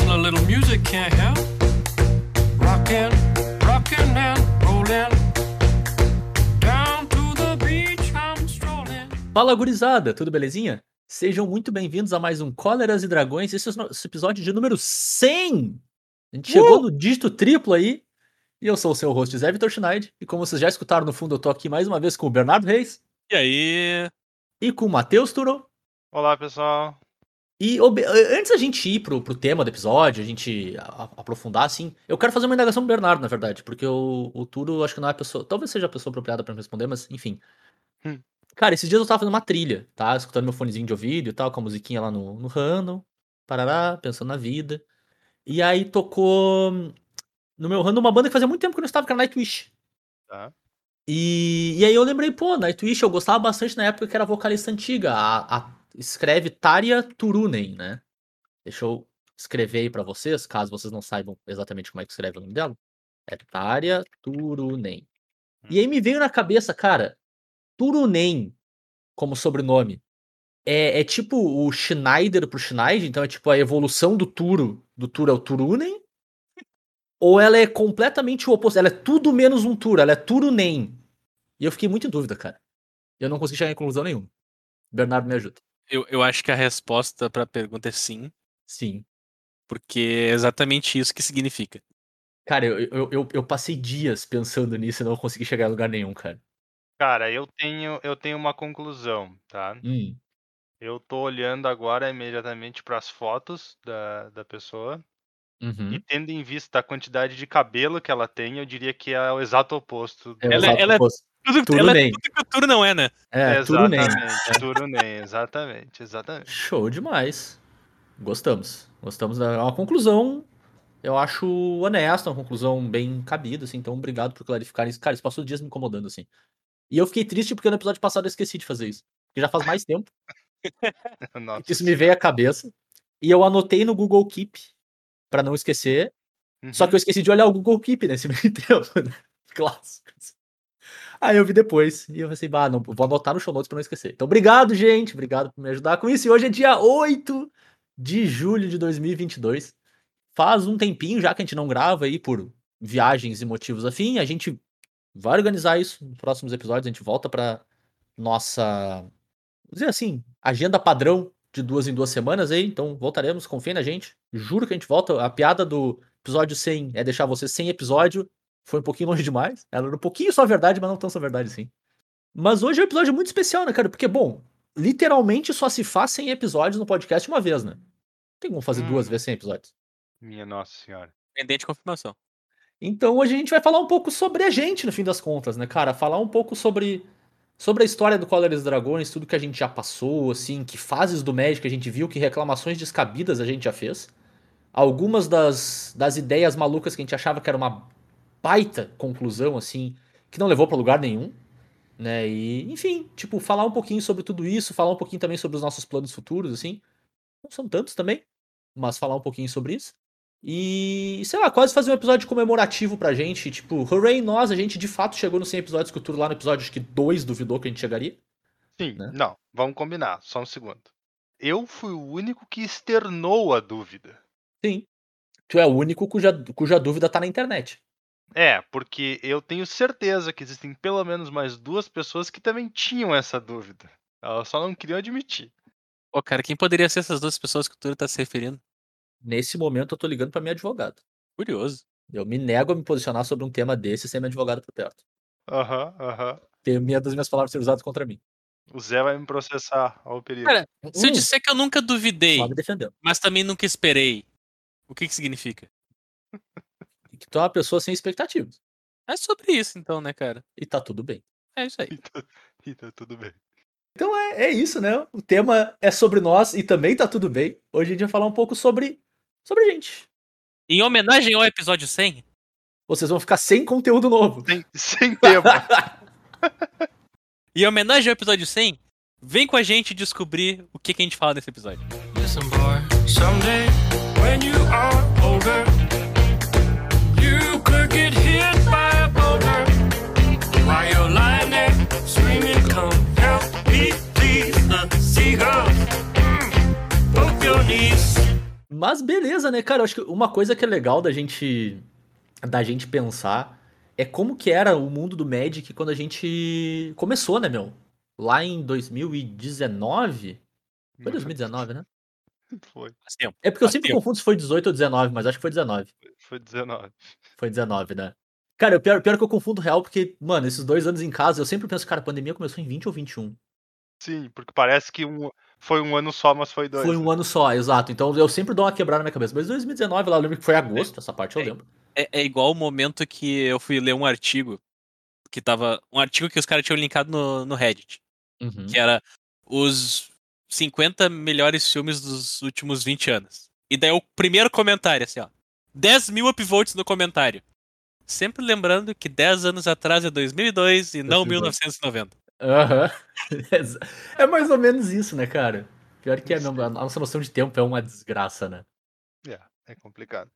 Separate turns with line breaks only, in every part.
a little music can't help. Rockin', rockin' and rollin'. Down to the beach I'm strolling.
Fala gurizada, tudo belezinha? Sejam muito bem-vindos a mais um Cóleras e Dragões. Esse é o nosso episódio de número 100. A gente chegou no dígito triplo aí. E eu sou o seu host, Zé Vitor Schneid. E como vocês já escutaram no fundo, eu tô aqui mais uma vez com o Bernardo Reis
E aí?
e com o Matheus Turo.
Olá, pessoal.
E antes da gente ir pro, pro tema do episódio, a gente a- aprofundar, assim, eu quero fazer uma indagação pro Bernardo, na verdade, porque o, o Turo acho que não é a pessoa. Talvez seja a pessoa apropriada pra me responder, mas enfim.
Hum.
Cara, esses dias eu tava fazendo uma trilha, tá? Escutando meu fonezinho de ouvido e tal, com a musiquinha lá no, no random, parará, pensando na vida. E aí tocou no meu random uma banda que fazia muito tempo que eu não estava, que era Nightwish.
Tá.
E, e aí eu lembrei, pô, Nightwish eu gostava bastante na época que era vocalista antiga. A, a- escreve Tarja Turunen, né? Deixa eu escrever aí pra vocês, caso vocês não saibam exatamente como é que escreve o nome dela. É Tarja Turunen. E aí me veio na cabeça, cara, Turunen como sobrenome. É, é tipo o Schneider pro Schneider, então é tipo a evolução do Turo. Do Turo é o Turunen? Ou ela é completamente o oposto? Ela é tudo menos um Turo, ela é Turunen. E eu fiquei muito em dúvida, cara. Eu não consegui chegar em conclusão nenhuma. Bernardo me ajuda.
Eu, eu acho que a resposta pra pergunta é sim,
Sim.
porque é exatamente isso que significa.
Cara, eu, eu, eu, eu passei dias pensando nisso e não consegui chegar em lugar nenhum, cara.
Cara, eu tenho, eu tenho uma conclusão, tá?
Hum,
Eu tô olhando agora imediatamente para as fotos da, da pessoa
uhum.
e tendo em vista a quantidade de cabelo que ela tem, eu diria que é o exato oposto.
É o
Ela-
exato
ela é
oposto.
Tudo,
Tudo
ela é tudo que o Turo não é, né?
É, Turunen.
exatamente, Turunen, exatamente, exatamente.
Show demais. Gostamos. Gostamos da é uma conclusão, eu acho honesta, uma conclusão bem cabida, assim. Então, obrigado por clarificar isso. Cara, isso passou dias me incomodando, assim. E eu fiquei triste porque no episódio passado eu esqueci de fazer isso. Porque já faz mais tempo isso me veio à cabeça. E eu anotei no Google Keep pra não esquecer. Só
Uhum.
que eu esqueci de olhar o Google Keep nesse meio tempo, né? Clássicos. Aí eu vi depois. E eu pensei, bah, não, vou anotar no show notes pra não esquecer. Então, obrigado, gente. Obrigado por me ajudar com isso. E hoje é dia 8 de julho de 2022. Faz um tempinho já que a gente não grava aí por viagens e motivos afim. A gente vai organizar isso nos próximos episódios. A gente volta pra nossa, vamos dizer assim, agenda padrão de duas em duas semanas aí. Então voltaremos, confiem na gente. Juro que a gente volta. A piada do episódio 100 é deixar você sem episódio. Foi um pouquinho longe demais. Ela era um pouquinho só verdade, mas não tão só verdade assim. Mas hoje é um episódio muito especial, né, cara? Porque, bom, literalmente só se faz 100 episódios no podcast uma vez, né? Não tem como fazer duas
Hum.
vezes 100 episódios.
Minha nossa senhora.
Pendente de confirmação.
Então hoje a gente vai falar um pouco sobre a gente, no fim das contas, né, cara? Falar um pouco sobre, sobre a história do dos Dragões, tudo que a gente já passou, assim, que fases do Magic a gente viu, que reclamações descabidas a gente já fez. Algumas das, das ideias malucas que a gente achava que era uma baita conclusão, assim, que não levou pra lugar nenhum, né? E, enfim, tipo, falar um pouquinho sobre tudo isso, falar um pouquinho também sobre os nossos planos futuros, assim. Não são tantos também, mas falar um pouquinho sobre isso. E, sei lá, quase fazer um episódio comemorativo pra gente. Tipo, hooray, nós, a gente de fato chegou nos 100 episódios que o Turo lá no episódio, acho que dois duvidou que a gente chegaria.
Sim,
Né?
não, vamos combinar, só um segundo. Eu fui o único que externou a dúvida.
Sim. Tu é o único cuja, cuja dúvida tá na internet.
É, porque eu tenho certeza que existem pelo menos mais duas pessoas que também tinham essa dúvida. Elas só não queriam admitir.
Pô, cara, quem poderia ser essas duas pessoas que o Turo tá se referindo?
Nesse momento eu tô ligando pra minha advogada.
Curioso.
Eu me nego a me posicionar sobre um tema desse sem minha advogada por perto.
Aham, aham.
Tem medo das minhas palavras serem usadas contra mim.
O Zé vai me processar ao perigo.
Cara, se eu
Hum,
disser que eu nunca duvidei, mas também nunca esperei, o que que significa?
Que tu é uma pessoa sem expectativas.
É sobre isso então, né, cara?
E tá tudo bem.
É isso aí.
E tá, e tá tudo bem.
Então é, é isso, né? O tema é sobre nós e também tá tudo bem. Hoje a gente vai falar um pouco sobre, sobre a gente.
Em homenagem ao episódio 100,
Vocês vão ficar sem conteúdo novo.
Sem, sem tema.
em homenagem ao episódio 100, vem com a gente descobrir o que, que a gente fala nesse episódio.
Listen, boy, someday when you are older, knees.
Mas beleza, né, cara? Eu acho que uma coisa que é legal da gente da gente pensar é como que era o mundo do Magic quando a gente começou, né, meu? Lá em 2019? Foi 2019, né?
Foi.
É porque eu sempre
tempo.
confundo se foi 18 ou 19, mas acho que foi 19.
foi 19.
Foi 19, né? Cara, o pior, pior que eu confundo real, porque, mano, esses dois anos em casa, eu sempre penso, cara, a pandemia começou em 20 ou 21.
Sim, porque parece que um, foi um ano só, mas foi dois.
Foi um
né?
ano só, exato. Então eu sempre dou uma quebrada na minha cabeça. Mas 2019, lá, eu lembro que foi agosto, essa parte eu
É.
lembro.
É, é igual o momento que eu fui ler um artigo que tava. Um artigo que os caras tinham linkado no, no Reddit.
Uhum.
Que era os 50 melhores filmes dos últimos 20 anos. E daí o primeiro comentário, assim, ó. 10 mil upvotes no comentário. Sempre lembrando que 10 anos atrás é 2002 e não
2002.
1990.
Aham. é mais ou menos isso, né, cara? Pior que é mesmo, a nossa noção de tempo é uma desgraça, né?
É, é complicado.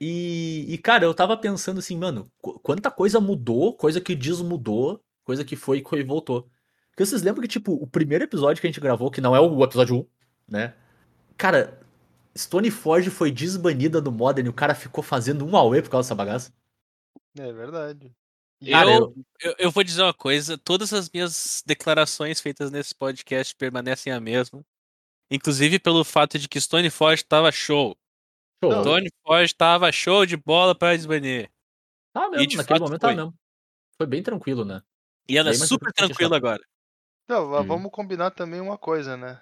E, e, cara, eu tava pensando assim, mano, qu- quanta coisa mudou, coisa que desmudou, coisa que foi e voltou. Porque vocês lembram que, tipo, o primeiro episódio que a gente gravou, que não é o episódio 1, né? Cara, Stoneforge foi desbanida do Modern e o cara ficou fazendo um AUE por causa dessa bagaça.
É verdade.
Cara,
eu,
eu-
eu, vou dizer uma coisa: todas as minhas declarações feitas nesse podcast permanecem a mesma. Inclusive pelo fato de que Stoneforge tava show.
Show.
Stoneforge tava show de bola pra desbanir.
Tá mesmo,
E
naquele
fato
momento
foi.
tá mesmo. Foi bem tranquilo, né?
E ela é
Bem
super tranquila agora.
Não, mas
Hum.
vamos combinar também uma coisa, né?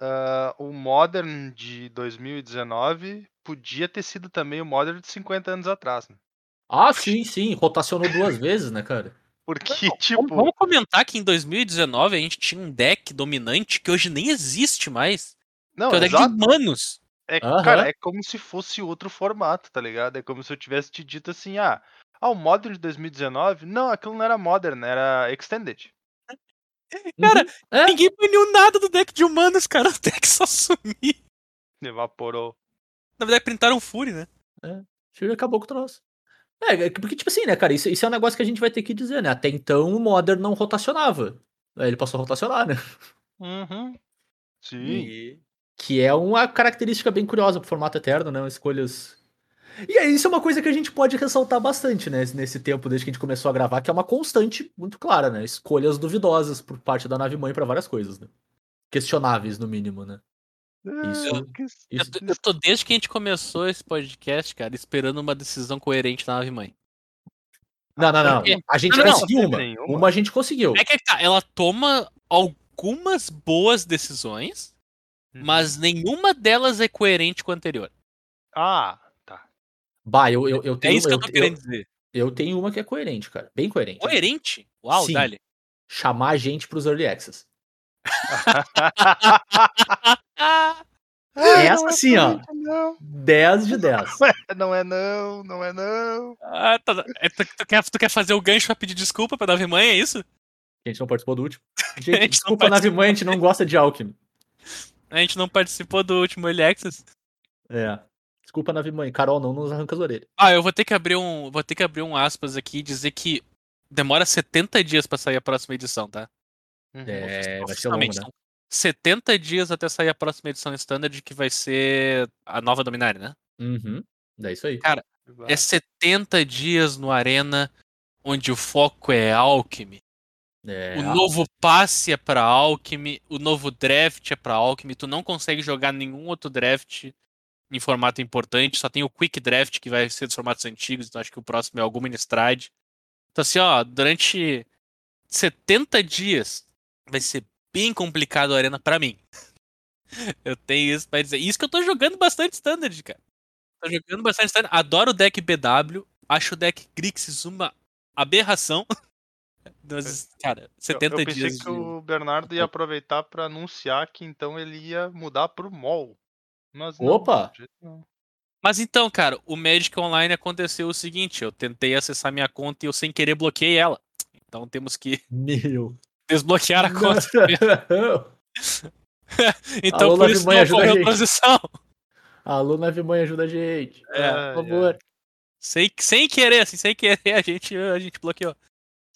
Ah, o Modern de 2019 podia ter sido também o Modern de 50 anos atrás, né?
Ah, sim, sim. Rotacionou duas vezes, né, cara?
Porque,
Vamos-
tipo,
Vamos comentar que em 2019 a gente tinha um deck dominante que hoje nem existe mais.
não,
que é o deck
exato.
de humanos.
É,
Aham.
Cara, é como se fosse outro formato, tá ligado? É como se eu tivesse te dito assim, ah, ah, o Modern de 2019? Não, aquilo não era Modern, era Extended.
Cara,
Uhum. É.
Ninguém baniu nada do deck de humanos, cara. O deck só sumiu.
Evaporou.
Na verdade, printaram Fury, né?
Fury acabou com o troço. É, é que- porque, tipo assim, né, cara, isso, isso é um negócio que a gente vai ter que dizer, né? Até então o Modern não rotacionava. Aí ele passou a rotacionar, né?
Uhum. Sim.
E- Que é uma característica bem curiosa pro formato eterno, né? Escolhas. E aí, isso é uma coisa que a gente pode ressaltar bastante, né? Nesse tempo, desde que a gente começou a gravar, que é uma constante muito clara, né? Escolhas duvidosas por parte da nave mãe pra várias coisas, né? Questionáveis, no mínimo, né? Isso-
É, que-
Eu,
Isso,
tô- eu tô desde que a gente começou esse podcast, cara, esperando uma decisão coerente da nave mãe.
Não, não, não. A gente
Não, não,
conseguiu
não,
uma.
nenhuma.
Uma a gente conseguiu.
É que tá, ela toma algumas boas decisões,
Uhum.
mas nenhuma delas é coerente com a anterior.
Ah, tá.
Bah, eu, eu, eu
É
tenho.
isso que eu
eu,
tô
eu,
querendo dizer.
eu tenho uma que é coerente, cara. Bem coerente.
Coerente? Uau,
Sim.
dale.
Chamar a gente pros early access. Essa
é
sim, ó.
Não.
10 de 10.
não é não, não é não.
ah, tá- é, tu, tu quer, tu quer fazer o gancho pra pedir desculpa pra nave mãe, é isso?
A gente não participou do último.
A
Gente,
gente não
desculpa, nave mãe, a gente não gosta de Alckmin.
A gente não participou do último Early Access.
É. Desculpa, nave mãe. Carol, não nos arranca as orelhas.
Ah, eu vou ter que abrir um. Vou ter que abrir um aspas aqui e dizer que demora 70 dias pra sair a próxima edição, tá?
Uhum.
É, vai ser longo, né?
são 70 dias até sair a próxima edição standard, que vai ser a nova Dominária, né?
Uhum. É isso aí.
Cara, É 70 dias no Arena, onde o foco é Alchemy.
É.
O novo passe é pra Alchemy, o novo draft é pra Alchemy. Tu não consegue jogar nenhum outro draft em formato importante, só tem o Quick Draft que vai ser dos formatos antigos, então acho que o próximo é alguma Innistrad. Então assim, ó, durante 70 dias vai ser bem complicado a Arena pra mim. Eu tenho isso pra dizer. Isso que eu tô jogando bastante Standard, cara. Tô jogando bastante Standard. Adoro o deck BW, acho o deck Grixis uma aberração. Mas, cara, 70
eu, eu pensei
dias.
que
de-
o Bernardo ia aproveitar pra anunciar que então ele ia mudar pro MOL. Mas não,
Opa!
Mas então, cara, o Magic Online aconteceu o seguinte: eu tentei acessar minha conta e eu sem querer bloqueei ela. Então temos que
Meu.
Desbloquear a conta. Então
Alô,
por isso
Mãe,
não
ajuda a
ocorreu
gente.
transição.
Alô, nave mãe, ajuda a gente.
É,
Por favor.
Sem, sem querer, assim, sem querer, a gente, a gente bloqueou.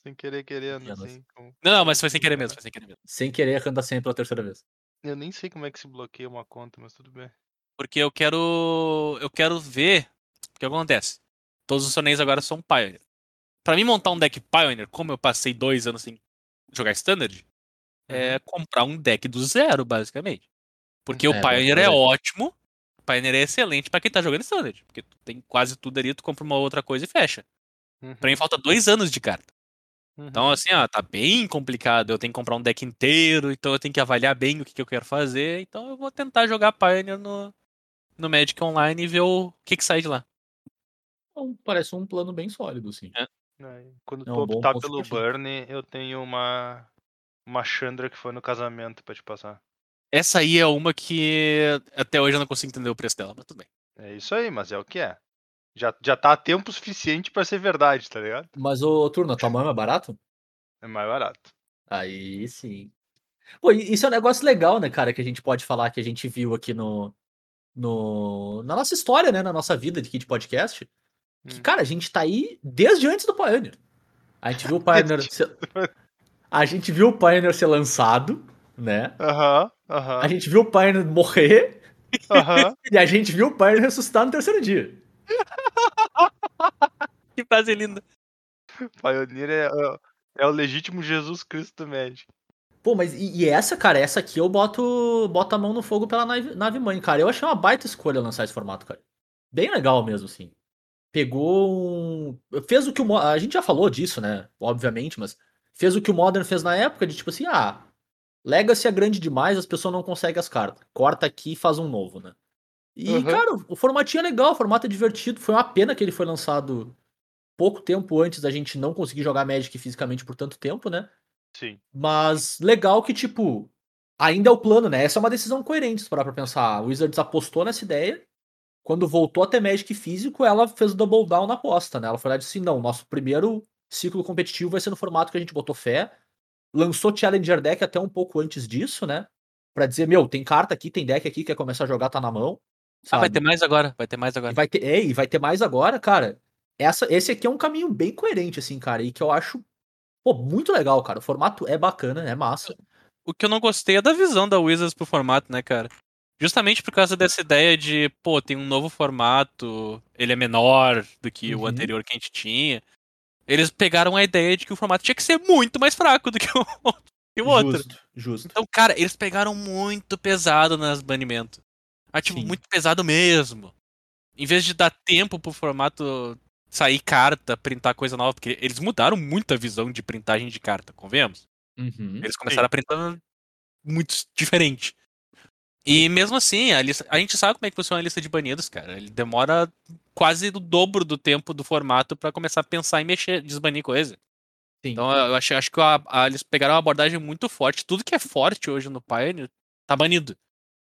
Sem querer, querendo, assim. como-
Não, não, mas foi sem querer mesmo, foi sem querer mesmo.
Sem querer, canta sempre pela terceira vez.
Eu nem sei como é que se bloqueia uma conta, mas tudo bem.
Porque eu quero. Eu quero ver o que acontece. Todos os torneios agora são Pioneer. Pra mim montar um deck Pioneer, como eu passei dois anos sem jogar Standard, é comprar um deck do zero, basicamente. Porque
É,
o Pioneer é ótimo. O Pioneer é excelente pra quem tá jogando Standard. Porque tu tem quase tudo ali, tu compra uma outra coisa e fecha.
Uhum,
Pra mim falta dois anos de carta.
uhum.
Então, assim, ó, tá bem complicado. Eu tenho que comprar um deck inteiro, então eu tenho que avaliar bem o que, que eu quero fazer. Então eu vou tentar jogar Pioneer no, no Magic Online e ver o que, que sai de lá.
Então, parece um plano bem sólido, assim.
É.
É, Quando
É um
tu optar pelo. Burn, eu tenho uma. Uma Chandra que foi no casamento pra te passar.
Essa aí é uma que até hoje eu não consigo entender o preço dela, mas tudo bem.
É isso aí, mas é o que é. Já, já tá tempo suficiente pra ser verdade, tá ligado?
Mas, ô, Turno, a tua mão é barato?
É mais barato.
Aí sim. Pô, isso é um negócio legal, né, cara, que a gente pode falar que a gente viu aqui no, no na nossa história, né, na nossa vida de Kid Podcast. Que,
Hum.
cara, a gente tá aí desde antes do Pioneer. A gente viu o Pioneer ser, a gente viu o Pioneer ser lançado, né?
Aham,
A
aham,
gente viu o Pioneer morrer
aham.
e a gente viu o Pioneer ressuscitar no terceiro dia.
Que frase linda.
Pioneer é, é- é o legítimo Jesus Cristo do Magic.
Pô, mas e, e essa, cara, essa aqui eu boto, boto a mão no fogo pela nave, nave mãe, cara. Eu achei uma baita escolha lançar esse formato, cara. Bem legal mesmo, assim. Pegou um. Fez o que o. A gente já falou disso, né? Obviamente, mas fez o que o Modern fez na época, de tipo assim, ah, Legacy é grande demais, as pessoas não conseguem as cartas. Corta aqui e faz um novo, né? E,
Uhum.
cara, o formatinho é legal, o formato é divertido. Foi uma pena que ele foi lançado pouco tempo antes da gente não conseguir jogar Magic fisicamente por tanto tempo, né?
Sim.
Mas legal que, tipo, ainda é o plano, né? Essa é uma decisão coerente, se parar pra pensar. A Wizards apostou nessa ideia. Quando voltou a ter Magic físico, ela fez o double down na aposta, né? Ela foi lá e disse: não, nosso primeiro ciclo competitivo vai ser no formato que a gente botou fé. Lançou Challenger Deck até um pouco antes disso, né? Pra dizer, meu, tem carta aqui, tem deck aqui, quer começar a jogar, tá na mão.
Ah, vai
sabe?
ter mais agora, vai ter mais
E
agora.
vai ter, é, e vai ter mais agora, cara. Essa, esse aqui é um caminho bem coerente, assim, cara, e que eu acho, pô, muito legal, cara. O formato é bacana, é massa.
O que eu não gostei é da visão da Wizards pro formato, né, cara? Justamente por causa dessa ideia de, pô, tem um novo formato, ele é menor do que
Uhum.
o anterior que a gente tinha. Eles pegaram a ideia de que o formato tinha que ser muito mais fraco do que o, que o outro.
Justo, justo.
Então, cara, eles pegaram muito pesado nas banimentos. Ah, tipo,
Sim.
muito pesado mesmo. Em vez de dar tempo pro formato sair carta, printar coisa nova, porque eles mudaram muito a visão de printagem de carta, convenhamos?
Uhum.
Eles começaram a printar muito diferente. E mesmo assim, a, lista, a gente sabe como é que funciona a lista de banidos, cara. Ele demora quase o dobro do tempo do formato pra começar a pensar em mexer, desbanir coisa.
Sim.
Então eu acho, acho que a- a- eles pegaram uma abordagem muito forte. Tudo que é forte hoje no Pioneer tá banido.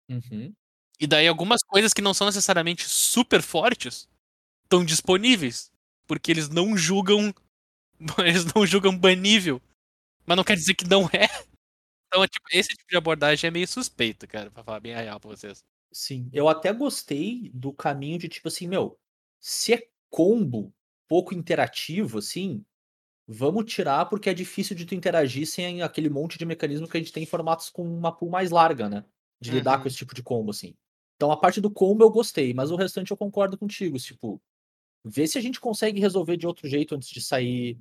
Uhum.
E daí algumas coisas que não são necessariamente super fortes estão disponíveis. Porque eles não julgam. Eles não julgam banível. Mas não quer dizer que não é. Então, tipo, esse tipo de abordagem é meio suspeito, cara, pra falar bem real pra vocês.
Sim. Eu até gostei do caminho de tipo assim, meu, se é combo pouco interativo, assim, vamos tirar porque é difícil de tu interagir sem aquele monte de mecanismo que a gente tem em formatos com uma pool mais larga, né? De lidar
Uhum.
com esse tipo de combo, assim. Então a parte do combo eu gostei, mas o restante eu concordo contigo. Tipo, vê se a gente consegue resolver de outro jeito antes de sair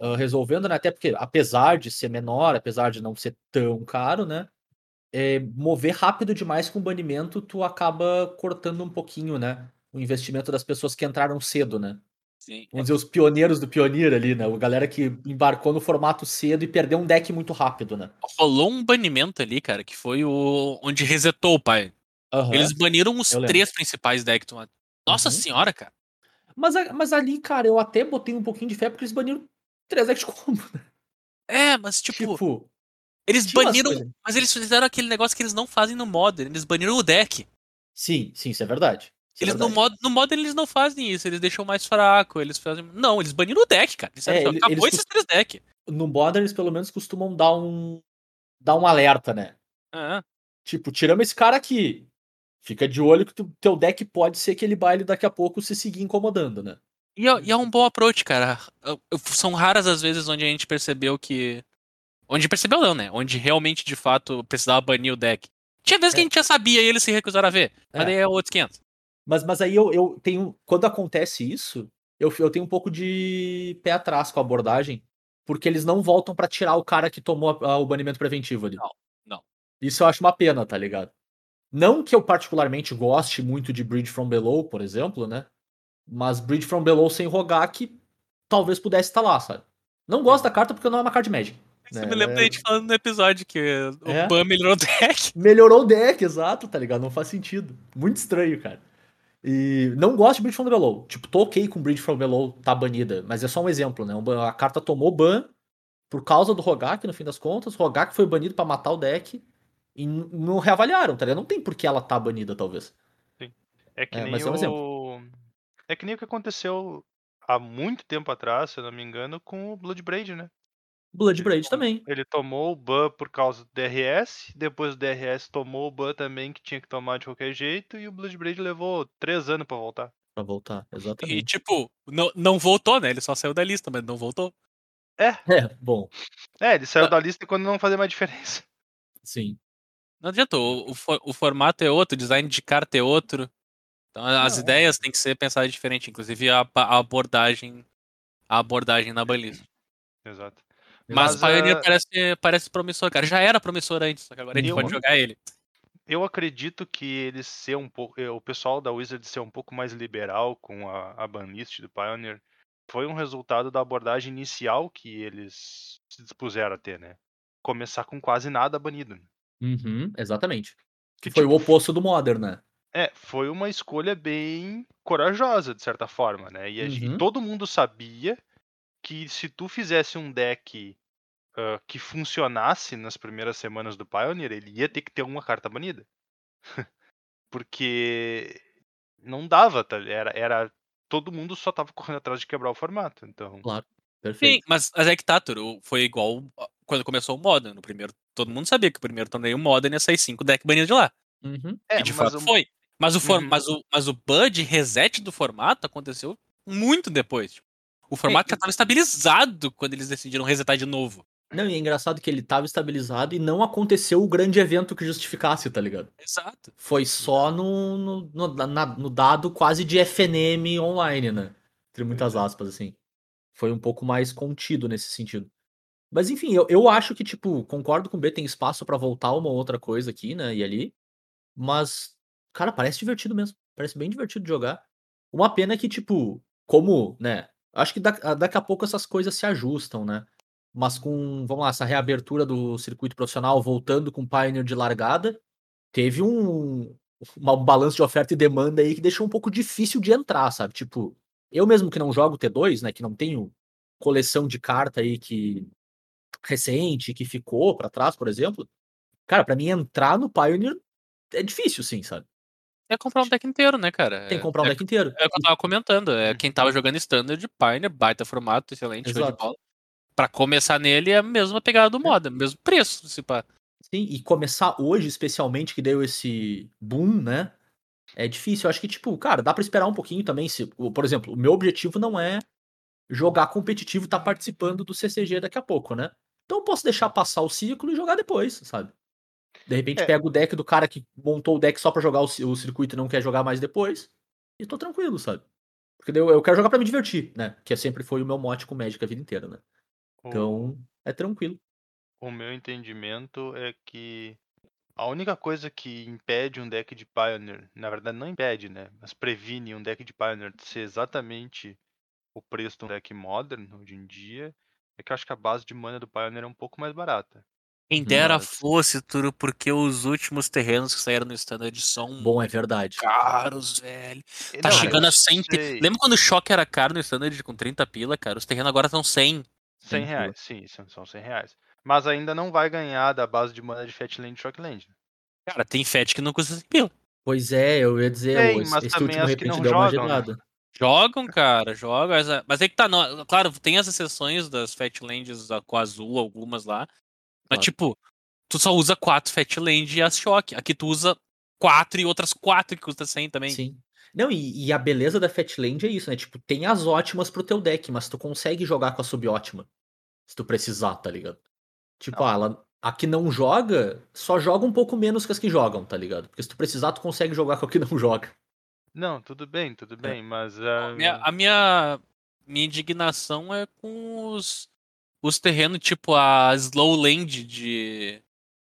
ah, resolvendo, né? Até porque, apesar de ser menor, apesar de não ser tão caro, né? é, mover rápido demais com banimento, tu acaba cortando um pouquinho, né? O investimento das pessoas que entraram cedo, né?
Sim.
Vamos dizer, os pioneiros do pioneiro ali, né? O galera que embarcou no formato cedo e perdeu um deck muito rápido, né?
Rolou um banimento ali, cara, que foi o onde resetou o pai.
Aham.
Eles baniram os
eu lembro.
três principais decks. Nossa
Uhum.
senhora, cara.
Mas, a- mas ali, cara, eu até botei um pouquinho de fé porque eles baniram três decks de combo. né?
É, mas tipo,
Tipo,
eles baniram. Mas eles fizeram aquele negócio que eles não fazem no Modern. Eles baniram o deck.
sim, sim, isso é verdade. Isso é
Eles no,
verdade.
mod, no Modern eles não fazem isso, eles deixam mais fraco, eles fazem. Não, eles baniram o deck, cara. Eles
É,
assim, acabou
eles
esses três decks.
No Modern, eles pelo menos costumam dar um. dar um alerta, né?
Ah,
Tipo, tiramos esse cara aqui. Fica de olho que tu- teu deck pode ser que ele baile daqui a pouco se seguir incomodando, né?
E é, e é um bom approach, cara. São raras as vezes onde a gente percebeu que. Onde percebeu não, né? Onde realmente, de fato, precisava banir o deck. Tinha vezes que
É.
a gente já sabia e eles se recusaram a ver. Mas
É.
daí é outros 500.
Mas, mas aí eu, eu tenho. Quando acontece isso, eu, eu tenho um pouco de pé atrás com a abordagem, porque eles não voltam pra tirar o cara que tomou a- a- o banimento preventivo ali.
Não, não.
Isso eu acho uma pena, tá ligado? Não que eu particularmente goste muito de Bridge from Below, por exemplo, né? Mas Bridge from Below sem Rogak talvez pudesse estar lá, sabe? Não gosto da carta porque não é uma card Magic.
Você
né?
me lembra
é-
gente falando no episódio que o
É.
Ban melhorou o deck.
Melhorou o deck, exato, tá ligado? Não faz sentido. Muito estranho, cara. E não gosto de Bridge from Below. Tipo, tô ok com Bridge from Below tá banida, mas é só um exemplo, né? A carta tomou ban por causa do Rogak, no fim das contas. O Rogak foi banido pra matar o deck e não reavaliaram, tá ligado? Não tem por que ela tá banida, talvez.
É que
É,
nem
mas é um
o. É que nem o que aconteceu há muito tempo atrás, se eu não me engano, com o Bloodbraid, né?
Bloodbraid
Ele
também.
Ele tomou o ban por causa do DRS, depois do DRS tomou o ban também que tinha que tomar de qualquer jeito, e o Bloodbraid levou três anos pra voltar.
Pra voltar,
E,
exatamente.
tipo, não, não voltou, né? Ele só saiu da lista, mas não voltou.
É, bom,
É, ele saiu
Ah.
da lista quando não fazia mais diferença.
sim.
Não adiantou. O, o, o formato é outro, o design de carta é outro. Então as
Não, é.
ideias têm que ser pensadas diferente, inclusive a, a abordagem a abordagem na balista.
Exato.
Mas,
Mas,
Pioneer
ah,
parece, parece promissor, cara. Já era promissor antes, só que agora a gente
Eu-
pode jogar ele.
Eu acredito que ele ser um pouco. eh, O pessoal da Wizard ser um pouco mais liberal com a, a banlist do Pioneer foi um resultado da abordagem inicial que eles se dispuseram a ter, né? Começar com quase nada banido. né?
Uhum, exatamente.
Que
Que foi
tipo,
o oposto do Modern, né?
É, foi uma escolha bem corajosa, de certa forma, né? E, a gen- e
Uhum.
todo mundo sabia que se tu fizesse um deck ah, que funcionasse nas primeiras semanas do Pioneer, ele ia ter que ter uma carta banida. Porque não dava, tá? Era, era. Todo mundo só tava correndo atrás de quebrar o formato. Então.
Sim,
Perfeito.
mas, mas é que tá, Turo, foi igual quando começou o Modern. No primeiro, todo mundo sabia que o primeiro torneio Modern ia sair 5 deck banidos de lá.
Uhum.
É,
e de
mas
fato
o-
foi. Mas o, for,
Uhum.
mas, o, mas o Bud reset do formato aconteceu muito depois. tipo. O formato
e-
já estava estabilizado quando eles decidiram resetar de novo.
Não, e é engraçado que ele tava estabilizado e não aconteceu o grande evento que justificasse, tá ligado?
Exato.
Foi só no, no, no, na- no dado quase de FNM online, né? Entre muitas
é.
aspas, assim. Foi um pouco mais contido nesse sentido. Mas enfim, eu, eu acho que, tipo, concordo com o B, tem espaço pra voltar uma outra coisa aqui, né? E ali. Mas, cara, parece divertido mesmo. Parece bem divertido de jogar. Uma pena que, tipo, como, né? Acho que da- daqui a pouco essas coisas se ajustam, né? Mas com, vamos lá, essa reabertura do circuito profissional voltando com o Pioneer de largada, teve um, um balanço de oferta e demanda aí que deixou um pouco difícil de entrar, sabe? Tipo, eu mesmo que não jogo T2, né, que não tenho coleção de carta aí que recente, que ficou pra trás, por exemplo, cara, pra mim entrar no Pioneer é difícil, sim, sabe?
É comprar um deck inteiro, né, cara?
Tem que comprar um
é,
deck inteiro.
É o que eu tava comentando. É, quem tava jogando Standard, Pioneer, baita formato, excelente, show de bola. Pra começar nele é a mesma pegada do Modern, mesmo preço, se pá.
Sim, e começar hoje, especialmente, que deu esse boom, né? É difícil. Eu acho que, tipo, cara, dá pra esperar um pouquinho também. Se, por exemplo, o meu objetivo não é jogar competitivo e estar participando do CCG daqui a pouco, né? Então eu posso deixar passar o ciclo e jogar depois, sabe? De repente
É.
pega o deck do cara que montou o deck só pra jogar o, o circuito e não quer jogar mais depois. E tô tranquilo, sabe? Porque eu, eu quero jogar pra me divertir, né? Que sempre foi o meu mote com Magic a vida inteira, né?
o-
Então, é tranquilo.
O meu entendimento é que a única coisa que impede um deck de Pioneer, na verdade não impede, né? Mas previne um deck de Pioneer de ser exatamente o preço de um deck Modern hoje em dia, é que eu acho que a base de mana do Pioneer é um pouco mais barata.
Quem dera
Mas-
fosse, Turo, porque os últimos terrenos que saíram no Standard são
Bom, é verdade.
caros, velho.
E
Tá
não,
chegando a 100 pi-
sei,
Lembra quando o choque era caro no Standard com 30 pila, cara? Os terrenos agora estão 100.
100 reais, sim, são são 100 reais. Mas ainda não vai ganhar da base de mana de Fatland e Shockland.
Cara, tem FET que não custa 100 pila.
Pois é, eu ia dizer,
Tem, mas
esse
também
último
as que
repente
não
deu uma
jogam, né?
gelada.
Jogam, cara, jogam. Mas, é- mas é que tá, não, claro, tem as exceções das Fatlands com azul, algumas lá. Mas,
Claro.
tipo, tu só usa 4 Fatland e as choque. Aqui tu usa 4 e outras 4 que custa 100 também.
Sim. Não, e, e a beleza da Fatland é isso, né? Tipo, tem as ótimas pro teu deck, mas tu consegue jogar com a subótima. Se tu precisar, tá ligado? Tipo,
Não.
ah, ela, a que não joga, só joga um pouco menos que as que jogam, tá ligado? Porque se tu precisar, tu consegue jogar com a que não joga.
Não, tudo bem, tudo bem, mas.
A
ah,
minha, a minha, minha indignação é com os, os terrenos, tipo a Slow Land de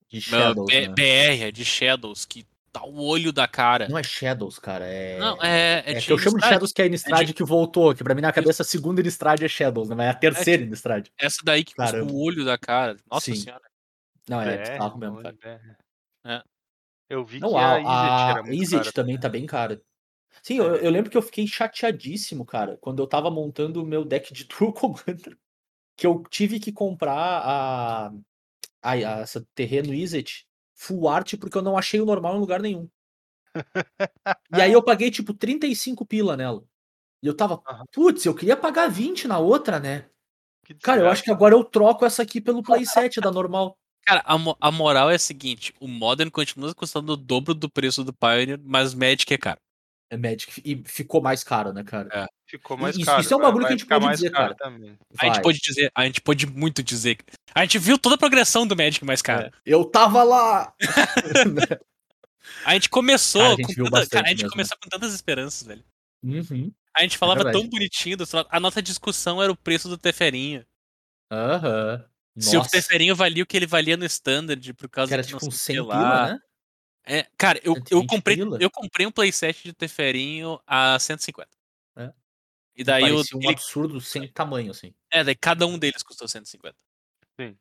De
uh,
Shadows,
B-
né?
BR, de Shadows, que tá o olho da cara.
Não é Shadows, cara, é...
Não, é.
É,
É,
que eu chamo de. Shadows que é a Innistrad que voltou, que pra mim na cabeça a segunda Innistrad é Shadows, né? Mas é a terceira Innistrad.
Essa daí que custa o olho da cara. Nossa
Sim.
senhora.
Não, é,
BR,
bizarro mesmo, cara.
BR.
É.
Eu vi
Não,
que
a,
a cara.
também tá bem cara. Sim, eu, eu lembro que eu fiquei chateadíssimo, cara, quando eu tava montando o meu deck de True Commander, que eu tive que comprar a, a, a essa terreno Izzet full art porque eu não achei o normal em lugar nenhum. E aí eu paguei tipo 35 pila nela. E eu tava, putz, eu queria pagar 20 na outra, né?
Que
Cara, eu acho que agora eu troco essa aqui pelo playset da normal.
Cara, a, mo- a moral é a seguinte: o Modern continua custando o dobro do preço do Pioneer, mas Magic é caro.
É Magic. E ficou mais caro, né, cara?
É.
Ficou mais
isso-
caro.
isso é um bagulho que a gente pode dizer, cara.
A gente pode dizer, a gente pode muito dizer. A gente viu toda a progressão do Magic mais caro.
É. Eu tava lá!
A gente começou
Cara, a gente
com tanta- cara, a gente
mesmo.
começou com tantas esperanças, velho.
Uhum.
A gente falava
verdade.
tão bonitinho, a nossa discussão era o preço do Teferinho.
Aham.
Se o Teferinho valia o que ele valia no Standard, por causa
que era tipo uns
sei
100
o que
pila,
lá.
né?
É, cara, eu, eu,
120
comprei,
pila.
eu comprei um playset de Teferinho a 150.
É.
E daí eu,
um
ele-
absurdo sem tamanho, assim.
é, daí cada um deles custou 150.
Não,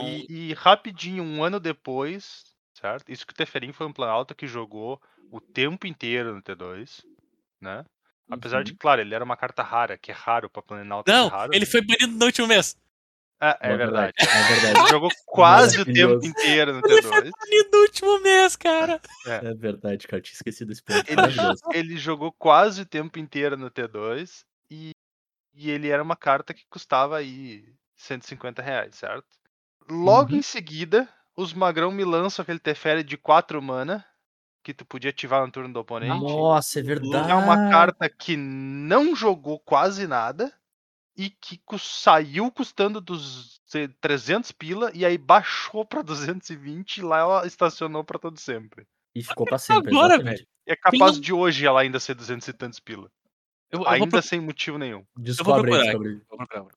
Então-
e, e rapidinho, um ano depois, certo? Isso que o Teferin foi um planalto que jogou o tempo inteiro no T2, né? Apesar de,
Uhum.
claro, ele era uma carta rara, que é raro pra planalto
Não,
ser raro.
ele
né?
foi banido no último mês.
É, é
É
verdade.
É verdade.
Ele jogou quase o tempo inteiro no
Ele foi
T2.
banido no último mês, cara.
É verdade, cara. Tinha esquecido esse ponto.
Ele, ele jogou quase o tempo inteiro no T2 e, e ele era uma carta que custava aí 150 reais, certo? Logo
Uhum.
em seguida, os magrão me lançam aquele Teferi de 4 mana que tu podia ativar no turno do oponente.
Nossa, é verdade.
É uma carta que não jogou quase nada e que saiu custando dos sei, 300 pila e aí baixou pra 220 e lá ela estacionou pra todo sempre.
E ficou pra sempre.
Agora,
exatamente.
velho.
E é capaz
não-
de hoje ela ainda ser 200 e tantos pila.
Eu, eu vou
Ainda
pro-
sem motivo nenhum.
Descobre
procurar.
descobre.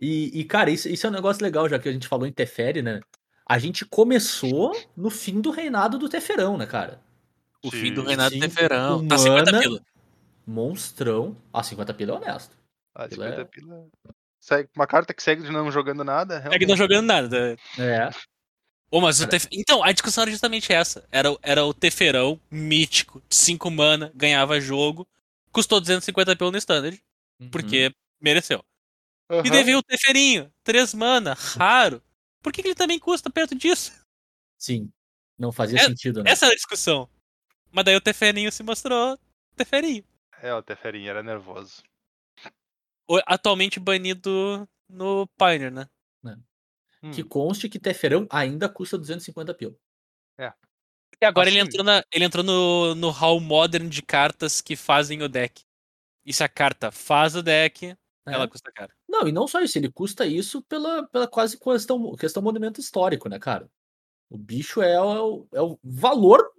E, e, cara, isso, isso é um negócio legal, já que a gente falou em Teferi, né? A gente começou no fim do reinado do Teferão, né, cara?
O
Sim,
fim do Reinado
sim.
Teferão. Tá 50
Humana.
pila.
Monstrão. Ah, 50 pila é honesto.
Ah,
Pila
50
é-
pila. Segue, uma carta que segue de não jogando nada.
É que
realmente.
não jogando nada.
É.
Ô, mas o Tef... Então, a discussão era justamente essa. Era, o- era o Teferão, mítico, de 5 mana, ganhava jogo, custou 250 pelo no Standard, porque mereceu. E
Aham.
daí veio o Teferinho, 3 mana, raro. Por que, que ele também custa perto disso?
Sim. Não fazia
É-
sentido, né?
Essa era a discussão. Mas daí o Teferinho se mostrou Teferinho.
É, o Teferinho era nervoso.
Atualmente banido no Pioneer, né?
Hum.
Que conste que Teferão ainda custa 250 pila.
E agora ele entrou, na, ele entrou no, no hall modern de cartas que fazem o deck. E se a carta faz o deck,
É.
ela custa caro.
Não, e não só isso, ele custa isso pela, pela quase questão, questão movimento histórico, né, cara? O bicho é o, é o valor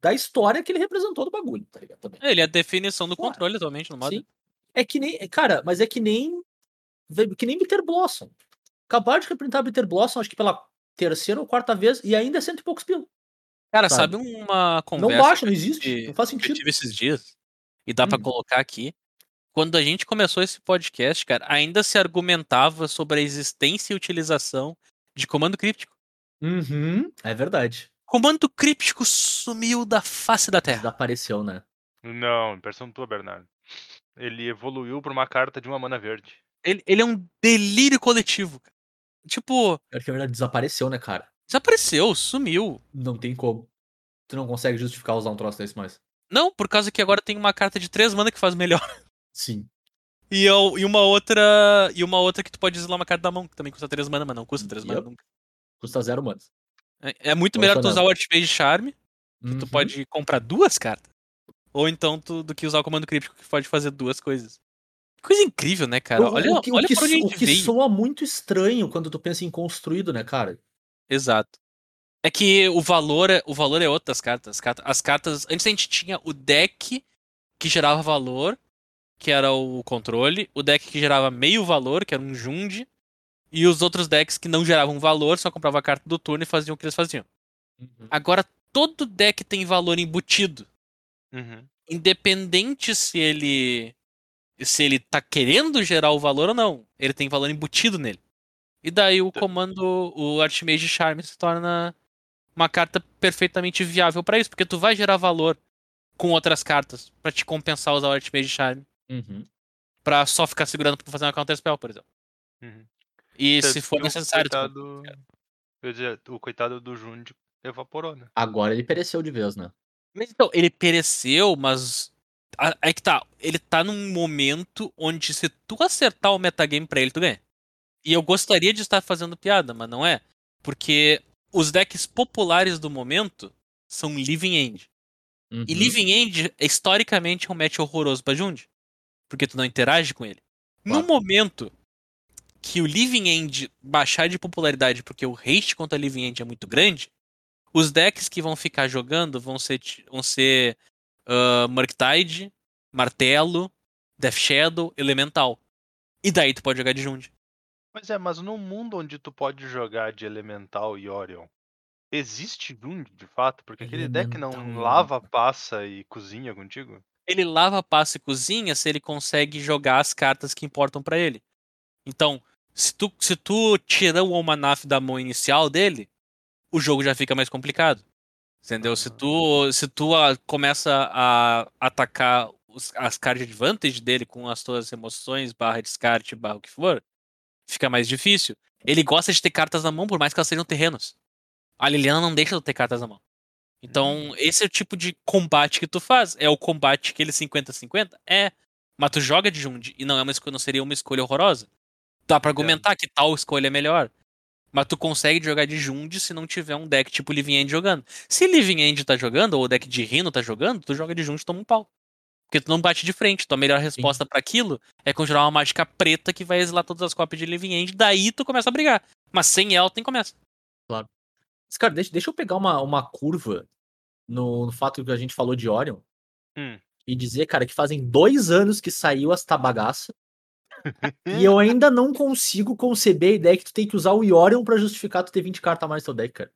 da história que ele representou do bagulho, tá ligado? Também.
Ele é a definição do
Claro.
controle atualmente no modern.
Sim. É que nem. Cara, mas é que nem. Que nem Bitter Blossom. Acabaram de representar Bitter Blossom, acho que pela terceira ou quarta vez, e ainda é cento e poucos pila.
Cara,
Sabe?
sabe uma
Não
conversa
baixa, não
que eu
existe. Não faz
que eu
sentido.
tive esses dias? E dá pra
Hum.
colocar aqui. Quando a gente começou esse podcast, cara, ainda se argumentava sobre a existência e utilização de comando críptico.
Uhum, é verdade.
Comando críptico sumiu da face da Terra.
Desapareceu, né?
Não, impressão tua, Bernardo. Ele evoluiu pra uma carta de uma mana verde.
Ele, ele é um delírio coletivo. cara. Tipo,
Pior que a verdade desapareceu, né, cara?
desapareceu, sumiu.
Não tem como. Tu não consegue justificar usar um troço desse mais.
Não, por causa que agora tem uma carta de 3 mana que faz melhor.
Sim.
E, eu- e uma outra. E uma outra que tu pode isolar uma carta da mão, que também custa 3 mana, mas não custa 3 mana
Yep.
nunca.
Custa zero manos.
É, é muito melhor tu usar o Archmage Charme, que tu
Uhum.
pode comprar duas cartas. Ou então tu, do que usar o comando críptico, que pode fazer duas coisas. Coisa incrível, né, cara?
O-
Olha,
o que, o
olha
que
a
so- o que
veio.
soa muito estranho quando tu pensa em construído, né, cara?
Exato. É que o valor é, o valor é outro das cartas. As cartas. As cartas. Antes a gente tinha o deck que gerava valor, que era o controle, o deck que gerava meio valor, que era um Jund, e os outros decks que não geravam valor, só comprava a carta do turno e faziam o que eles faziam.
Uhum.
Agora todo deck tem valor embutido.
Uhum.
Independente se ele. Se ele tá querendo gerar o valor ou não. Ele tem valor embutido nele. E daí o comando, o Archmage Charm se torna uma carta perfeitamente viável pra isso, porque tu vai gerar valor com outras cartas pra te compensar usar o Archmage Charm,
Uhum.
pra só ficar segurando pra fazer uma counter spell, por exemplo.
Uhum.
E
Você
se for
o
necessário, tu-
Coitado, dizer, o coitado do Jund evaporou, né?
Agora ele pereceu de vez, né?
Mas então, ele pereceu, mas. Aí que tá. Ele tá num momento onde se tu acertar o metagame pra ele, tu ganha. E eu gostaria de estar fazendo piada, mas não é. Porque os decks populares do momento são Living End.
Uhum.
E Living End, historicamente, é um match horroroso pra Jund. Porque tu não interage com ele. No
Claro.
momento que o Living End baixar de popularidade, porque o haste contra Living End é muito grande, os decks que vão ficar jogando vão ser, vão ser ah, Murktide, Martelo, Death Shadow, Elemental. E daí tu pode jogar de Jund.
Pois é, mas no mundo onde tu pode jogar de Elemental e Orion, existe Jund de fato? Porque aquele deck não
Elemental
lava, passa e cozinha contigo?
ele lava, passa e cozinha se ele consegue jogar as cartas que importam pra ele. Então, se tu, se tu tirar o Almanaf da mão inicial dele, o jogo já fica mais complicado. Entendeu? Se tu, se tu ah, começa a atacar os- as card advantage dele com as tuas emoções, barra descarte, barra o que for, fica mais difícil. Ele gosta de ter cartas na mão, por mais que elas sejam terrenos. A Liliana não deixa de ter cartas na mão. Então, esse é o tipo de combate que tu faz. É o combate que ele 50-50? É. Mas tu joga de Jund e não, é uma escolha, não seria uma escolha horrorosa. Dá pra argumentar que tal escolha é melhor. Mas tu consegue jogar de Jund se não tiver um deck tipo Living End jogando. Se Living End tá jogando, ou o deck de Rhino tá jogando, tu joga de Jund e toma um pau. Porque tu não bate de frente. Tua melhor resposta pra aquilo é conjurar uma mágica preta que vai exilar todas as cópias de Living End. Daí tu começa a brigar. Mas sem ela, tu nem começa.
Mas, cara, deixa, deixa eu pegar uma, uma curva no, no fato que a gente falou de Orion
Hum.
e dizer, cara, que fazem dois anos que saiu esta bagaça e eu ainda não consigo conceber a ideia que tu tem que usar o Orion pra justificar tu ter 20 cartas a mais no teu deck, cara.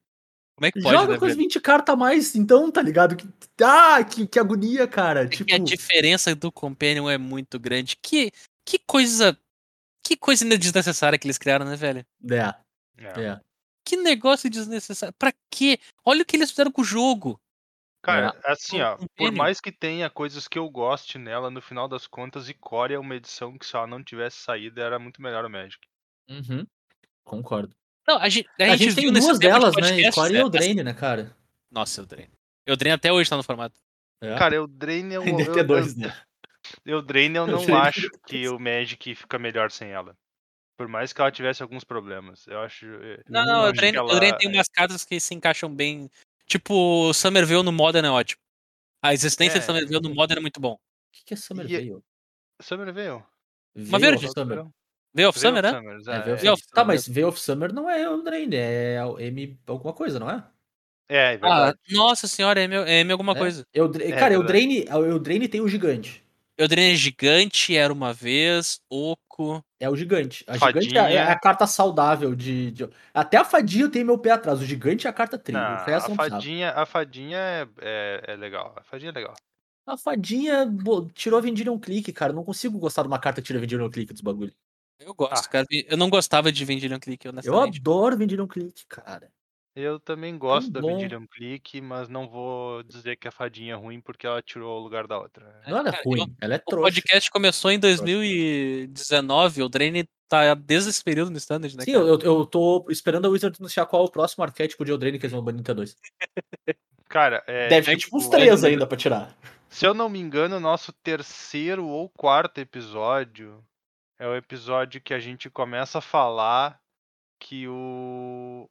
Como é que pode,
Joga
né,
com as
velho?
20 cartas a mais, então, tá ligado? Que, ah, que, que agonia, cara.
É que
Tipo,
a diferença do Companion é muito grande. Que, que coisa. Que coisa desnecessária que eles criaram, né, velho?
é,
É.
é.
Que negócio desnecessário. Pra quê? Olha o que eles fizeram com o jogo.
Cara, assim, ó, por mais que tenha coisas que eu goste nela, no final das contas, Icória é uma edição que se ela não tivesse saído, era muito melhor o Magic.
Uhum. Concordo.
Não, a gente, a
A,
gente,
gente tem duas
tempo de
delas, né?
podcast,
Core e
é,
Eldraine, né, cara?
Nossa, Eldraine. Eldraine até hoje tá no formato.
É.
Cara, Eldraine eu,
Tem
eu,
DT2, né?
eu, Eldraine eu não
Eldraine
acho que o Magic fica melhor sem ela. Por mais que ela tivesse alguns problemas. Eu acho. eh,
Não,
eu
não, Eldraine,
que ela-
Eldraine tem umas cartas que se encaixam bem. Tipo, Somerville no Modern é ótimo. A existência
É.
de Somerville no Modern é muito bom.
O que, que é Summer
E-
Veil?
Summer veio.
Uma verde.
of Summer.
Veil of Summer, né?
É,
é.
Tá, mas Veil of Summer não é Eldraine, é o M alguma coisa, não é?
É, é
Ah,
verdade.
nossa senhora, é M, é M alguma
É?
coisa.
É
cara,
verdade.
Eldraine, o Eldraine tem o gigante.
Eldraine é gigante, era uma vez, Oco.
É o gigante. A gigante é,
Fadinha.
é a carta saudável de, de- Até a fadinha eu tenho meu pé atrás. O gigante é a carta tri.
Não,
o resto
a fadinha, a fadinha é, é, é legal. A fadinha é legal.
A fadinha bo- tirou a Vendilion Clique, cara. Eu não consigo gostar de uma carta que tira Vendilion Clique dos bagulho.
Eu gosto,
Ah.
cara. Eu não gostava de Vendilion Click,
Eu
honestamente.
adoro Vendilion Clique, cara.
Eu também gosto da
bom.
Vendilion Click, mas não vou dizer que a fadinha é ruim porque ela tirou o lugar da outra.
Não, ela é
cara,
ruim.
eu-
Ela é
O
trouxa.
podcast começou em 2019, o Draine tá desde esse período no standard, né?
Sim, eu, eu tô esperando a Wizard anunciar qual é o próximo arquétipo de Eldraine que eles vão banir no T2.
Cara, é.
Deve ter tipo uns
tipo,
três ainda pra tirar.
Se eu não me engano, o nosso terceiro ou quarto episódio é o episódio que a gente começa a falar que o.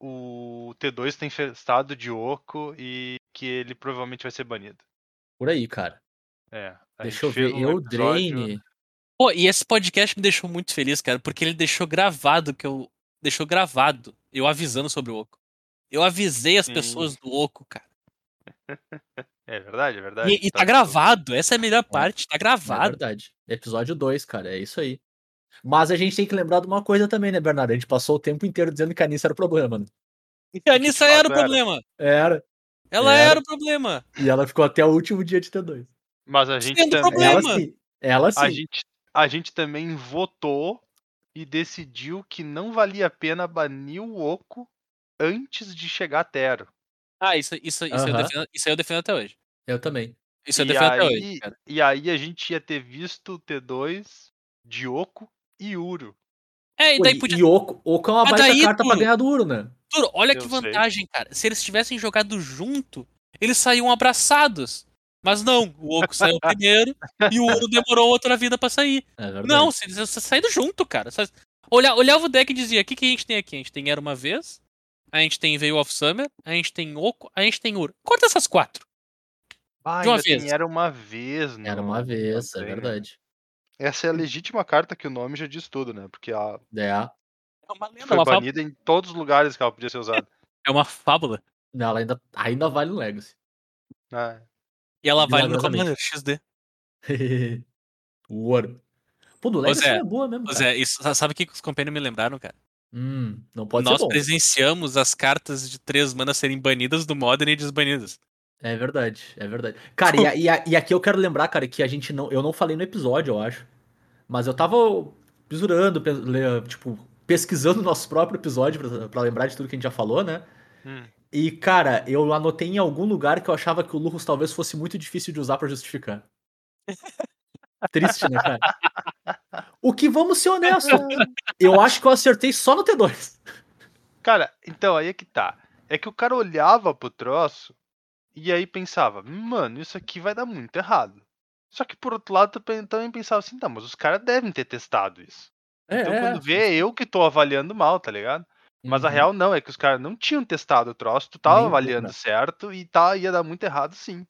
O T2 tem estado de oco e que ele provavelmente vai ser banido.
Por aí, cara.
É.
Deixa eu ver.
um episódio-
Eldraine.
Pô, e esse podcast me deixou muito feliz, cara, porque ele deixou gravado que eu deixou gravado eu avisando sobre o Oco. Eu avisei as
Sim.
pessoas do Oco, cara.
É verdade, é verdade.
E, e tá gravado, essa é a melhor parte, tá
É
gravado.
verdade. Episódio 2, cara, é isso aí. Mas a gente tem que lembrar de uma coisa também, né, Bernardo? A gente passou o tempo inteiro dizendo que a Anissa era o problema, né?
E a Anissa era o problema.
Era.
Ela
Era.
era o problema.
E ela ficou até o último dia de T2.
Mas a gente
Sendo
também.
problema.
Ela sim. Ela sim.
A gente, a gente também votou e decidiu que não valia a pena banir o Oco antes de chegar a Tero.
Ah, isso, isso, isso, eu
Aham.
defendo, isso aí eu defendo até hoje.
Eu também.
Isso eu
E
defendo até
aí-
hoje, cara.
E aí a gente ia ter visto o T2 de Oco e Uro.
É, e
Pô,
daí
e,
podia.
e Oco, Oco é uma
Mas
baita
daí,
carta pra
Turo,
ganhar duro, né?
Turo, olha
Eu
que
sei.
vantagem, cara. Se eles tivessem jogado junto, eles saíam abraçados. Mas não, o Oco saiu primeiro e o Uro demorou outra vida pra sair.
É.
Não, se eles tivessem saído junto, cara. Olha, olhava o deck e dizia: o que, que a gente tem aqui? A gente tem Era uma vez, a gente tem Veil of Summer, a gente tem Oco, a gente tem Uro. Corta essas quatro.
Ah,
De uma vez.
Era uma vez,
Era
no-
uma vez, é
né?
verdade.
Essa é a legítima carta que o nome já diz tudo, né? Porque ela
É,
É uma lenda,
foi
uma fábula.
banida em todos os lugares que ela podia ser usada.
É uma fábula.
ela ainda, ainda vale um Legacy.
Ah,
E ela vale no. Commander XD.
ouro. Pô, do Legacy
Zé,
é boa mesmo, cara.
Zé, isso, sabe o que os companheiros me lembraram, cara?
Hum, não pode
Nós
ser bom.
presenciamos as cartas de três manas serem banidas do Modern e desbanidas.
É verdade, é verdade. Cara, e, e, e aqui eu quero lembrar, cara, que a gente não. Eu não falei no episódio, eu acho. Mas eu tava pisurando, tipo, pesquisando o nosso próprio episódio pra, pra lembrar de tudo que a gente já falou, né?
hum.
E, cara, eu anotei em algum lugar que eu achava que o Lurus talvez fosse muito difícil de usar pra justificar. Triste, né, cara? O que, vamos ser honestos, eu acho que eu acertei só no T2.
Cara, então aí é que tá. É que o cara olhava pro troço e aí pensava, mano, isso aqui vai dar muito errado. Só que por outro lado, também pensava assim, tá, mas os caras devem ter testado isso.
É,
Então
é.
quando vê, é eu que tô avaliando mal, tá ligado? Mas a
Uhum.
real não, é que os caras não tinham testado o troço, tu tava
Nem
avaliando
né?
certo e tá, ia dar muito errado sim.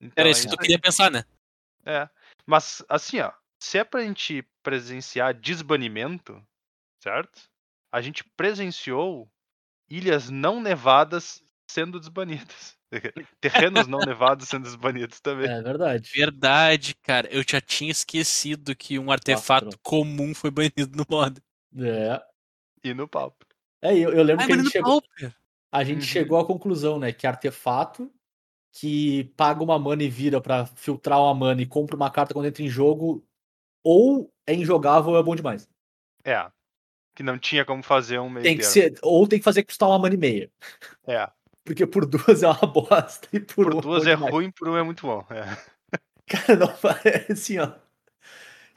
Então,
Era isso que tu
aí.
queria pensar, né?
É. Mas, assim, ó, se é pra gente presenciar desbanimento, certo? A gente presenciou ilhas não nevadas sendo desbanidas. Terrenos não nevados sendo desbanidos também.
É verdade.
Verdade, cara. Eu já tinha esquecido que um artefato
Quatro.
comum foi banido no Modern.
É.
E no papo.
É, eu, eu lembro
Ai,
que a gente, chegou, a gente
Uhum.
chegou à conclusão, né? Que artefato que paga uma mana e vira pra filtrar uma mana e compra uma carta quando entra em jogo, ou é injogável ou é bom demais.
É. Que não tinha como fazer um meio
Tem que
termo.
ser, ou tem que fazer custar uma mana e meia.
É.
Porque por duas é uma bosta e por,
Por
uma
duas
bom
é
demais.
ruim, por um é muito bom. É,
Cara, não parece assim, ó.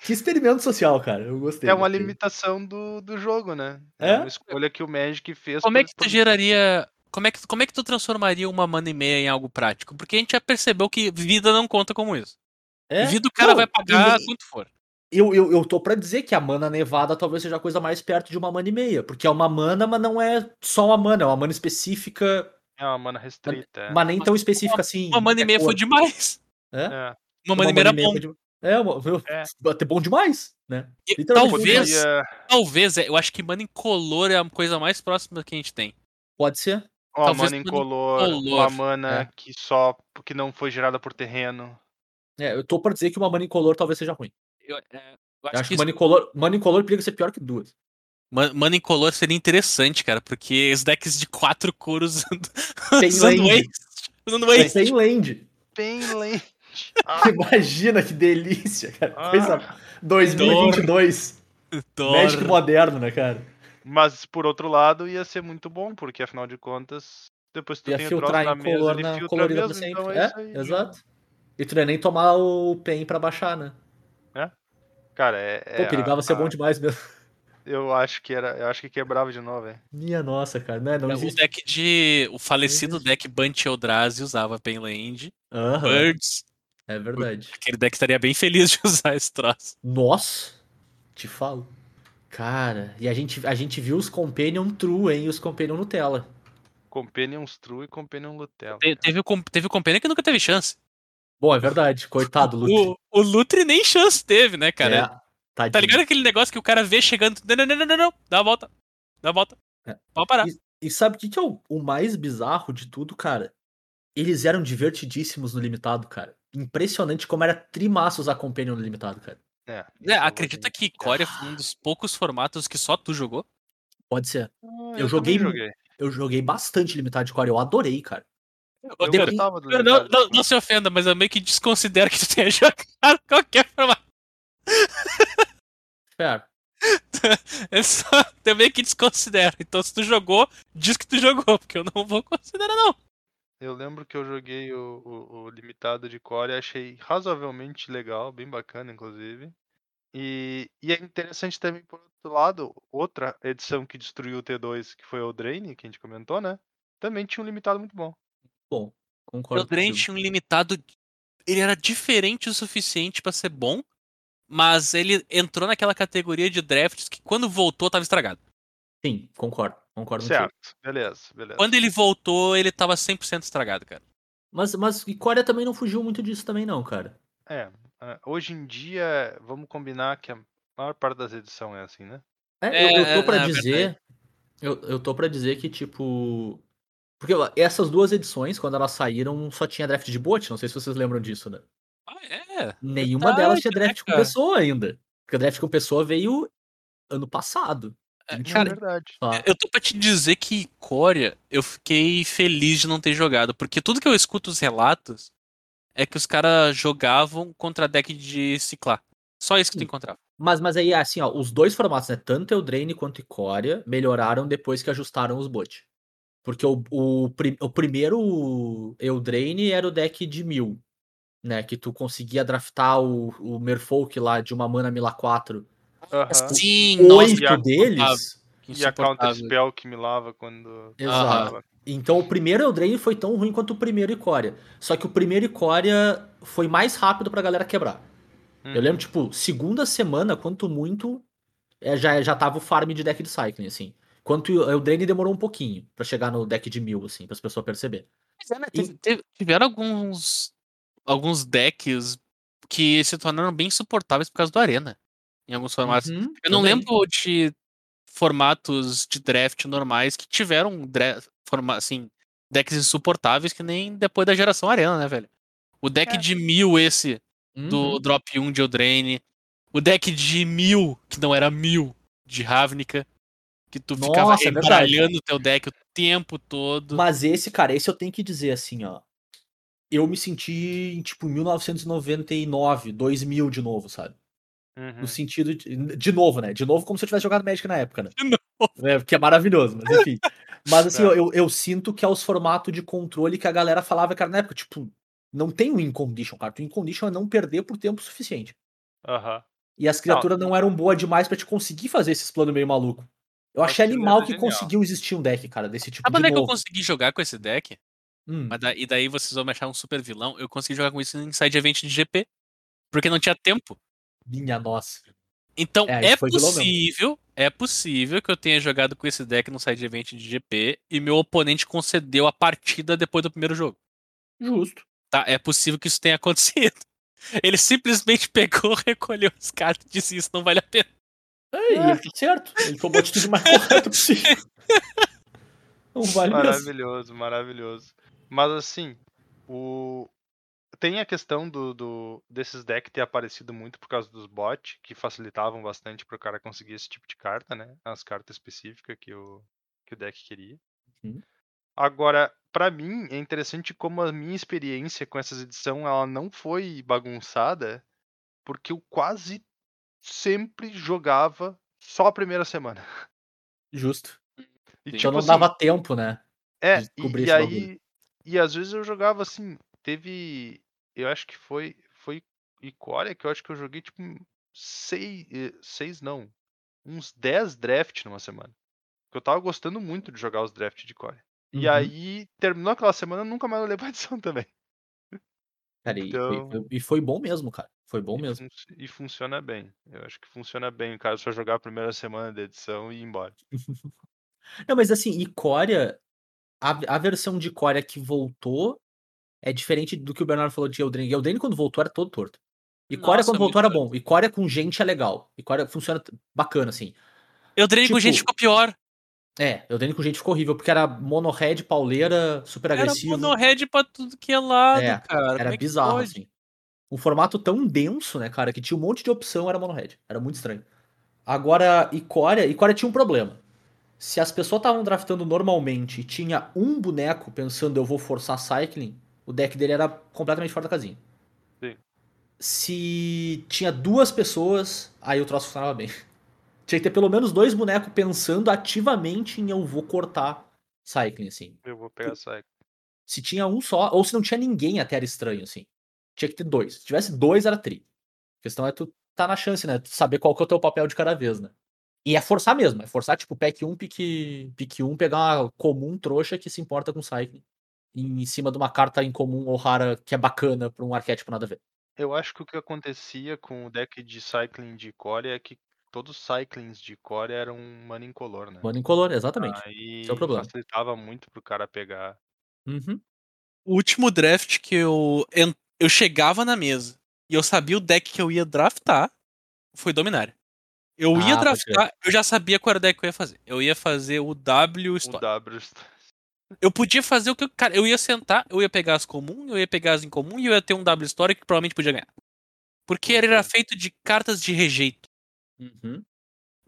Que experimento social, cara. Eu gostei.
é uma
gostei.
limitação do, do jogo, né?
É?
uma escolha que o Magic fez.
Como é que tu geraria. Como é que, como é que tu transformaria uma mana e meia em algo prático? Porque a gente já percebeu que vida não conta como isso.
É?
Vida o cara
Não,
vai pagar
e-
quanto for.
Eu, eu, eu tô pra dizer que a mana nevada talvez seja a coisa mais perto de uma mana e meia. Porque é uma mana, mas não é só uma mana, é uma mana específica,
É uma mana restrita. é.
mas nem tão específica assim.
Uma mana e
é
meia foi demais.
É?
É.
Uma mana e meia era bom.
de- É,
É.
até bom demais, né?
E talvez-
Poderia-
Talvez, é, eu acho que mana incolor é a coisa mais próxima que a gente tem.
Pode ser.
Uma
Talvez
mana
mana
incolor, uma
incolor,
mana
é.
que só que não foi gerada por terreno.
É, eu tô pra dizer que uma mana incolor talvez seja ruim.
Eu, é, eu
Eu
acho,
acho que
que
mana incolor, mana incolor periga ser pior que duas.
Man- mana incolor seria interessante, cara, porque os decks de quatro cores usando,
Tem
usando
land.
waste. Usando
Tem,
waste.
tem land.
Bem lente. Ah,
Imagina que delícia, cara.
Ah.
Coisa 2022.
Dor.
Magic moderno, né, cara?
Mas por outro lado ia ser muito bom, porque afinal de contas, depois tu
Ia
tem o troço
filtrar
na
em
mesa,
color
ele
na
filtra
colorida
mesmo,
sempre.
então
é,
é, aí.
exato. E tu não ia nem tomar o PEN pra baixar, né?
Cara, é.
Pô,
é
perigava
a-
ser bom
a-
demais mesmo.
Eu acho que era. Eu acho que quebrava de novo, velho.
Minha nossa, cara. Né? Não
o
existe.
deck de. O falecido
existe.
deck Bunch Eldrazi usava Penland.
Aham,
Birds.
é verdade.
Aquele deck estaria bem feliz de usar esse troço.
Nossa, te falo. Cara, e a gente, a gente viu os Companion True, hein? E os Companion Nutella.
Companions True e Companion Lutella.
Te- Teve, o teve o Companion que nunca teve chance.
Bom, é verdade. Coitado, Lutri.
O, o Lutri nem chance teve, né, cara?
É, tadinho.
Tá ligado aquele negócio que o cara vê chegando. Não, não, não, não, não, não. Dá a volta. Dá a volta.
É.
Pode parar.
E sabe o que, que é o, o mais bizarro de tudo, cara? Eles eram divertidíssimos no limitado, cara. Impressionante como era trimaço usar Companion no limitado, cara.
É,
É,
eu
acredita que Coreia foi um dos poucos formatos que só tu jogou?
Pode ser.
Ah,
eu joguei
também
mu-
joguei.
Eu joguei bastante limitado de core, eu adorei, cara.
Eu do
Pedro, não, não, não se ofenda, mas eu meio que desconsidero que tu tenha jogado qualquer
Fair.
É só, eu meio que desconsidero. Então se tu jogou, diz que tu jogou, porque eu não vou considerar, não.
Eu lembro que eu joguei o, o- o limitado de core e achei razoavelmente legal, bem bacana, inclusive. E, e é interessante também, por outro lado, outra edição que destruiu o T2, que foi o Drain, que a gente comentou, né? Também tinha um limitado muito bom.
Bom,
O
concordo.
Drain
contigo.
tinha um limitado. Ele era diferente o suficiente pra ser bom, mas ele entrou naquela categoria de drafts que quando voltou tava estragado.
Sim, concordo. Concordo.
Certo, beleza, beleza.
Quando ele voltou, ele tava 100% estragado, cara.
Mas, mas e Coreia também não fugiu muito disso também, não, cara.
É, é, hoje em dia, vamos combinar que a maior parte das edições é assim, né?
É,
É,
eu, eu tô pra
é, é
dizer. Eu, eu tô pra dizer que, tipo. Porque essas duas edições, quando elas saíram, só tinha draft de bot. Não sei se vocês lembram disso, né?
Ah, é.
Nenhuma delas tinha
Verdade, né,
draft com
cara?
pessoa ainda. Porque o draft com pessoa veio ano passado.
É,
21,
É
cara,
verdade.
Eu tô pra te dizer que Coreia, eu fiquei feliz de não ter jogado, porque tudo que eu escuto os relatos é que os caras jogavam contra deck de ciclar. Só isso que tu
Sim.
encontrava.
Mas, mas aí, assim, ó, os dois formatos, né? Tanto Eldraine quanto Ikoria melhoraram depois que ajustaram os bot. Porque o, o, o primeiro Eldraine era o deck de mil, né? Que tu conseguia draftar o, o Merfolk lá de uma mana Mila 4.
Aham.
Sim,
Oito
e
deles.
que
E a counter spell que me lava quando.
Exato. Então o primeiro Eldraine foi tão ruim quanto o primeiro Ikoria. Só que o primeiro Ikoria foi mais rápido pra galera quebrar.
Uhum.
Eu lembro, tipo, segunda semana, quanto muito, é, já, já tava o farm de deck de cycling, assim. Quanto o Eldraine demorou um pouquinho pra chegar no deck de mil, assim, para as pessoas perceber.
Mas é, né, teve- tiveram alguns alguns decks que se tornaram bem insuportáveis por causa do Arena. Em alguns formatos.
Uhum,
Eu não
também.
lembro de formatos de draft normais que tiveram forma, assim, decks insuportáveis que nem depois da geração Arena, né, velho? O deck
É.
de mil, esse, do
Uhum.
Drop 1 de Eldraine. O deck de mil, que não era mil, de Ravnica. Que tu ficava
Nossa, é verdade.
embaralhando o teu deck o tempo todo.
Mas esse, cara, esse eu tenho que dizer assim, ó. Eu me senti em, tipo, 1999, 2000 de novo, sabe?
Uhum.
No sentido de. De novo, né? De novo, como se eu tivesse jogado Magic na época, né?
De novo.
É, porque é maravilhoso, mas enfim. Mas assim,
É.
eu, eu, eu sinto que é os formatos de controle que a galera falava, cara, na época, tipo, não tem win condition, cara. O win condition é não perder por tempo suficiente.
Aham.
E as criaturas não, eram boas demais pra te conseguir fazer esses planos meio maluco. Eu achei animal
era
que
genial.
conseguiu existir um deck, cara, desse tipo
Sabe onde
de
é que eu consegui jogar com esse deck?
Hum,
Mas da- e daí vocês vão me achar um super vilão. Eu consegui jogar com isso em side event de GP. Porque não tinha tempo.
minha nossa.
Então
É,
é,
foi mesmo.
possível, é possível que eu tenha jogado com esse deck no side event de GP e meu oponente concedeu a partida depois do primeiro jogo.
Justo.
Tá? É possível que isso tenha acontecido. Ele simplesmente pegou, recolheu as cartas e disse isso não vale a pena.
É, e ele tá certo. Ele tomou a atitude mais correta possível. Não vale mesmo.
Maravilhoso, maravilhoso. Mas assim, o... tem a questão do, do- desses decks ter aparecido muito por causa dos bots, que facilitavam bastante para o cara conseguir esse tipo de carta, né? As cartas específicas que o, que o deck queria.
Uhum.
Agora, pra mim, é interessante como a minha experiência com essas edições ela não foi bagunçada, porque eu quase sempre jogava só a primeira semana.
Justo.
E, tipo
então não
assim,
dava tempo, né?
É,
de
e, e aí.
bagulho.
E às vezes eu jogava assim. Teve. Eu acho que foi. Foi Icória que eu acho que eu joguei tipo. Seis. eh, Seis não. Uns 10 draft numa semana. Porque eu tava gostando muito de jogar os drafts de Core. E
Uhum.
aí, terminou aquela semana, nunca mais olhei pra edição também.
Cara, e,
então-
foi, foi- e foi bom mesmo, cara. Foi bom
e,
mesmo.
fun- e funciona bem. Eu acho que funciona bem, cara, só jogar a primeira semana da edição e ir embora.
Não, mas assim, e Corea, a, a versão de Corea que voltou é diferente do que o Bernardo falou de Eldraine. Eldraine quando voltou era todo torto. E Corea quando voltou era bom. E Corea com gente é legal. E Corea funciona bacana, assim.
Eu treinei com
Tipo-
gente ficou pior.
É, dei com gente ficou horrível, porque era mono-red, pauleira, super
Era
agressivo.
mono-red pra tudo que é lado,
É,
cara.
Era
é
bizarro,
pode?
assim. Um formato tão denso, né, cara, que tinha um monte de opção, era mono-red. Era muito estranho. Agora, Icória, Icória tinha um problema. Se as pessoas estavam draftando normalmente e tinha um boneco pensando eu vou forçar cycling, o deck dele era completamente fora da casinha.
Sim.
Se tinha duas pessoas, aí o troço funcionava bem. Tinha que ter pelo menos dois bonecos pensando ativamente em eu vou cortar cycling, assim.
Eu vou pegar Cycle.
Se tinha um só, ou se não tinha ninguém, até era estranho, assim. Tinha que ter dois. Se tivesse dois, era tri. A questão é tu tá na chance, né? Tu saber qual que é o teu papel de cada vez, né? E é forçar mesmo. É forçar, tipo, pack 1, pick, pick 1, pegar uma comum trouxa que se importa com cycling. Em cima de uma carta incomum ou rara que é bacana pra um arquétipo nada a ver.
Eu acho que o que acontecia com o deck de Cycling de Core é que todos os Cyclings de Core eram mana incolor, né?
Mano incolor, exatamente.
Aí
esse é o problema.
facilitava muito pro cara pegar.
Uhum.
O último draft que eu. Eu chegava na mesa e eu sabia o deck que eu ia draftar foi Dominária. Eu ia
Ah, crer.
draftar, eu já sabia qual era o deck que eu ia fazer. Eu ia fazer o W
O
Story.
W.
Eu podia fazer o que eu. Cara, eu ia sentar, eu ia pegar as comuns, eu ia pegar as incomum e eu ia ter um W Story que provavelmente podia ganhar. Porque ele era feito de cartas de rejeito.
Uhum.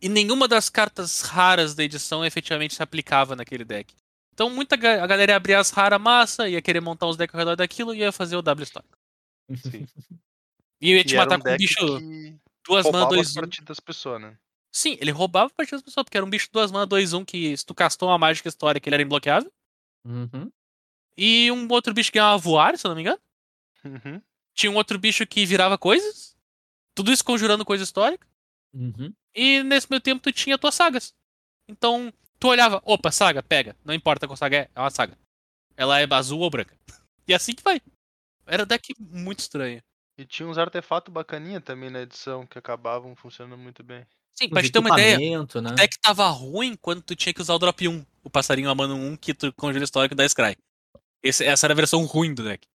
E nenhuma das cartas raras da edição efetivamente se aplicava naquele deck. Então muita ga- a galera ia abrir as raras massa, ia querer montar os decks ao redor daquilo e ia fazer o W Story.
Sim.
E eu ia te
E
matar
um
com um
deck
bicho
que
duas mana,
roubava
dois
as
um.
partidas das pessoas, né?
Sim, ele roubava a partida das pessoas, porque era um bicho duas mana, dois um, que se tu castou uma mágica história que ele era imbloqueável.
Uhum.
E um outro bicho que ganhava voar, se eu não me engano.
Uhum.
Tinha um outro bicho que virava coisas. Tudo isso conjurando coisa histórica.
Uhum.
E nesse meio tempo tu tinha tuas sagas. Então, tu olhava, opa, saga, pega. Não importa qual saga é, é uma saga. Ela é azul ou branca. E assim que vai. Era deck muito estranho.
E tinha uns artefatos bacaninha também na edição que acabavam funcionando muito bem.
Sim, pra te ter uma ideia,
né?
o deck tava ruim quando tu tinha que usar o drop 1. O passarinho a mano 1 que tu congela histórico da Scry. Esse- essa era a versão ruim do deck.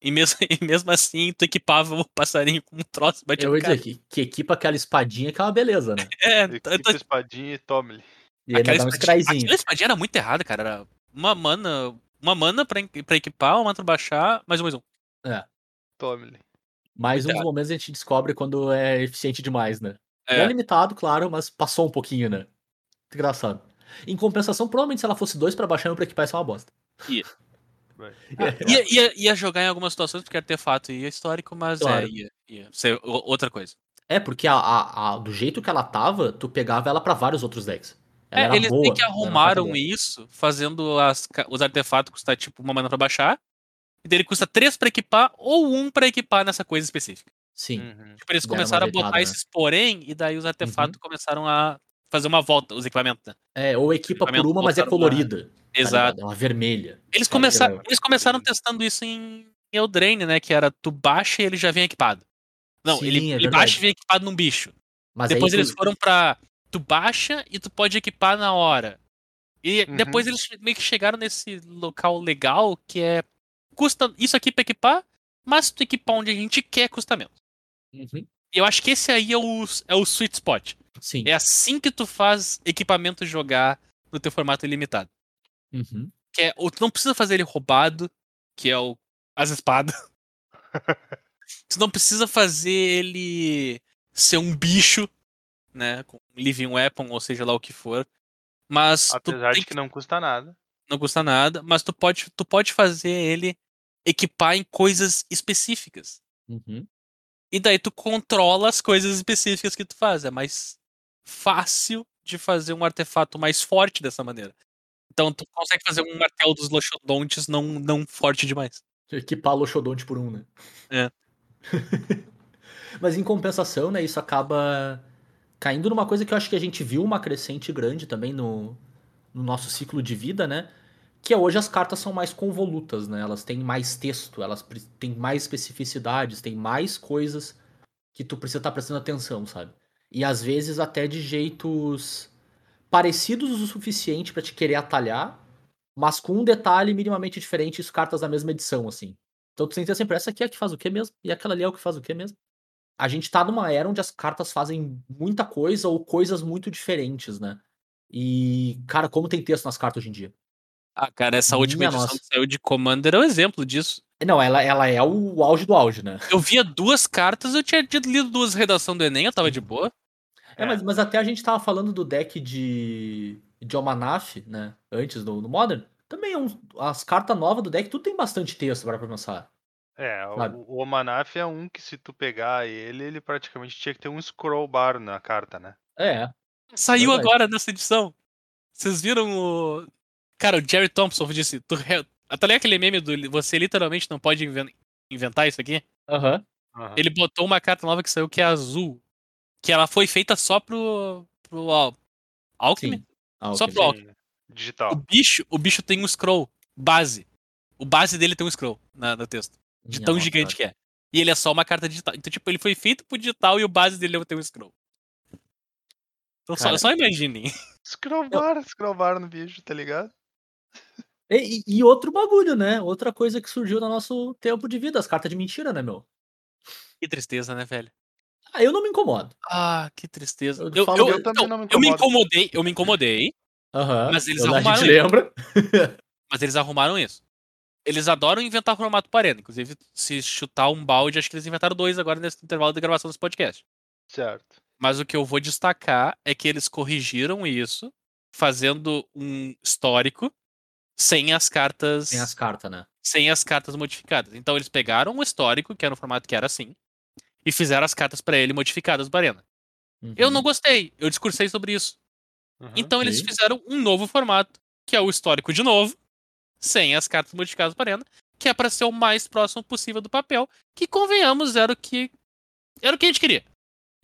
E mesmo, e mesmo assim, tu equipava o passarinho com um troço, batia
Eu ia
cara.
dizer que, que equipa aquela espadinha que é uma beleza, né?
É,
Equipa
t- t-
espadinha e tome-lhe.
E um
espadinha, aquela espadinha era muito errada, cara. Era uma mana, uma mana pra, pra equipar, uma pra baixar, mais um, mais um.
Tome-lhe.
Mais um dos
Cuidado.
momentos a gente descobre quando é eficiente demais, né? É.
É,
limitado, claro, mas passou um pouquinho, né? Muito engraçado. Em compensação, provavelmente se ela fosse dois pra baixar e um pra equipar, isso é uma bosta.
Vai.
ia, ia, ia jogar em algumas situações porque artefato ia histórico, mas
Claro.
é, ia, ia ser outra coisa.
É, porque a, a- a- do jeito que ela tava, tu pegava ela pra vários outros decks. Ela
É,
era
eles
boa.
meio que arrumaram isso, fazendo as os artefatos custar tipo uma mana pra baixar. E dele custa três pra equipar ou um pra equipar nessa coisa específica.
Sim.
Uhum.
Tipo, eles
Deram
começaram a botar
né?
esses porém, e daí os artefatos começaram a fazer uma volta, os equipamentos. Né?
É, ou equipa por uma, mas é
botaram uma-
colorida. tá
Exato.
É uma vermelha.
Eles, começaram,
que
eles começaram testando isso em Eldraine, né? Que era tu baixa e ele já vem equipado. Não,
Sim,
ele,
é
ele baixa e vem equipado num bicho.
Mas
depois
aí
eles
tu-
foram pra. Tu baixa e tu pode equipar na hora. E
Uhum.
depois eles meio que chegaram nesse local legal que é. Custa isso aqui pra equipar, mas se tu equipar onde a gente quer, custa menos.
Uhum.
Eu acho que esse aí é o, é o sweet spot.
Sim.
É assim que tu faz equipamento jogar no teu formato ilimitado.
Uhum.
Que é, ou tu não precisa fazer ele roubado, que é o as espadas. tu não precisa fazer ele ser um bicho, né, com um living weapon, ou seja lá o que for. Mas
Apesar de que não custa nada.
Não custa nada, mas tu pode tu pode fazer ele equipar em coisas específicas.
Uhum.
E daí tu controla as coisas específicas que tu faz. É mais fácil de fazer um artefato mais forte dessa maneira. Então tu consegue fazer um martelo dos Loxodontes não, não forte demais.
Equipar Loxodonte por um, né?
É.
Mas em compensação, né, isso acaba caindo numa coisa que eu acho que a gente viu uma crescente grande também no, no nosso ciclo de vida, né? Que é hoje as cartas são mais convolutas, né? Elas têm mais texto, elas têm mais especificidades, têm mais coisas que tu precisa estar prestando atenção, sabe? E às vezes até de jeitos parecidos o suficiente pra te querer atalhar, mas com um detalhe minimamente diferente, isso cartas da mesma edição, assim. Então tu ter sempre essa aqui é a que faz o que mesmo, e aquela ali é o que faz o que mesmo. A gente tá numa era onde as cartas fazem muita coisa ou coisas muito diferentes, né? E, cara, como tem texto nas cartas hoje em dia.
Ah, cara, essa última
Minha
edição
nossa.
que saiu de Commander é um exemplo disso.
Não, ela, ela é o auge do auge, né?
Eu via duas cartas, eu tinha lido duas redações do Enem, eu tava de boa.
É, mas, mas até a gente tava falando do deck de, de Almanaf, né? Antes do, do Modern. Também é um- as cartas novas do deck, tudo tem bastante texto para pensar.
É,
Sabe?
o, o Omanaf é um que se tu pegar ele, ele praticamente tinha que ter um scroll bar na carta, né?
É,
Saiu
Verdade.
agora nessa edição. Vocês viram o. Cara, o Jerry Thompson disse. Tu re... Tá ligado aquele meme do você literalmente não pode inven- inventar isso aqui?
aham.
Ele botou uma carta nova que saiu que é azul. Que ela foi feita só pro. pro Al- Alchemy?
Sim. Ah,
Só pro- O
Digital.
bicho, o bicho tem um scroll base. O base dele tem um scroll na, no texto. De
Minha
tão
nossa,
gigante
cara.
que é. E ele é só uma carta digital. Então, tipo, ele foi feito pro digital e o base dele tem um scroll. Então, só,
Cara.
só imaginem.
Scroll bar, scroll bar no bicho, tá ligado?
E, e- outro bagulho, né? Outra coisa que surgiu no nosso tempo de vida, as cartas de mentira, né, meu?
Que tristeza, né, velho?
Ah, eu não me incomodo.
Ah, que tristeza.
Eu
Eu,
falo-
eu-
eu também
não,
não me
eu me
incomodo.
incomodei, eu me incomodei,
Aham.
Mas eles
eu- A
arrumaram
gente
isso.
lembra.
mas eles arrumaram isso. Eles adoram inventar formato parede. Inclusive, se chutar um balde, acho que eles inventaram dois agora nesse intervalo de gravação desse podcast.
Certo.
Mas o que eu vou destacar é que eles corrigiram isso, fazendo um histórico sem as cartas.
Tem as cartas, né?
sem as cartas modificadas. Então eles pegaram o histórico, que era um formato que era assim, e fizeram as cartas pra ele modificadas do Arena. Eu
Uhum.
não gostei, eu discursei sobre isso.
Uhum.
Então eles
ok.
fizeram um novo formato, que é o histórico de novo, sem as cartas modificadas do Arena, que é pra ser o mais próximo possível do papel, que convenhamos era o que era o que a gente queria.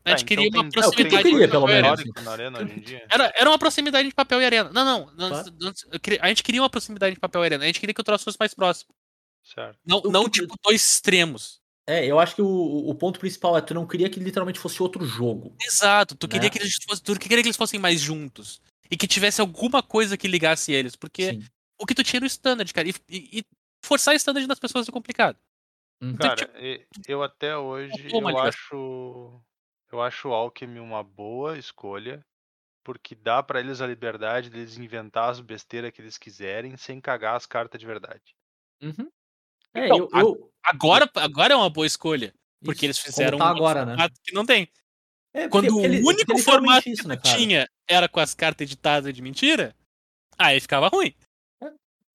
A gente
Ah,
queria
então
uma
tem-
É, o que tu
proximidade
queria, pelo menos.
arena.
Histórico na arena hoje em dia.
Era, era uma proximidade de papel e arena. Não, não. eu queria- a gente queria uma proximidade de papel e arena. A gente queria que o troço fosse mais próximo.
Certo.
Não,
Eu-
não
eu-
tipo, dois extremos.
É, eu acho que o, o ponto principal é tu não queria que literalmente fosse outro jogo.
Exato, tu
Né?
queria que eles fossem, tu queria que eles fossem mais juntos. E que tivesse alguma coisa que ligasse eles. Porque
Sim.
o que tu tinha era o standard, cara. E, e- forçar standard das pessoas é complicado.
Uhum.
Então,
Cara, e- eu até hoje eu
ligação.
acho eu acho o Alchemy uma boa escolha, porque dá pra eles a liberdade deles inventar as besteiras que eles quiserem sem cagar as cartas de verdade.
Uhum. É,
Então,
eu, eu-
Agora, agora é uma boa escolha. Porque eles
isso,
fizeram
como tá
um
agora, né?
formato que não tem.
É,
Quando
ele-
o
porque
único
literalmente
formato
isso,
que
né, cara?
tinha era com as cartas editadas de mentira, aí ficava ruim.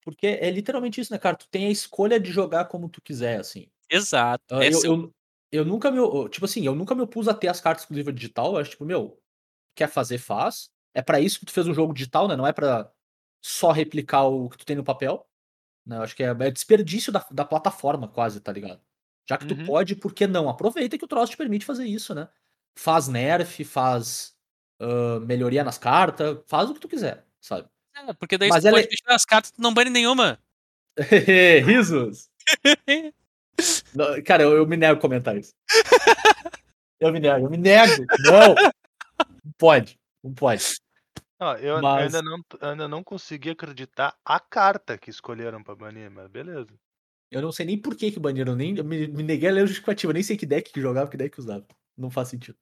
Porque é literalmente isso, né, cara? Tu tem a escolha de jogar como tu quiser, assim.
Exato.
Ah, Eu,
é
eu, eu nunca me. Tipo assim, eu nunca me opus a ter as cartas exclusivas digital. Eu acho, tipo, meu, quer fazer, faz. É pra isso que tu fez um jogo digital, né? Não é pra só replicar o que tu tem no papel. Né? Eu acho que é, é desperdício da, da plataforma, quase, tá ligado? Já que tu
Uhum.
pode, por que não? Aproveita que o troço te permite fazer isso, né? Faz nerf, faz ah, melhoria nas cartas, faz o que tu quiser, sabe?
É, porque daí
Mas
você
ela
pode
é-
nas cartas e não bane nenhuma.
Risos! Cara, eu, eu me nego a comentar isso. Eu me nego, eu me nego. Não! Não pode, não pode.
Não, eu
Mas-
ainda, não, ainda não consegui acreditar a carta que escolheram pra banir, mas beleza.
Eu não sei nem por que que baniram, nem, eu me, me neguei a ler a justificativa, nem sei que deck que jogava, que deck que usava. Não faz sentido.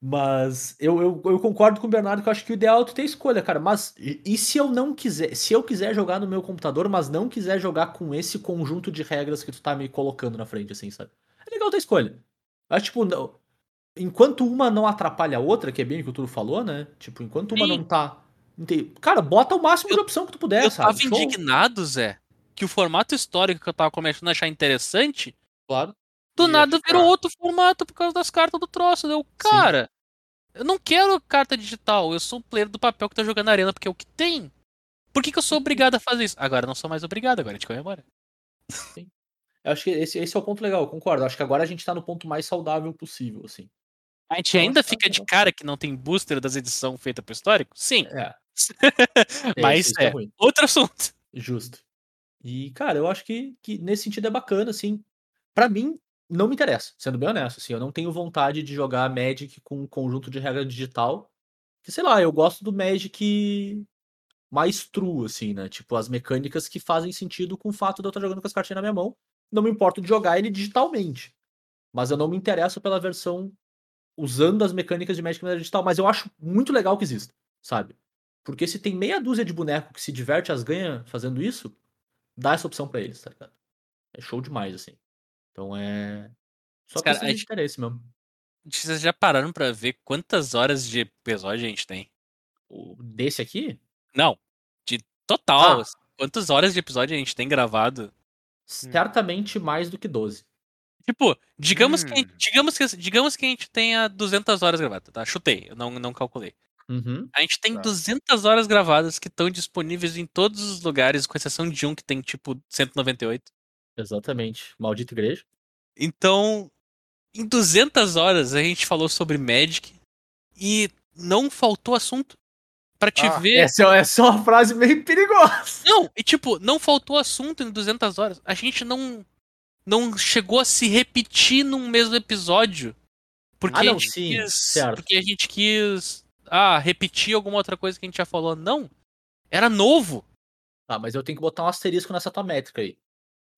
Mas eu, eu, eu concordo com o Bernardo que eu acho que o ideal é tu ter escolha, cara. Mas e, se eu não quiser, se eu quiser jogar no meu computador, mas não quiser jogar com esse conjunto de regras que tu tá me colocando na frente, assim, sabe? É legal ter escolha. Mas, tipo, não- enquanto uma não atrapalha a outra, que é bem o que o Turo falou, né? Tipo, enquanto uma
Sim.
não tá. Cara, bota o máximo de
Eu-
opção que tu puder,
eu
sabe?
tava
Show.
indignado, Zé, que o formato histórico que eu tava começando a achar interessante,
Claro.
Do nada virou outro formato por causa das cartas do troço. Eu, cara, eu não quero carta digital, eu sou o player do papel que tá jogando na arena porque é o que tem. Por que, que eu sou obrigado a fazer isso? Agora eu não sou mais obrigado, agora a gente comemora.
Eu acho que esse, esse é o ponto legal, eu concordo. Eu acho que agora a gente tá no ponto mais saudável possível, assim.
A gente ainda fica de cara que não tem booster das edições feitas pro histórico? Sim.
É.
Mas
isso
é,
ruim.
outro assunto.
Justo. E, cara, eu acho que, que nesse sentido é bacana, assim. Pra mim, não me interessa, sendo bem honesto, assim. Eu não tenho vontade de jogar Magic com um conjunto de regra digital. Que, sei lá, eu gosto do Magic mais true, assim, né? Tipo, as mecânicas que fazem sentido com o fato de eu estar jogando com as cartinhas na minha mão. Não me importo de jogar ele digitalmente. Mas eu não me interesso pela versão usando as mecânicas de Magic maneira digital. Mas eu acho muito legal que exista, sabe? Porque se tem meia dúzia de boneco que se diverte as ganha fazendo isso, dá essa opção pra eles, tá ligado? É show demais, assim. Então é. Só
Cara,
questão
a
de
gente-
interesse mesmo.
Vocês já pararam pra ver quantas horas de episódio a gente tem?
O desse aqui,
Não, de total.
Ah.
assim, Quantas horas de episódio a gente tem gravado?
certamente mais do que 12.
Tipo, digamos, que, a gente-
Hum.
digamos, que, digamos que a gente tenha 200 horas gravadas, tá? Chutei, eu não, não calculei.
Uhum.
A gente tem
Tá.
200 horas gravadas que estão disponíveis em todos os lugares, com exceção de um que tem, tipo, 198.
Exatamente. Maldita igreja.
Então, em 200 horas a gente falou sobre Magic e não faltou assunto pra te
Ah,
ver.
Essa é, essa é uma frase meio perigosa.
Não, e tipo, não faltou assunto em 200 horas. A gente não não chegou a se repetir num mesmo episódio. Porque
Ah, não,
a gente
sim,
quis,
certo.
porque a gente quis ah, repetir alguma outra coisa que a gente já falou. Não. Era novo.
Ah, mas eu tenho que botar um asterisco nessa tua métrica aí.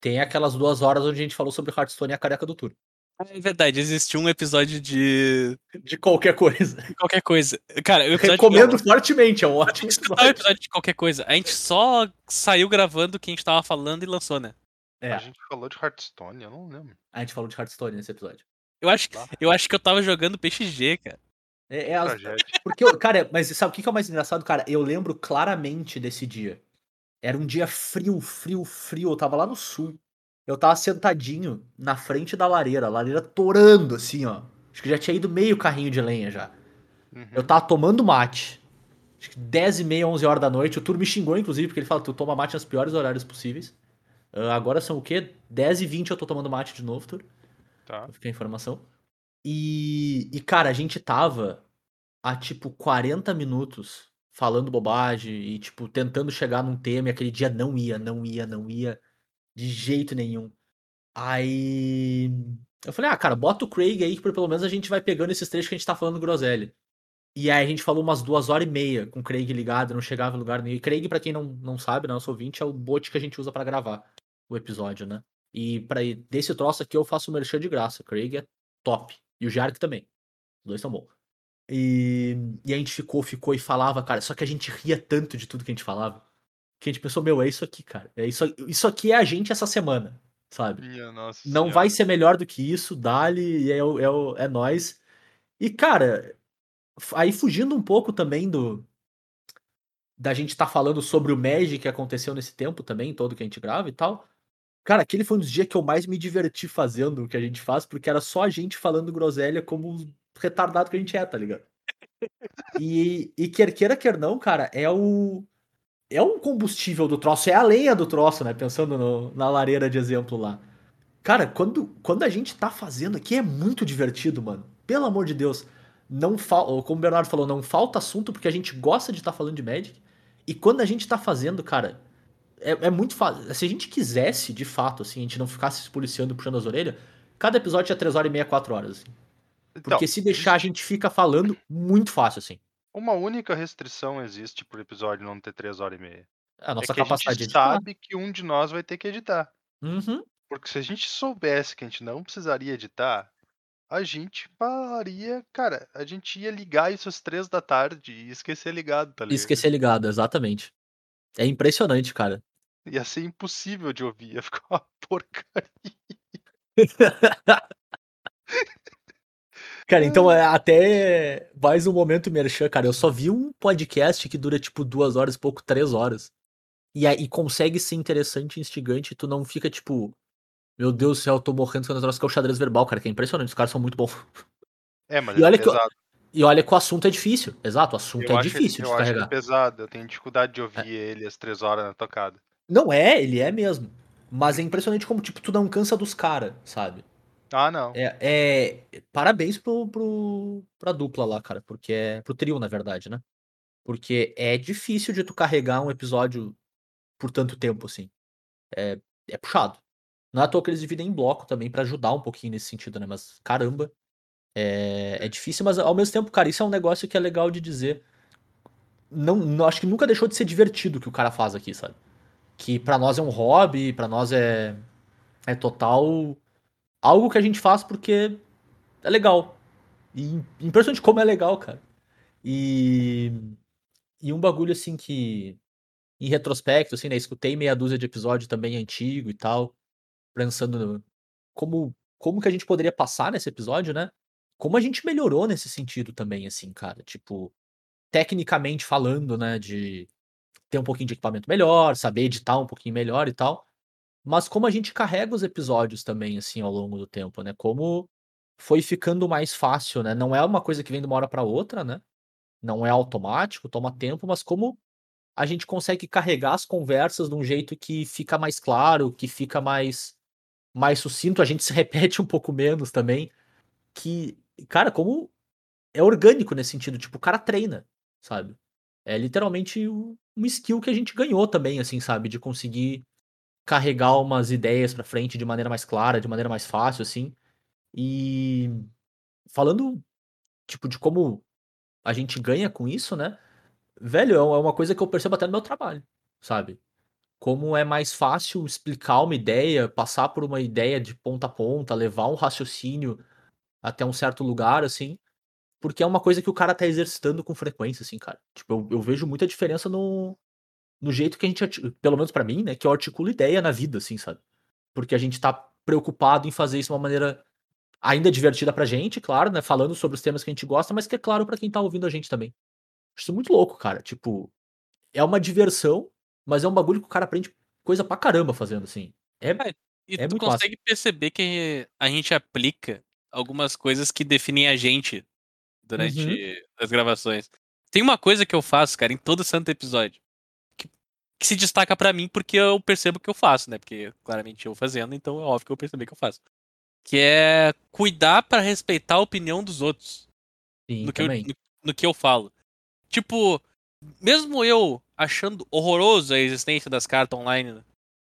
Tem aquelas duas horas onde a gente falou sobre Hearthstone e a careca do Tour.
É verdade, existe um episódio de
De qualquer coisa.
qualquer coisa. Cara, episódio
Recomendo fortemente, é um ótimo
que escutar o
episódio.
episódio de qualquer coisa. A gente só saiu gravando o que a gente tava falando e lançou, né?
É,
A gente falou de Hearthstone, eu não lembro.
a gente falou de Hearthstone nesse episódio.
Eu acho, eu acho que eu tava jogando PXG, cara.
É, é as-. Porque, eu- cara, mas sabe o que que é o mais engraçado, cara? Eu lembro claramente desse dia. Era um dia frio, frio, frio. Eu tava lá no sul. Eu tava sentadinho na frente da lareira, a lareira torando, assim, ó. Acho que já tinha ido meio carrinho de lenha já.
Uhum.
Eu tava tomando mate. Acho que 10 e meia, 11 horas da noite. O Tur me xingou, inclusive, porque ele fala: tu toma mate nos piores horários possíveis. Ah, agora são o quê? 10 e 20 eu tô tomando mate de novo, Tur.
Tá.
Pra ficar a informação. E, e, cara, a gente tava há, tipo, 40 minutos falando bobagem e, tipo, tentando chegar num tema e aquele dia não ia, não ia, não ia. De jeito nenhum. Aí. Eu falei, ah, cara, bota o Craig aí, que pelo menos a gente vai pegando esses trechos que a gente tá falando groselha. E aí a gente falou umas duas horas e meia com o Craig ligado, não chegava em lugar nenhum. E Craig, pra quem não, não sabe, né, nosso ouvinte, é o bot que a gente usa pra gravar o episódio, né? E para desse troço aqui eu faço o merchan de graça. Craig é top. E o Jark também. Os dois são bons. E, e a gente ficou, ficou e falava, cara. Só que a gente ria tanto de tudo que a gente falava. Que a gente pensou, meu, é isso aqui, cara. É isso, isso aqui é a gente essa semana, sabe?
Minha nossa
Não
senhora.
vai ser melhor do que isso, dali, e é, é, é nós. E, cara, aí fugindo um pouco também do. Da gente tá falando sobre o Magic que aconteceu nesse tempo também, todo que a gente grava e tal. Cara, aquele foi um dos dias que eu mais me diverti fazendo o que a gente faz, porque era só a gente falando groselha como retardado que a gente é, tá ligado? E, e quer queira, quer não, cara, é o. É um combustível do troço, é a lenha do troço, né? Pensando no- na lareira de exemplo lá. Cara, quando, quando a gente tá fazendo aqui é muito divertido, mano. Pelo amor de Deus. Não falta, como o Bernardo falou, não falta assunto porque a gente gosta de estar falando de Magic. E quando a gente tá fazendo, cara, é, é muito fácil. Se a gente quisesse, de fato, assim, a gente não ficasse se policiando puxando as orelhas, cada episódio tinha 3 horas e meia, 4 horas. Assim.
Então,
Porque se deixar, a gente fica falando muito fácil, assim.
uma única restrição existe pro episódio não ter 3 horas e meia.
A
É
nossa
a
capacidade de
gente
editar.
sabe que um de nós vai ter que editar.
Uhum.
Porque se a gente soubesse que a gente não precisaria editar, a gente faria. Cara, a gente ia ligar isso às três da tarde e esquecer ligado, tá ligado?
esquecer ligado, exatamente. É impressionante, cara.
Ia ser impossível de ouvir, ia ficar uma porcaria.
Cara, então é até mais um momento merchan, cara. Eu só vi um podcast que dura tipo duas horas e pouco, três horas. E aí consegue ser interessante e instigante. E tu não fica tipo, meu Deus do céu, eu tô morrendo com troço que é o xadrez verbal, cara. Que é impressionante. Os caras são muito bons.
É, mas
E
é
olha que eu-
pesado.
E olha que o assunto é difícil. Exato, o assunto
Eu
é
acho ele-
difícil
eu
de
acho ele
carregar.
pesado, eu tenho dificuldade de ouvir ele às três horas na tocada.
Não é, ele é mesmo. Mas é impressionante como, tipo, tu não cansa dos caras, sabe?
Ah, não.
É, é- Parabéns pro, pro, pra dupla lá, cara. Porque é. Pro trio, na verdade, né? Porque é difícil de tu carregar um episódio por tanto tempo, assim. É, é puxado. Não é à toa que eles dividem em bloco também pra ajudar um pouquinho nesse sentido, né? Mas caramba. É, é difícil, mas ao mesmo tempo, cara, isso é um negócio que é legal de dizer. Não, não- acho que nunca deixou de ser divertido o que o cara faz aqui, sabe? Que pra nós é um hobby, pra nós é, é total algo que a gente faz porque é legal. E impressionante como é legal, cara. E e um bagulho assim que, em retrospecto, assim, né, escutei meia dúzia de episódio também antigo e tal, pensando no como como que a gente poderia passar nesse episódio, né, como a gente melhorou nesse sentido também, assim, cara, tipo, tecnicamente falando, né, de ter um pouquinho de equipamento melhor, saber editar um pouquinho melhor e tal, mas como a gente carrega os episódios também, assim, ao longo do tempo, né, como foi ficando mais fácil, né, não é uma coisa que vem de uma hora pra outra, né, não é automático, toma tempo, mas como a gente consegue carregar as conversas de um jeito que fica mais claro, que fica mais mais sucinto, a gente se repete um pouco menos também, que, cara, como é orgânico nesse sentido, tipo, o cara treina, sabe. É literalmente um skill que a gente ganhou também, assim, sabe, de conseguir carregar umas ideias pra frente de maneira mais clara, de maneira mais fácil, assim. E falando, tipo, de como a gente ganha com isso, né, velho, é uma coisa que eu percebo até no meu trabalho, sabe. Como é mais fácil explicar uma ideia, passar por uma ideia de ponta a ponta, levar um raciocínio até um certo lugar, assim, porque é uma coisa que o cara tá exercitando com frequência, assim, cara. Tipo, eu eu vejo muita diferença no no jeito que a gente pelo menos pra mim, né, que eu articulo ideia na vida, assim, sabe. Porque a gente tá preocupado em fazer isso de uma maneira ainda divertida pra gente, claro, né, falando sobre os temas que a gente gosta, mas que é claro pra quem tá ouvindo a gente também. Isso é muito louco, cara, tipo, é uma diversão, mas é um bagulho que o cara aprende coisa pra caramba fazendo, assim. É
É, e
é
tu
muito massa.
consegue perceber que a gente aplica algumas coisas que definem a gente durante
Uhum.
as gravações. Tem uma coisa que eu faço, cara, em todo santo episódio, que se destaca pra mim, porque eu percebo que eu faço, né, porque claramente eu fazendo, então é óbvio que eu percebi que eu faço. Que é cuidar pra respeitar a opinião dos outros.
Sim,
No que eu no no que eu falo. Tipo, mesmo eu achando horroroso a existência das cartas online do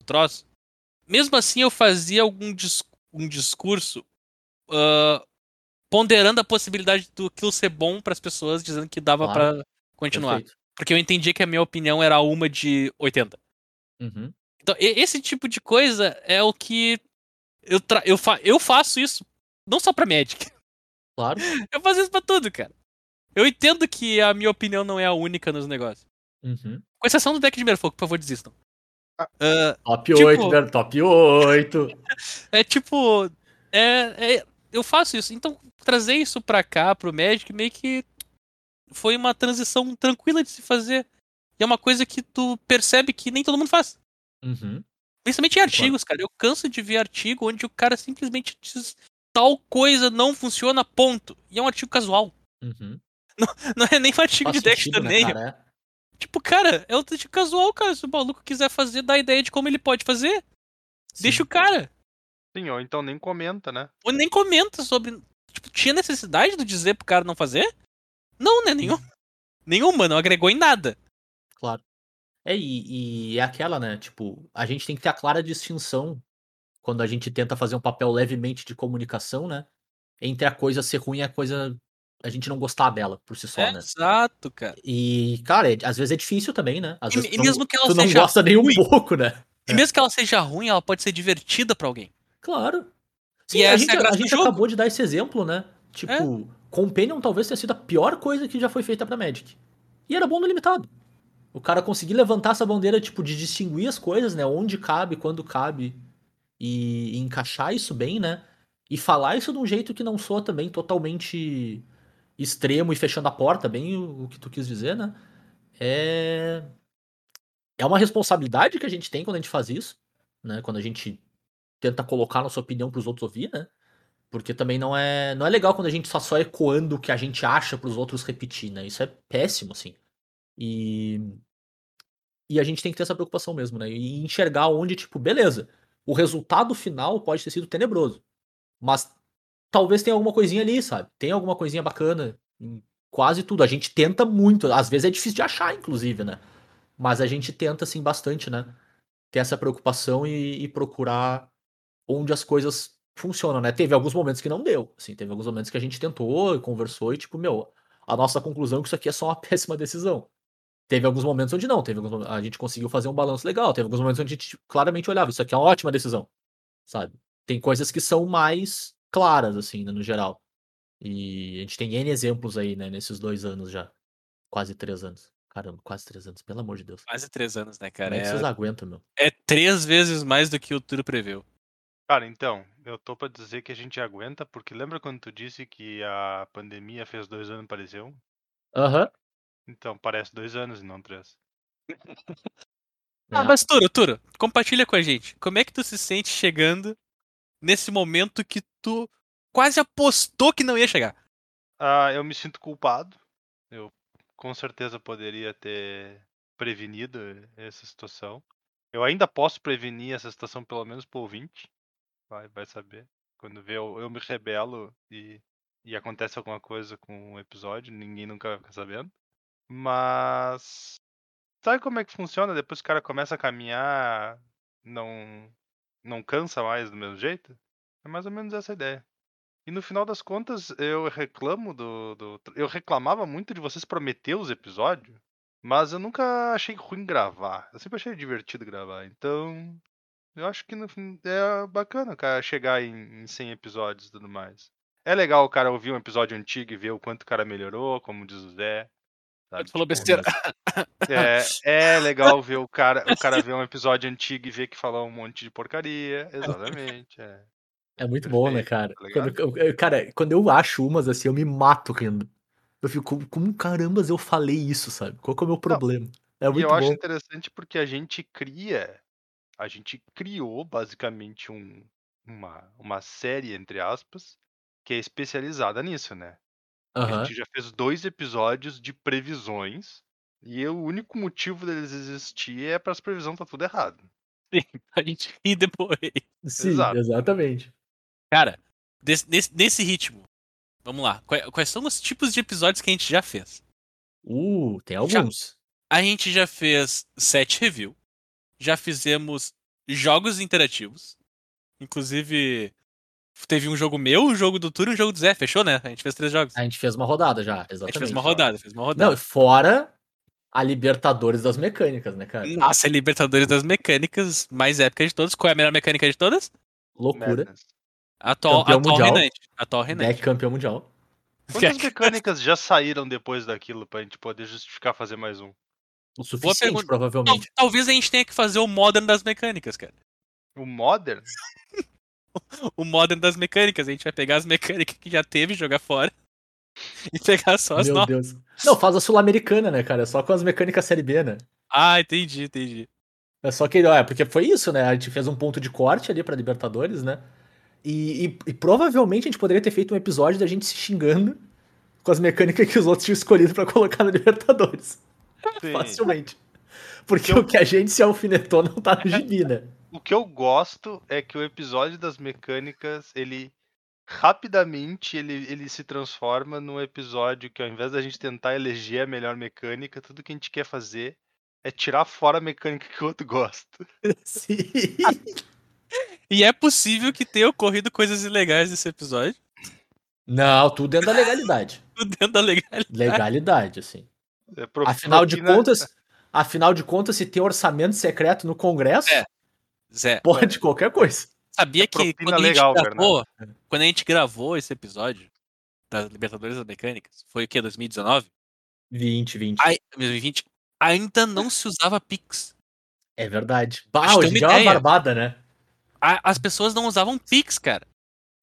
troço, mesmo assim eu fazia algum dis um discurso, hã, ponderando a possibilidade do aquilo ser bom pras pessoas, dizendo que dava
Claro.
pra continuar.
Perfeito.
Porque eu entendia que a minha opinião era uma de 80.
Uhum.
Então, esse tipo de coisa é o que eu tra eu fa eu faço isso, não só pra Magic.
Claro.
Eu faço isso pra tudo, cara. Eu entendo que a minha opinião não é a única nos negócios.
Uhum.
Com exceção do deck de Merfolk, por favor, desistam. Hã,
Top
Tipo-
8, velho, top 8.
é tipo. É, é- eu faço isso. Então, trazer isso pra cá, pro Magic, meio que foi uma transição tranquila de se fazer. E é uma coisa que tu percebe que nem todo mundo faz.
Uhum.
Principalmente em artigos, cara. Eu canso de ver artigo onde o cara simplesmente diz tal coisa não funciona, ponto. E é um artigo casual.
Uhum.
Não é nem um artigo
Faz
de deck de
né, cara? É.
Tipo, cara, é um artigo casual, cara. Se o maluco quiser fazer, dá ideia de como ele pode fazer. Deixa
Sim.
o cara.
Sim, ou então nem comenta, né?
Ou nem comenta sobre. Tipo, tinha necessidade de dizer pro cara não fazer? Não, né? Nenhum. Nenhuma, não agregou em nada.
Claro. É, e, e é aquela, né? Tipo, a gente tem que ter a clara distinção quando a gente tenta fazer um papel levemente de comunicação, né? Entre a coisa ser ruim e a coisa. a gente não gostar dela por si só,
É,
né?
Exato, cara.
E, cara, é- às vezes é difícil também, né? Às
E-
vezes
e mesmo
não,
que ela
tu não
seja
gosta nem um
ruim.
pouco, né?
E mesmo que ela seja ruim, ela pode ser divertida pra alguém.
Claro. Sim,
E
a gente,
é a graça
a gente acabou de dar esse exemplo, né? Tipo, Companion talvez tenha sido a pior coisa que já foi feita pra Magic. E era bom no limitado. O cara conseguir levantar essa bandeira, tipo, de distinguir as coisas, né? Onde cabe, quando cabe. E, e encaixar isso bem, né? E falar isso de um jeito que não soa também totalmente extremo e fechando a porta, bem o, o que tu quis dizer, né? É. É uma responsabilidade que a gente tem quando a gente faz isso, né? Quando a gente tenta colocar nossa opinião pros outros ouvir, né? Porque também não é, não é legal quando a gente só só ecoando o que a gente acha pros outros repetir, né? Isso é péssimo, assim. E e a gente tem que ter essa preocupação mesmo, né? E enxergar onde, tipo, beleza, o resultado final pode ter sido tenebroso, mas talvez tenha alguma coisinha ali, sabe? Tem alguma coisinha bacana em quase tudo. A gente tenta muito, às vezes é difícil de achar, inclusive, né? Mas a gente tenta, assim, bastante, né? Ter essa preocupação e, e procurar onde as coisas funcionam, né? Teve alguns momentos que não deu, assim, teve alguns momentos que a gente tentou e conversou e, tipo, meu, a nossa conclusão é que isso aqui é só uma péssima decisão. Teve alguns momentos onde não, teve alguns momentos, a gente conseguiu fazer um balanço legal, teve alguns momentos onde a gente claramente olhava, isso aqui é uma ótima decisão, sabe? Tem coisas que são mais claras, assim, né, no geral. E a gente tem N exemplos aí, né, nesses dois anos já. Quase três anos. Caramba, quase três anos, pelo amor de Deus.
Quase três anos, né,
Como
cara?
é que vocês
É,
aguentam, meu?
é três vezes mais do que o Turo preveu.
Cara, então, eu tô pra dizer que a gente aguenta, porque lembra quando tu disse que a pandemia fez dois anos parecer um?
Aham.
Então, parece dois anos e não três.
Ah,
É.
mas Turo, Turo, compartilha com a gente. Como é que tu se sente chegando nesse momento que tu quase apostou que não ia chegar?
Ah, eu me sinto culpado. Eu com certeza poderia ter prevenido essa situação. Eu ainda posso prevenir essa situação, pelo menos pro ouvinte. Vai, vai saber. Quando vê, eu, eu me rebelo e, e acontece alguma coisa com o episódio, ninguém nunca vai ficar sabendo. Mas. Sabe como é que funciona? Depois que o cara começa a caminhar, não, não cansa mais do mesmo jeito? É mais ou menos essa ideia. E no final das contas, eu reclamo do, do. Eu reclamava muito de vocês prometer os episódios, mas eu nunca achei ruim gravar. Eu sempre achei divertido gravar. Então, eu acho que no fim é bacana, cara, chegar em, em 100 episódios e tudo mais. É legal o cara ouvir um episódio antigo e ver o quanto o cara melhorou, como diz o Zé. sabe?
Falou
Tipo,
besteira.
É, é legal ver o cara, o cara ver um episódio antigo e ver que falou um monte de porcaria. Exatamente. É.
É muito bom, né,
Perfeito,
cara?
tá?
Quando, eu- eu- cara, quando eu acho umas assim, eu me mato rindo. Eu fico, como, carambas eu falei isso, sabe? Qual que é o meu problema? É
E
muito
eu acho
bom.
interessante porque a gente cria, a gente criou basicamente um, uma, uma série, entre aspas, que é especializada nisso, né? A
Aham.
gente já fez dois episódios de previsões e o único motivo deles existir é para as previsões tá tudo errado.
A gente ri depois.
Sim,
Exato.
exatamente.
Cara, desse- nesse, nesse ritmo, vamos lá. Quais, quais são os tipos de episódios que a gente já fez?
Uh, tem
Já-
alguns.
A gente já fez set review. Já fizemos jogos interativos. Inclusive, teve um jogo meu, um jogo do Turo e um jogo do Zé. Fechou, né? A gente fez três jogos.
A gente fez uma rodada já,
A gente
exatamente.
fez uma rodada, fez uma rodada.
Não, fora a Libertadores das mecânicas, né, cara?
Nossa, é Libertadores das Mecânicas, mais épica de todas. Qual é a melhor mecânica de todas?
Loucura.
Madness.
Atual,
Campeão
atual
mundial.
reinante. Atual
Deck
reinante.
campeão mundial.
Quantas mecânicas já saíram depois daquilo pra gente poder justificar fazer mais um?
O suficiente,
pergunta. Tal-
provavelmente.
talvez a gente tenha que fazer o Modern das mecânicas, cara.
O Modern?
O Modern das mecânicas. A gente vai pegar as mecânicas que já teve, jogar fora. E pegar só as
Meu
novas.
Deus. Não, faz a Sul-Americana, né, cara? Só com as mecânicas Série B, né?
Ah, entendi, entendi.
É só que, é, porque foi isso, né? A gente fez um ponto de corte ali pra Libertadores, né? E, e- e provavelmente a gente poderia ter feito um episódio da gente se xingando com as mecânicas que os outros tinham escolhido pra colocar na Libertadores.
Sim.
Facilmente. Porque
Eu-
o que a gente se alfinetou não tá no gibi, né?
O que eu gosto é que o episódio das mecânicas, ele rapidamente ele, ele se transforma num episódio que ao invés da gente tentar eleger a melhor mecânica, tudo que a gente quer fazer é tirar fora a mecânica que o outro gosta.
Sim.
E é possível que tenha ocorrido coisas ilegais nesse episódio.
Não, tudo dentro da legalidade.
Tudo dentro da legalidade.
Legalidade, assim.
É pro-
Afinal de
propina-
contas, afinal de contas, se tem orçamento secreto no Congresso,
É. Zé,
pode qualquer coisa.
sabia
É
que quando a, gente
legal,
gravou, quando a gente gravou esse episódio das Libertadores das Mecânicas, foi o quê? 2019?
20, 20.
Ai, 2020? Ainda não se usava Pix.
É verdade. Bah, hoje é uma barbada, né?
A- as pessoas não usavam Pix, cara.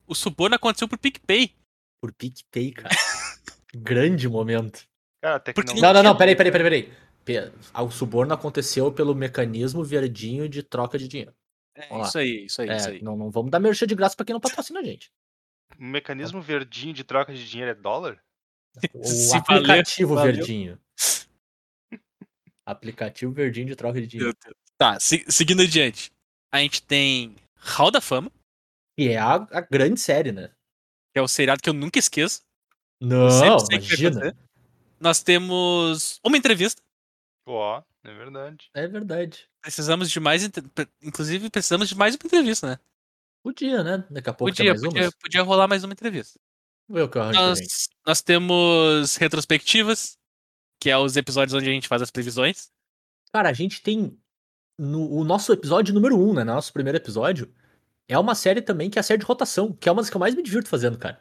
O suborno aconteceu por PicPay.
Por PicPay, cara. Grande momento.
Cara, tecnologia...
Não, não, não, peraí, peraí, peraí, peraí. Pe- ah, O suborno aconteceu pelo mecanismo verdinho de troca de dinheiro.
É, isso aí, isso aí, isso
É,
aí.
não, não vamos dar merchan de graça pra quem não patrocina a gente.
O mecanismo verdinho de troca de dinheiro é dólar?
O
Se
aplicativo
valeu.
verdinho. Aplicativo verdinho de troca de dinheiro.
Tá, se- seguindo adiante. A gente tem Hall da Fama,
E é a, a grande série, né?
que é o seriado que eu nunca esqueço.
Não,
que
imagina.
Nós temos uma entrevista.
Ó, é verdade.
É verdade.
Precisamos de mais. Inclusive, precisamos de mais uma entrevista, né?
Podia, né? Daqui a pouco
Podia,
mais
podia,
umas.
podia rolar mais uma entrevista.
Vou ver o que eu arranjo pra
Nós, nós temos retrospectivas, que é os episódios onde a gente faz as previsões.
Cara, a gente tem. No, o nosso episódio número 1, um, né? Nosso primeiro episódio. É uma série também que é a série de rotação, que é uma das que eu mais me divirto fazendo, cara.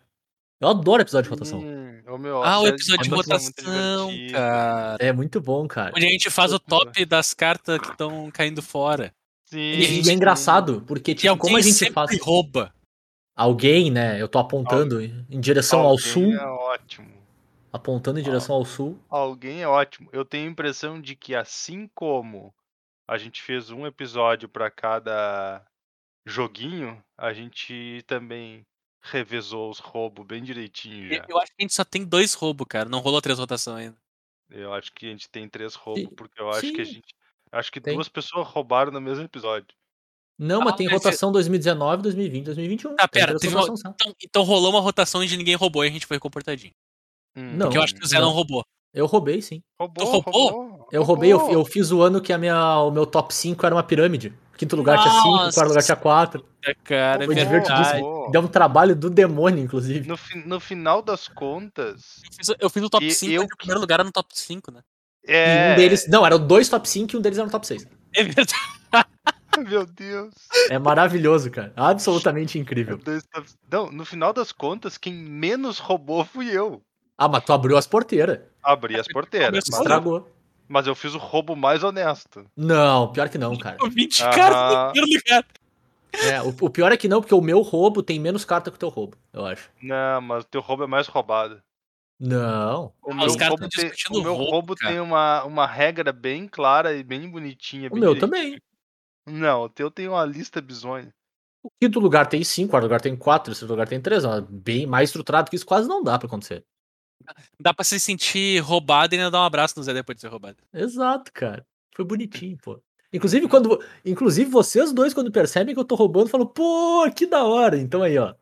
Eu adoro episódio de rotação.
Hum, Ô, meu,
Ah, o episódio de
rotação é
cara.
É muito bom, cara.
Onde a gente faz o top das cartas que estão caindo fora.
Sim,
E, e é engraçado, porque, tipo, como a gente faz.
rouba.
Alguém, né? Eu tô apontando em direção ao
Alguém
sul.
É ótimo.
Apontando em direção ao sul.
Alguém é ótimo. Eu tenho a impressão de que assim como a gente fez um episódio para cada joguinho, a gente também revezou os roubos bem direitinho
Eu,
já.
eu acho que a gente só tem dois roubos, cara. Não rolou três rotações ainda.
Eu acho que a gente tem três roubos,
Sim,
porque eu acho que a
sim.
gente. Acho que
Tem.
duas pessoas roubaram no mesmo episódio.
Não,
Ah,
mas tem
mas
rotação 2019, 2020, 2021.
Tá,
Tem
pera, teve uma-. Então, então rolou uma rotação onde ninguém roubou e a gente foi comportadinho.
Hum,
Não.
Porque eu acho que o Zé não,
não.
roubou.
Eu roubei, sim.
Roubou,
roubou?
roubou,
Eu roubei, eu, eu fiz o ano que a minha, o meu top 5 era uma pirâmide. Quinto lugar tinha 5,
Nossa.
quarto lugar tinha 4.
É, cara, é
Foi
verdade.
divertidíssimo. Deu um trabalho do demônio, inclusive.
No, no final das contas,
Eu fiz, eu fiz o top
E
5
eu-
o primeiro lugar era no top 5, né?
E
é.
um deles. Não, eram dois top 5 e um deles era no top 6.
É verdade.
Meu Deus.
É maravilhoso, cara. Absolutamente incrível.
Não, no final das contas, quem menos roubou fui eu.
Ah, mas tu abriu as porteiras.
Abri as porteiras. Mas eu,
Estragou.
Mas eu fiz o roubo mais honesto.
Não, pior que não, cara.
Com 20
Aham.
caras no primeiro lugar.
É, o, o pior é que não, porque o meu roubo tem menos carta que o teu roubo, eu acho.
Não, mas o teu roubo é mais roubado.
Não.
O
Ah,
meu,
os
roubo, tem,
discutindo
o meu
roubo,
roubo tem uma, uma regra bem clara e bem bonitinha.
O
bem
meu
direitinho.
também.
Não, o teu tem uma lista bizonha.
O quinto lugar tem 5, o quarto lugar tem 4, o terceiro lugar tem 3. Bem mais estruturado que isso quase não dá pra acontecer.
Dá pra se sentir roubado e ainda dar um abraço no Zé depois de ser roubado.
Exato, cara. Foi bonitinho, pô. Inclusive, quando. Inclusive, vocês dois, quando percebem que eu tô roubando, falam, pô, que da hora. Então aí, ó.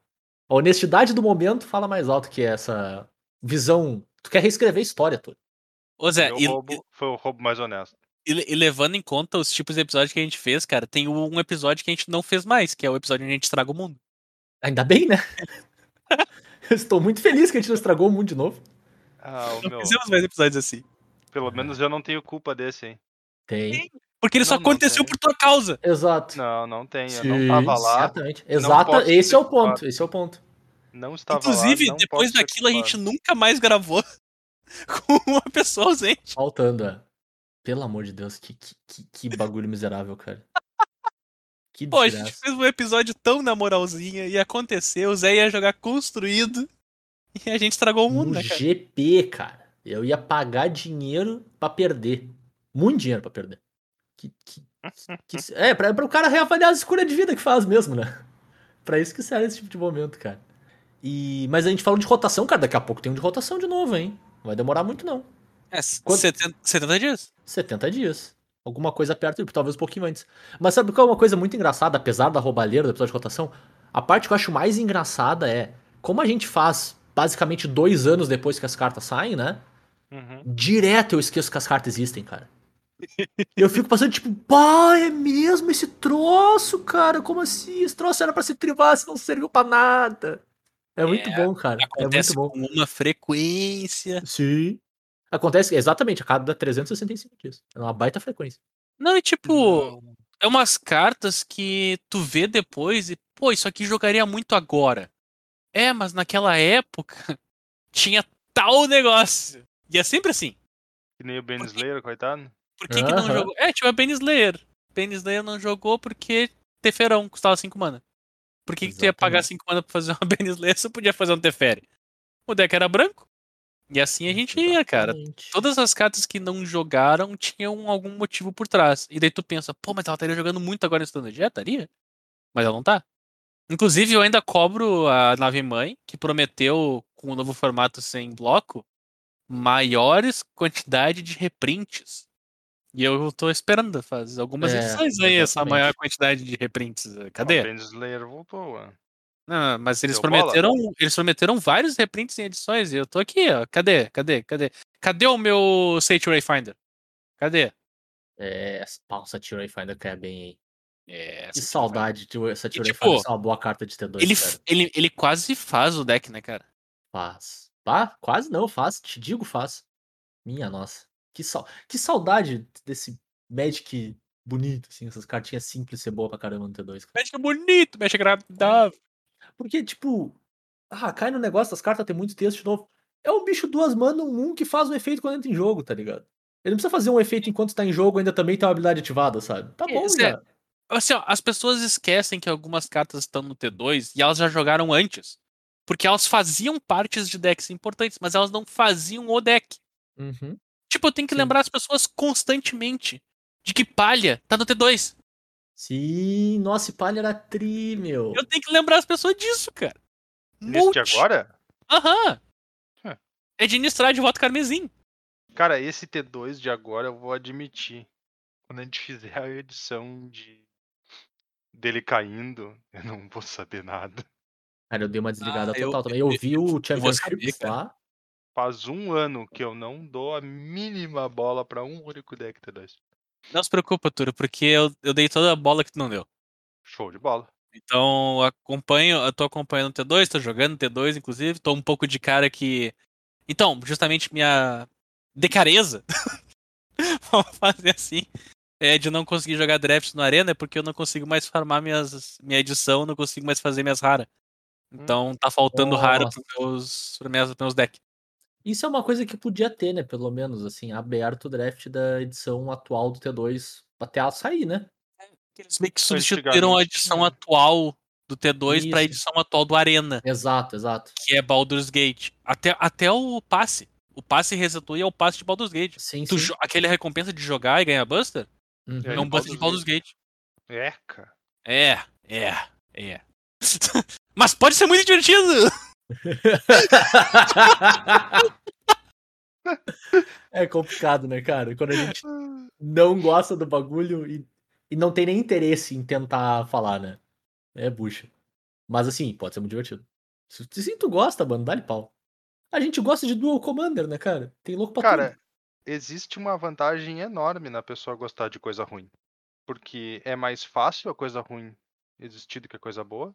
A honestidade do momento fala mais alto que essa visão. Tu quer reescrever a história toda.
Ô Zé, e,
roubo foi o roubo mais honesto.
e- e levando em conta os tipos de episódios que a gente fez, cara, tem um episódio que a gente não fez mais, que é o episódio onde a gente estraga o mundo.
Ainda bem, né? estou muito feliz que a gente não estragou o mundo de novo.
Ah, o
Não
meu.
fizemos mais episódios assim.
Pelo menos eu não tenho culpa desse, hein?
Tem.
Porque ele só
Não, não
aconteceu
tem.
por tua causa.
Exato.
Não, não tem. Eu
Sim,
não tava lá.
Exatamente. Exata. Esse é o
culpado.
ponto. Esse é o ponto.
Não estava
Inclusive,
lá. não
depois daquilo, a gente nunca mais gravou com uma pessoa ausente.
Faltando, é. Pelo amor de Deus, que, que, que bagulho miserável, cara. Que
Pô, a gente
desgraça.
fez um episódio tão na moralzinha, ia acontecer, o Zé ia jogar construído e a gente estragou o mundo,
No
né, cara?
GP, cara. Eu ia pagar dinheiro pra perder. Muito dinheiro pra perder. Que, que, que- é, pra, pra o cara reavaliar as escolhas de vida que faz mesmo, né? Pra isso que serve esse tipo de momento, cara. E, mas a gente falou de rotação, cara. Daqui a pouco tem um de rotação de novo, hein? Não vai demorar muito, não.
É,
Quanto-
70, 70 dias.
70 dias. Alguma coisa perto, talvez um pouquinho antes. Mas sabe qual é uma coisa muito engraçada, apesar da roubalheira do episódio de rotação? A parte que eu acho mais engraçada é como a gente faz basicamente dois anos depois que as cartas saem, né?
Uhum.
Direto eu esqueço que as cartas existem, cara. Eu fico passando tipo, pá, é mesmo esse troço, cara? Como assim? Esse troço era pra se trivar, se não serviu pra nada. É muito
É,
bom, cara. É
Acontece
muito bom.
com uma frequência.
Sim. Acontece exatamente a cada 365 dias. É uma baita frequência.
Não, e tipo, é umas cartas que tu vê depois e, pô, isso aqui jogaria muito agora. É, mas naquela época tinha tal negócio. E é sempre assim.
Que nem o Ben Slayer, coitado.
Por que, que não jogou? É, tinha o Ben Slayer. Ben Slayer não jogou porque Teferão custava 5 mana. Por que, que tu ia pagar
Exatamente.
5 mana pra fazer uma Ben Slayer se tu podia fazer um Teferi? O deck era branco. E assim a gente ia, cara. Todas as cartas que não jogaram tinham algum motivo por trás. E daí tu pensa, pô, mas ela estaria jogando muito agora em Standard. É, estaria. Mas ela não tá. Inclusive, eu ainda cobro a nave mãe, que prometeu, com o novo formato sem bloco, maiores quantidade de reprints. E eu tô esperando fazer algumas
É,
edições aí, essa maior quantidade de reprints.
O
Cadê?
Ben Slayer voltou, mano.
Não, mas eles
Deu bola?
prometeram, eles prometeram vários reprints em edições e eu tô aqui, ó. Cadê? Cadê? Cadê? Cadê o meu Saturday Finder? Cadê?
É, o Saturday Finder cai bem, hein?
É,
Que saudade de o Saturday
tipo,
Finder ser uma boa carta de T2,
Ele,
cara.
ele, ele quase faz o deck, né, cara?
Faz. Pá, quase não, faz. Te digo, faz. Minha nossa. Que, sal... que saudade desse Magic bonito, assim, essas cartinhas simples ser boa pra caramba no T2. cara.
Mexe bonito, mexe agradável.
Porque, tipo, ah, cai no negócio das cartas, tem muito texto de novo. É um bicho duas mana, um, um que faz um efeito quando entra em jogo, tá ligado? Ele não precisa fazer um efeito enquanto tá em jogo, ainda também tem uma habilidade ativada, sabe? Tá
É,
bom,
Zé,
já.
Assim, ó, as pessoas esquecem que algumas cartas estão no T2 e elas já jogaram antes. Porque elas faziam partes de decks importantes, mas elas não faziam o deck.
Uhum.
Tipo, eu tenho que
Sim.
lembrar as pessoas constantemente de que palha tá no T2.
Sim, nossa, e palha era tri, meu.
Eu tenho que lembrar as pessoas disso, cara.
Nesse de agora?
Aham.
É.
É de Nistrad de voto carmesim.
Cara, esse T2 de agora eu vou admitir. Quando a gente fizer a edição de dele caindo, eu não vou saber nada.
Cara, eu dei uma desligada
Ah, eu-
total também. Eu vi o Champions lá.
Faz um ano que eu não dou a mínima bola pra um único deck T2.
Não se preocupa, Turo, porque eu, eu dei toda a bola que tu não deu.
Show de bola.
Então, eu acompanho, eu tô acompanhando o T2, tô jogando T2, inclusive, tô um pouco de cara que. Então, justamente minha decareza, vamos fazer assim, é de não conseguir jogar draft no Arena, é porque eu não consigo mais farmar minhas, minha edição, não consigo mais fazer minhas raras. Então tá faltando rara
Nossa.
pros meus, pros meus, meus decks.
Isso é uma coisa que podia ter, né? Pelo menos, assim, aberto o draft da edição atual do T2 até ela sair, né?
Eles meio que substituíram a edição
né?
atual do T2 pra
Isso.
edição atual do Arena.
Exato, exato.
que é Baldur's Gate. Até, até o passe. O passe resetou e é o passe de Baldur's Gate.
Sim,
Tu
sim.
aquele recompensa de jogar e ganhar Buster
Uhum.
é,
É,
um Buster de
Baldur's
Baldur's Gate.
É, cara.
É, é, é. Mas pode ser muito divertido!
é complicado, né, cara? Quando a gente não gosta do bagulho e, e não tem nem interesse em tentar falar, né? É bucha. Mas assim, pode ser muito divertido. Se, se tu gosta, mano, dá-lhe pau. A gente gosta de Dual Commander, né, cara? Tem louco pra
Cara,
tudo.
existe uma vantagem enorme na pessoa gostar de coisa ruim. Porque é mais fácil a coisa ruim existir do que a coisa boa.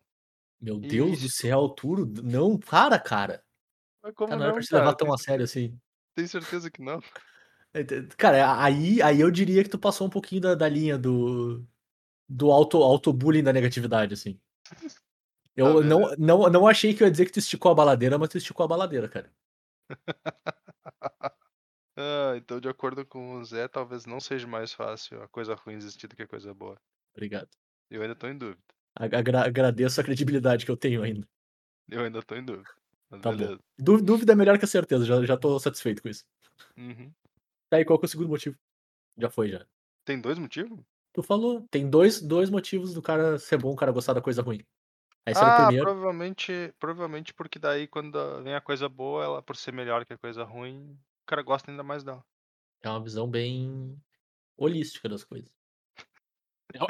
Meu Deus do céu, Turo. Não, para, cara.
Mas como
Tá, não é
não,
pra se
cara?
levar tão
Tem-
a sério assim.
Tem certeza que não?
É, te- Cara, aí, aí eu diria que tu passou um pouquinho da, da linha do, do auto, auto-bullying da negatividade, assim. Eu
Tá
não, não, não achei que eu ia dizer que tu esticou a baladeira, mas tu esticou a baladeira, cara.
Ah, então de acordo com o Zé, talvez não seja mais fácil a coisa ruim existir do que a coisa boa.
Obrigado.
Eu ainda tô em dúvida.
Agra- agradeço a credibilidade que eu tenho ainda.
Eu ainda tô em dúvida.
Tá bom.
beleza.
Dúvida é melhor que a certeza, já, já tô satisfeito com isso.
Uhum.
Tá aí, qual que é o segundo motivo? Já foi, já.
Tem dois motivos?
Tu falou, tem dois, dois motivos do cara ser bom, o cara gostar da coisa ruim. Esse era o
ah,
primeiro.
provavelmente, provavelmente porque daí quando vem a coisa boa, ela por ser melhor que a coisa ruim, o cara gosta ainda mais dela.
É uma visão bem holística das coisas.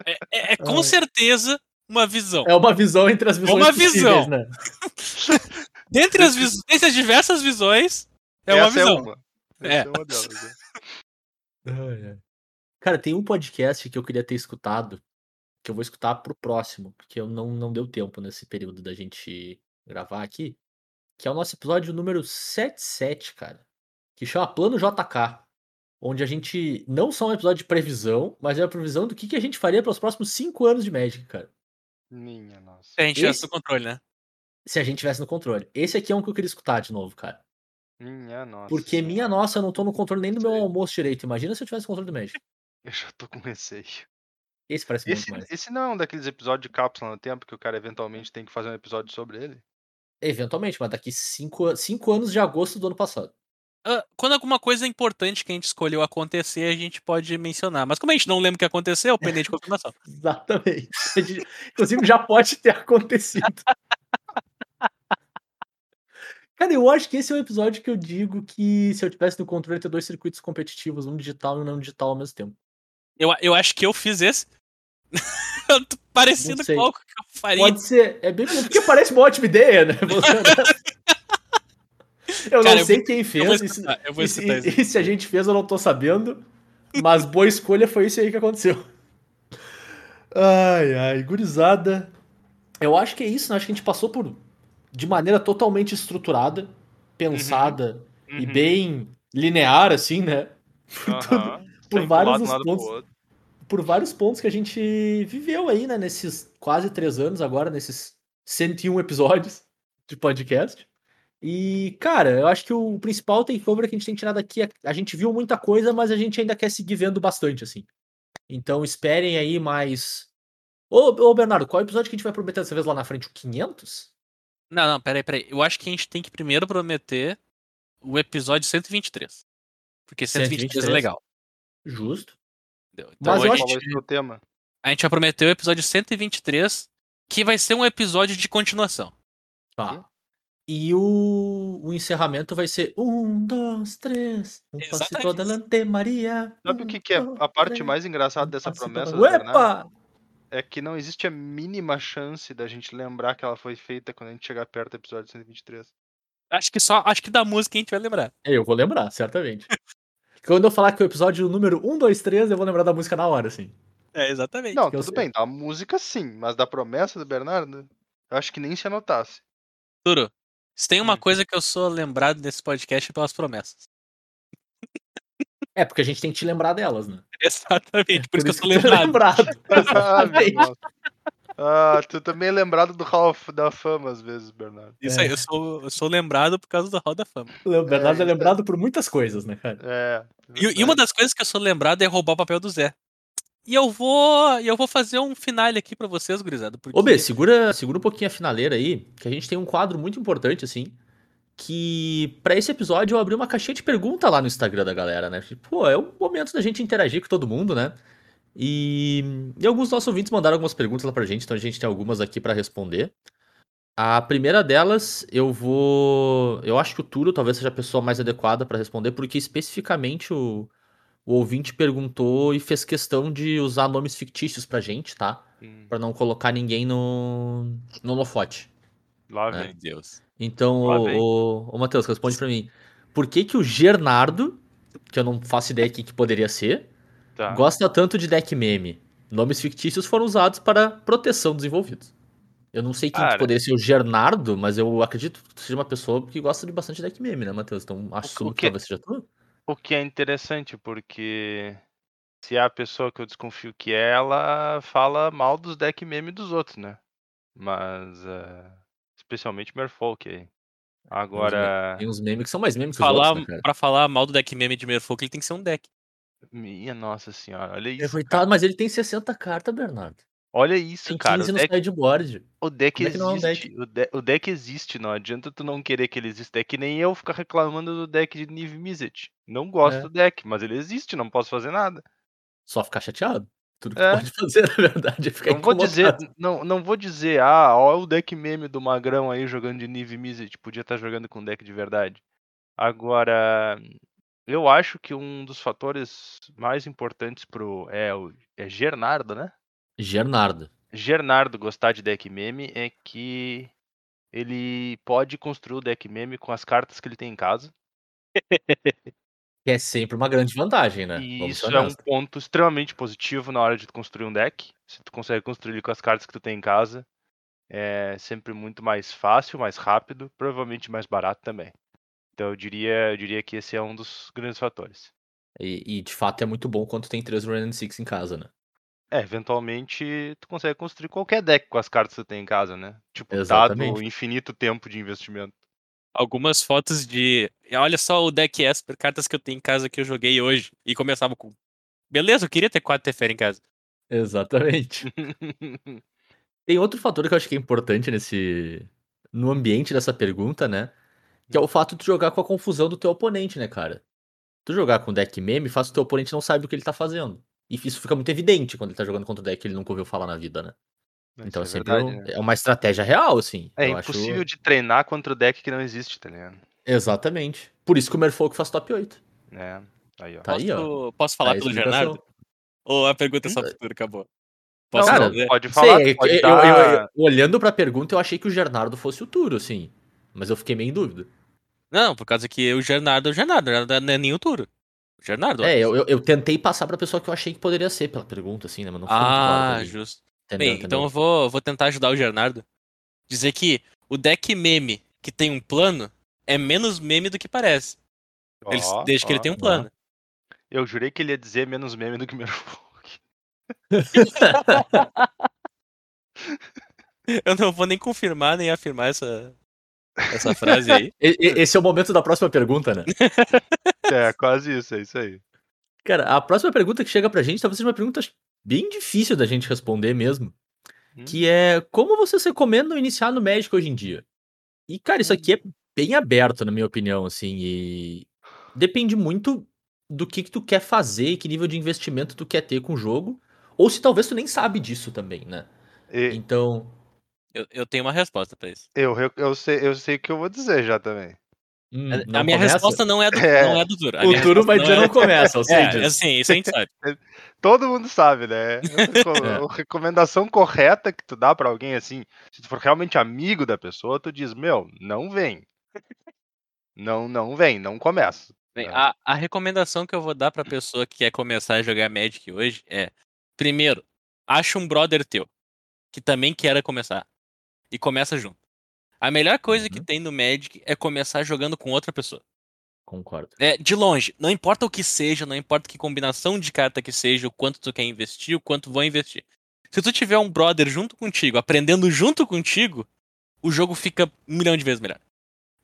É, é- é com
Ai.
certeza uma visão.
É uma visão entre as visões
uma
possíveis,
visão.
né?
Dentre as, vis... As diversas visões, é uma
Essa
visão.
é uma.
É.
Essa é uma delas. né?
Cara, tem um podcast que eu queria ter escutado, que eu vou escutar pro próximo, porque eu não, não deu tempo nesse período da gente gravar aqui, que é o nosso episódio número 77, cara, que chama Plano JK, onde a gente não só é um episódio de previsão, mas é a previsão do que, que a gente faria pelos próximos 5 anos de Magic, cara,
Minha nossa.
Se a gente tivesse
Esse-
no controle, né?
se a gente tivesse no controle. Esse aqui é um que eu queria escutar de novo, cara.
Minha nossa.
Porque minha nossa, eu não tô no controle nem do meu almoço direito. Imagina se eu tivesse controle do Magic.
Eu já tô com receio.
Esse parece muito
Esse,
mais.
esse não é um daqueles episódios de cápsula no tempo que o cara eventualmente tem que fazer um episódio sobre ele?
Eventualmente, mas daqui 5 cinco anos de agosto do ano passado.
Quando alguma coisa importante que a gente escolheu acontecer, a gente pode mencionar. Mas como a gente não lembra o que aconteceu, pendente de confirmação.
Exatamente. Gente- Inclusive, já pode ter acontecido. Cara, eu acho que esse é o episódio que eu digo que se eu tivesse no controle, ter dois circuitos competitivos, um digital e um não digital ao mesmo tempo.
Eu, eu acho que eu fiz esse. Parecido com algo que eu faria.
Pode ser. É bem porque parece uma ótima ideia, né? Eu
Cara,
não
eu
sei
vou-
quem
Eu vou
fez. e se-
escutar,
E se,
isso.
e se a gente fez, eu não tô sabendo. Mas boa escolha foi isso aí que aconteceu. Ai, ai, gurizada. Eu acho que é isso, né? Acho que a gente passou por. De maneira totalmente estruturada, pensada e
Uhum.
bem linear, assim, né?
Aham.
por
Sem
vários
lado
pontos. Por vários pontos que a gente viveu aí, né? Nesses quase três anos agora, nesses 101 episódios de podcast. E, cara, eu acho que o principal takeover que a gente tem tirado aqui é a gente viu muita coisa, mas a gente ainda quer seguir vendo bastante, assim. Então esperem aí mais. Ô, ô Bernardo, qual episódio que a gente vai prometer dessa vez lá na frente? O 500?
Não, não, peraí, peraí. Eu acho que a gente tem que primeiro prometer o episódio 123. Porque 123,
123.
é legal.
Justo.
entendeu? Então
Mas
a,
eu
gente,
acho
o tema?
a gente vai prometer o episódio 123, que vai ser um episódio de continuação.
Tá. E o, o encerramento vai ser um, dois, três. Um passito adelante, Maria.
Sabe o
um,
que, que é a parte
três,
mais engraçada
um
dessa promessa do
adelante.
Bernardo?
Epa!
É que não existe a mínima chance da gente lembrar que ela foi feita quando a gente chegar perto do episódio 123.
Acho que só, acho que da música a gente vai lembrar.
É, Eu vou lembrar, certamente. Quando eu falar que o episódio número 1, 2, 3, eu vou lembrar da música na hora, assim.
É, exatamente.
Não, tudo
sei.
bem, da música sim, mas da promessa do Bernardo, eu acho que nem se anotasse.
Turo, se tem uma
Hum.
coisa que eu sou lembrado nesse podcast é pelas promessas.
É, porque a gente tem que te lembrar delas, né?
Exatamente, por, isso que eu sou
é
lembrado.
ah,
Exatamente.
nossa. Ah, tu também é lembrado do Hall of- da Fama às vezes, Bernardo.
Isso aí, eu sou, eu sou lembrado por causa do Hall da Fama.
O Bernardo é,
É,
lembrado por muitas coisas, né, cara?
É.
E, e uma das coisas que eu sou lembrado é roubar o papel do Zé. E eu vou, eu vou fazer um finale aqui pra vocês, gurizada. Porque...
Ô, B, segura, segura um pouquinho a finaleira aí, que a gente tem um quadro muito importante, assim, que pra esse episódio eu abri uma caixinha de pergunta lá no Instagram da galera, né? Tipo, Pô, é o momento da gente interagir com todo mundo, né? E, e alguns nossos ouvintes mandaram algumas perguntas lá pra gente, então a gente tem algumas aqui pra responder. A primeira delas, eu vou. Eu acho que o Turo talvez seja a pessoa mais adequada pra responder, porque especificamente o, o ouvinte perguntou e fez questão de usar nomes fictícios pra gente, tá?
Hum,
Pra não colocar ninguém no, no holofote.
Lá vem.
Deus.
Então,
Lá
ô,
vem.
ô, ô Matheus, responde pra mim. Por que que o Gernardo, que eu não faço ideia quem que poderia ser,
Tá.
gosta tanto de deck meme? Nomes fictícios foram usados para proteção dos envolvidos. Eu não sei quem que poderia ser o Gernardo, mas eu acredito que seja uma pessoa que gosta de bastante deck meme, né, Matheus? Então, assumo que
que-
talvez seja tu.
O que é interessante, porque se é a pessoa que eu desconfio que é, ela fala mal dos deck meme dos outros, né? Mas. eh, especialmente Merfolk aí. Agora.
Tem uns memes que são mais memes que os
Falar,
outros, né, cara?
pra falar mal do deck meme de Merfolk, ele tem que ser um deck.
Minha nossa senhora, olha
É,
isso.
coitado,
cara.
mas ele tem 60 cartas, Bernardo.
Olha isso,
Tem
cara.
15
O
no
deck,
sideboard.
o deck
Como é que não é um
existe. O, de- o deck existe, não adianta tu não querer que ele exista. É que nem eu ficar reclamando do deck de Niv Mizzet. Não gosto
É.
do deck, mas ele existe, não posso fazer nada.
Só ficar chateado. Tudo que
É.
pode fazer, na verdade, é ficar
Não vou dizer, não, não vou dizer, ah, ó o deck meme do Magrão aí jogando de Niv Mizzet, podia estar jogando com deck de verdade. Agora, eu acho que um dos fatores mais importantes pro é o é Gernardo, né?
Gernardo.
Gernardo gostar de deck meme é que ele pode construir o deck meme com as cartas que ele tem em casa.
Que é sempre uma grande vantagem, né?
E
Vamos
isso é um ponto extremamente positivo na hora de construir um deck. Se tu consegue construir ele com as cartas que tu tem em casa, é sempre muito mais fácil, mais rápido, provavelmente mais barato também. Então eu diria, eu diria que esse é um dos grandes fatores.
E, e, de fato é muito bom quando tem três and Six em casa, né?
É, eventualmente tu consegue construir qualquer deck com as cartas que tu tem em casa, né? Tipo,
Exatamente.
dado o infinito tempo de investimento.
Algumas fotos de. Olha só o deck Esper, cartas que eu tenho em casa que eu joguei hoje. E começava com. Beleza, eu queria ter quatro Teferi em casa.
Exatamente. Tem outro fator que eu acho que é importante nesse. no ambiente dessa pergunta, né? Que é o fato de jogar com a confusão do teu oponente, né, cara? Tu jogar com deck meme faz o teu oponente não sabe o que ele tá fazendo. E isso fica muito evidente quando ele tá jogando contra o deck que ele nunca ouviu falar na vida, né? Então é
é
sempre
verdade,
um-
né?
é uma estratégia real, assim.
É
eu acho-
impossível de treinar contra o deck que não existe, tá ligado?
Exatamente. Por isso que o Merfolk faz top 8.
É, aí ó.
Tá aí, ó.
Posso, posso falar
Tá
pelo. Gernardo? Ou a pergunta é só
Hum,
pro futuro acabou?
Não,
Posso
Cara,
pode
Sei,
falar,
é que
pode
eu-
dar...
eu- eu- olhando pra pergunta, eu achei que o Gernardo fosse o Turo, assim. Mas eu fiquei meio em dúvida.
Não, por causa que o Gernardo é o Gernardo, o Gernardo não é nem o Turo. O Gernardo.
É, eu, eu, eu tentei passar pra pessoa que eu achei que poderia ser pela pergunta, assim, né? Mas não foi claro
Ah,
mim.
justo.
Entendeu,
Bem, então eu vou, vou tentar ajudar o Gernardo. Dizer que o deck meme que tem um plano é menos meme do que parece. Ele-
Ó,
desde que ele tem um plano.
Eu jurei que ele ia dizer menos meme do que Merfolk.
Eu não vou nem confirmar nem afirmar essa, essa frase aí.
Esse é o momento da próxima pergunta, né?
É, quase isso, é isso aí.
Cara, a próxima pergunta que chega pra gente talvez seja uma pergunta bem difícil da gente responder mesmo.
Hum.
Que é como vocês recomendam iniciar no Magic hoje em dia? E, cara, isso aqui é bem aberto, na minha opinião, assim, e depende muito do que, que tu quer fazer e que nível de investimento tu quer ter com o jogo. Ou se talvez tu nem sabe disso também, né?
E
Então.
Eu, eu tenho uma resposta pra isso.
eu, eu, sei, eu sei o que eu vou dizer já também.
Hum,
A-
não
a minha
começa?
resposta não é do,
É.
não é do Turo. A
O
resposta
vai dizer
é-
não começa, eu sei
É, assim, isso a gente sabe.
Todo mundo sabe, né? Reco-
É.
A recomendação correta que tu dá pra alguém assim, se tu for realmente amigo da pessoa, tu diz, meu, não vem. Não, não vem, não começa.
Bem,
É.
a, a recomendação que eu vou dar pra pessoa que quer começar a jogar Magic hoje é: primeiro, acha um brother teu que também queira começar e começa junto. A melhor coisa que
Uhum.
tem no Magic é começar jogando com outra pessoa.
Concordo.
É, de longe, não importa o que seja, não importa que combinação de carta que seja, o quanto tu quer investir, o quanto vão investir. Se tu tiver um brother junto contigo, aprendendo junto contigo, o jogo fica um milhão de vezes melhor.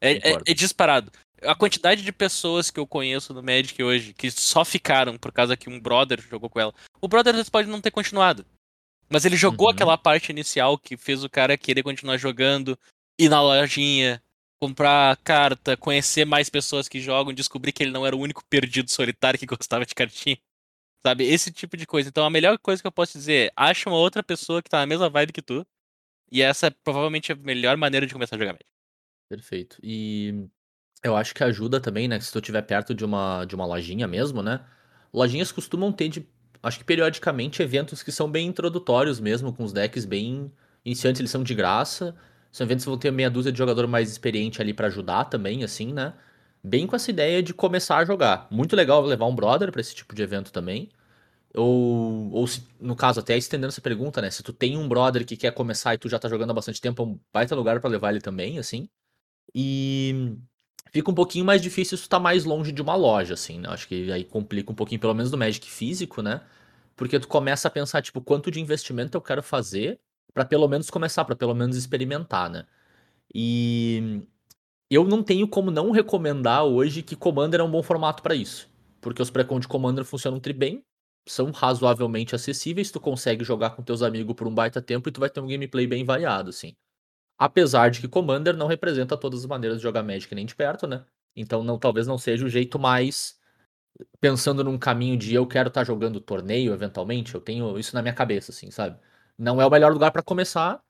É, é- é disparado. A quantidade de pessoas que eu conheço no Magic hoje que só ficaram por causa que um brother jogou com ela. O brother às pode não ter continuado. Mas ele jogou
Uhum.
aquela parte inicial que fez o cara querer continuar jogando, ir na lojinha, comprar carta, conhecer mais pessoas que jogam, descobrir que ele não era o único perdido solitário que gostava de cartinha. Sabe? Esse tipo de coisa. Então a melhor coisa que eu posso dizer é acha uma outra pessoa que tá na mesma vibe que tu. E essa é provavelmente a melhor maneira de começar a jogar Magic.
Perfeito. E eu acho que ajuda também, né? Se tu estiver perto de uma, de uma lojinha mesmo, né? Lojinhas costumam ter, de, acho que periodicamente, eventos que são bem introdutórios mesmo, com os decks bem iniciantes, eles são de graça. São eventos que vão ter meia dúzia de jogador mais experiente ali pra ajudar também, assim, né? Bem com essa ideia de começar a jogar. Muito legal levar um brother pra esse tipo de evento também. Ou, ou se, no caso, até estendendo essa pergunta, né? Se tu tem um brother que quer começar e tu já tá jogando há bastante tempo, é um baita lugar pra levar ele também, assim. E fica um pouquinho mais difícil se tu tá mais longe de uma loja, assim, né? Acho que aí complica um pouquinho, pelo menos no Magic físico, né? Porque tu começa a pensar, tipo, quanto de investimento eu quero fazer pra pelo menos começar, pra pelo menos experimentar, né? E eu não tenho como não recomendar hoje que Commander é um bom formato pra isso. Porque os pré-con de Commander funcionam tri bem, são razoavelmente acessíveis, tu consegue jogar com teus amigos por um baita tempo e tu vai ter um gameplay bem variado, assim. Apesar de que Commander não representa todas as maneiras de jogar Magic nem de perto, né? Então não, talvez não seja o jeito mais pensando num caminho de eu quero estar jogando torneio eventualmente, eu tenho isso na minha cabeça, assim, sabe? Não é o melhor lugar pra começar,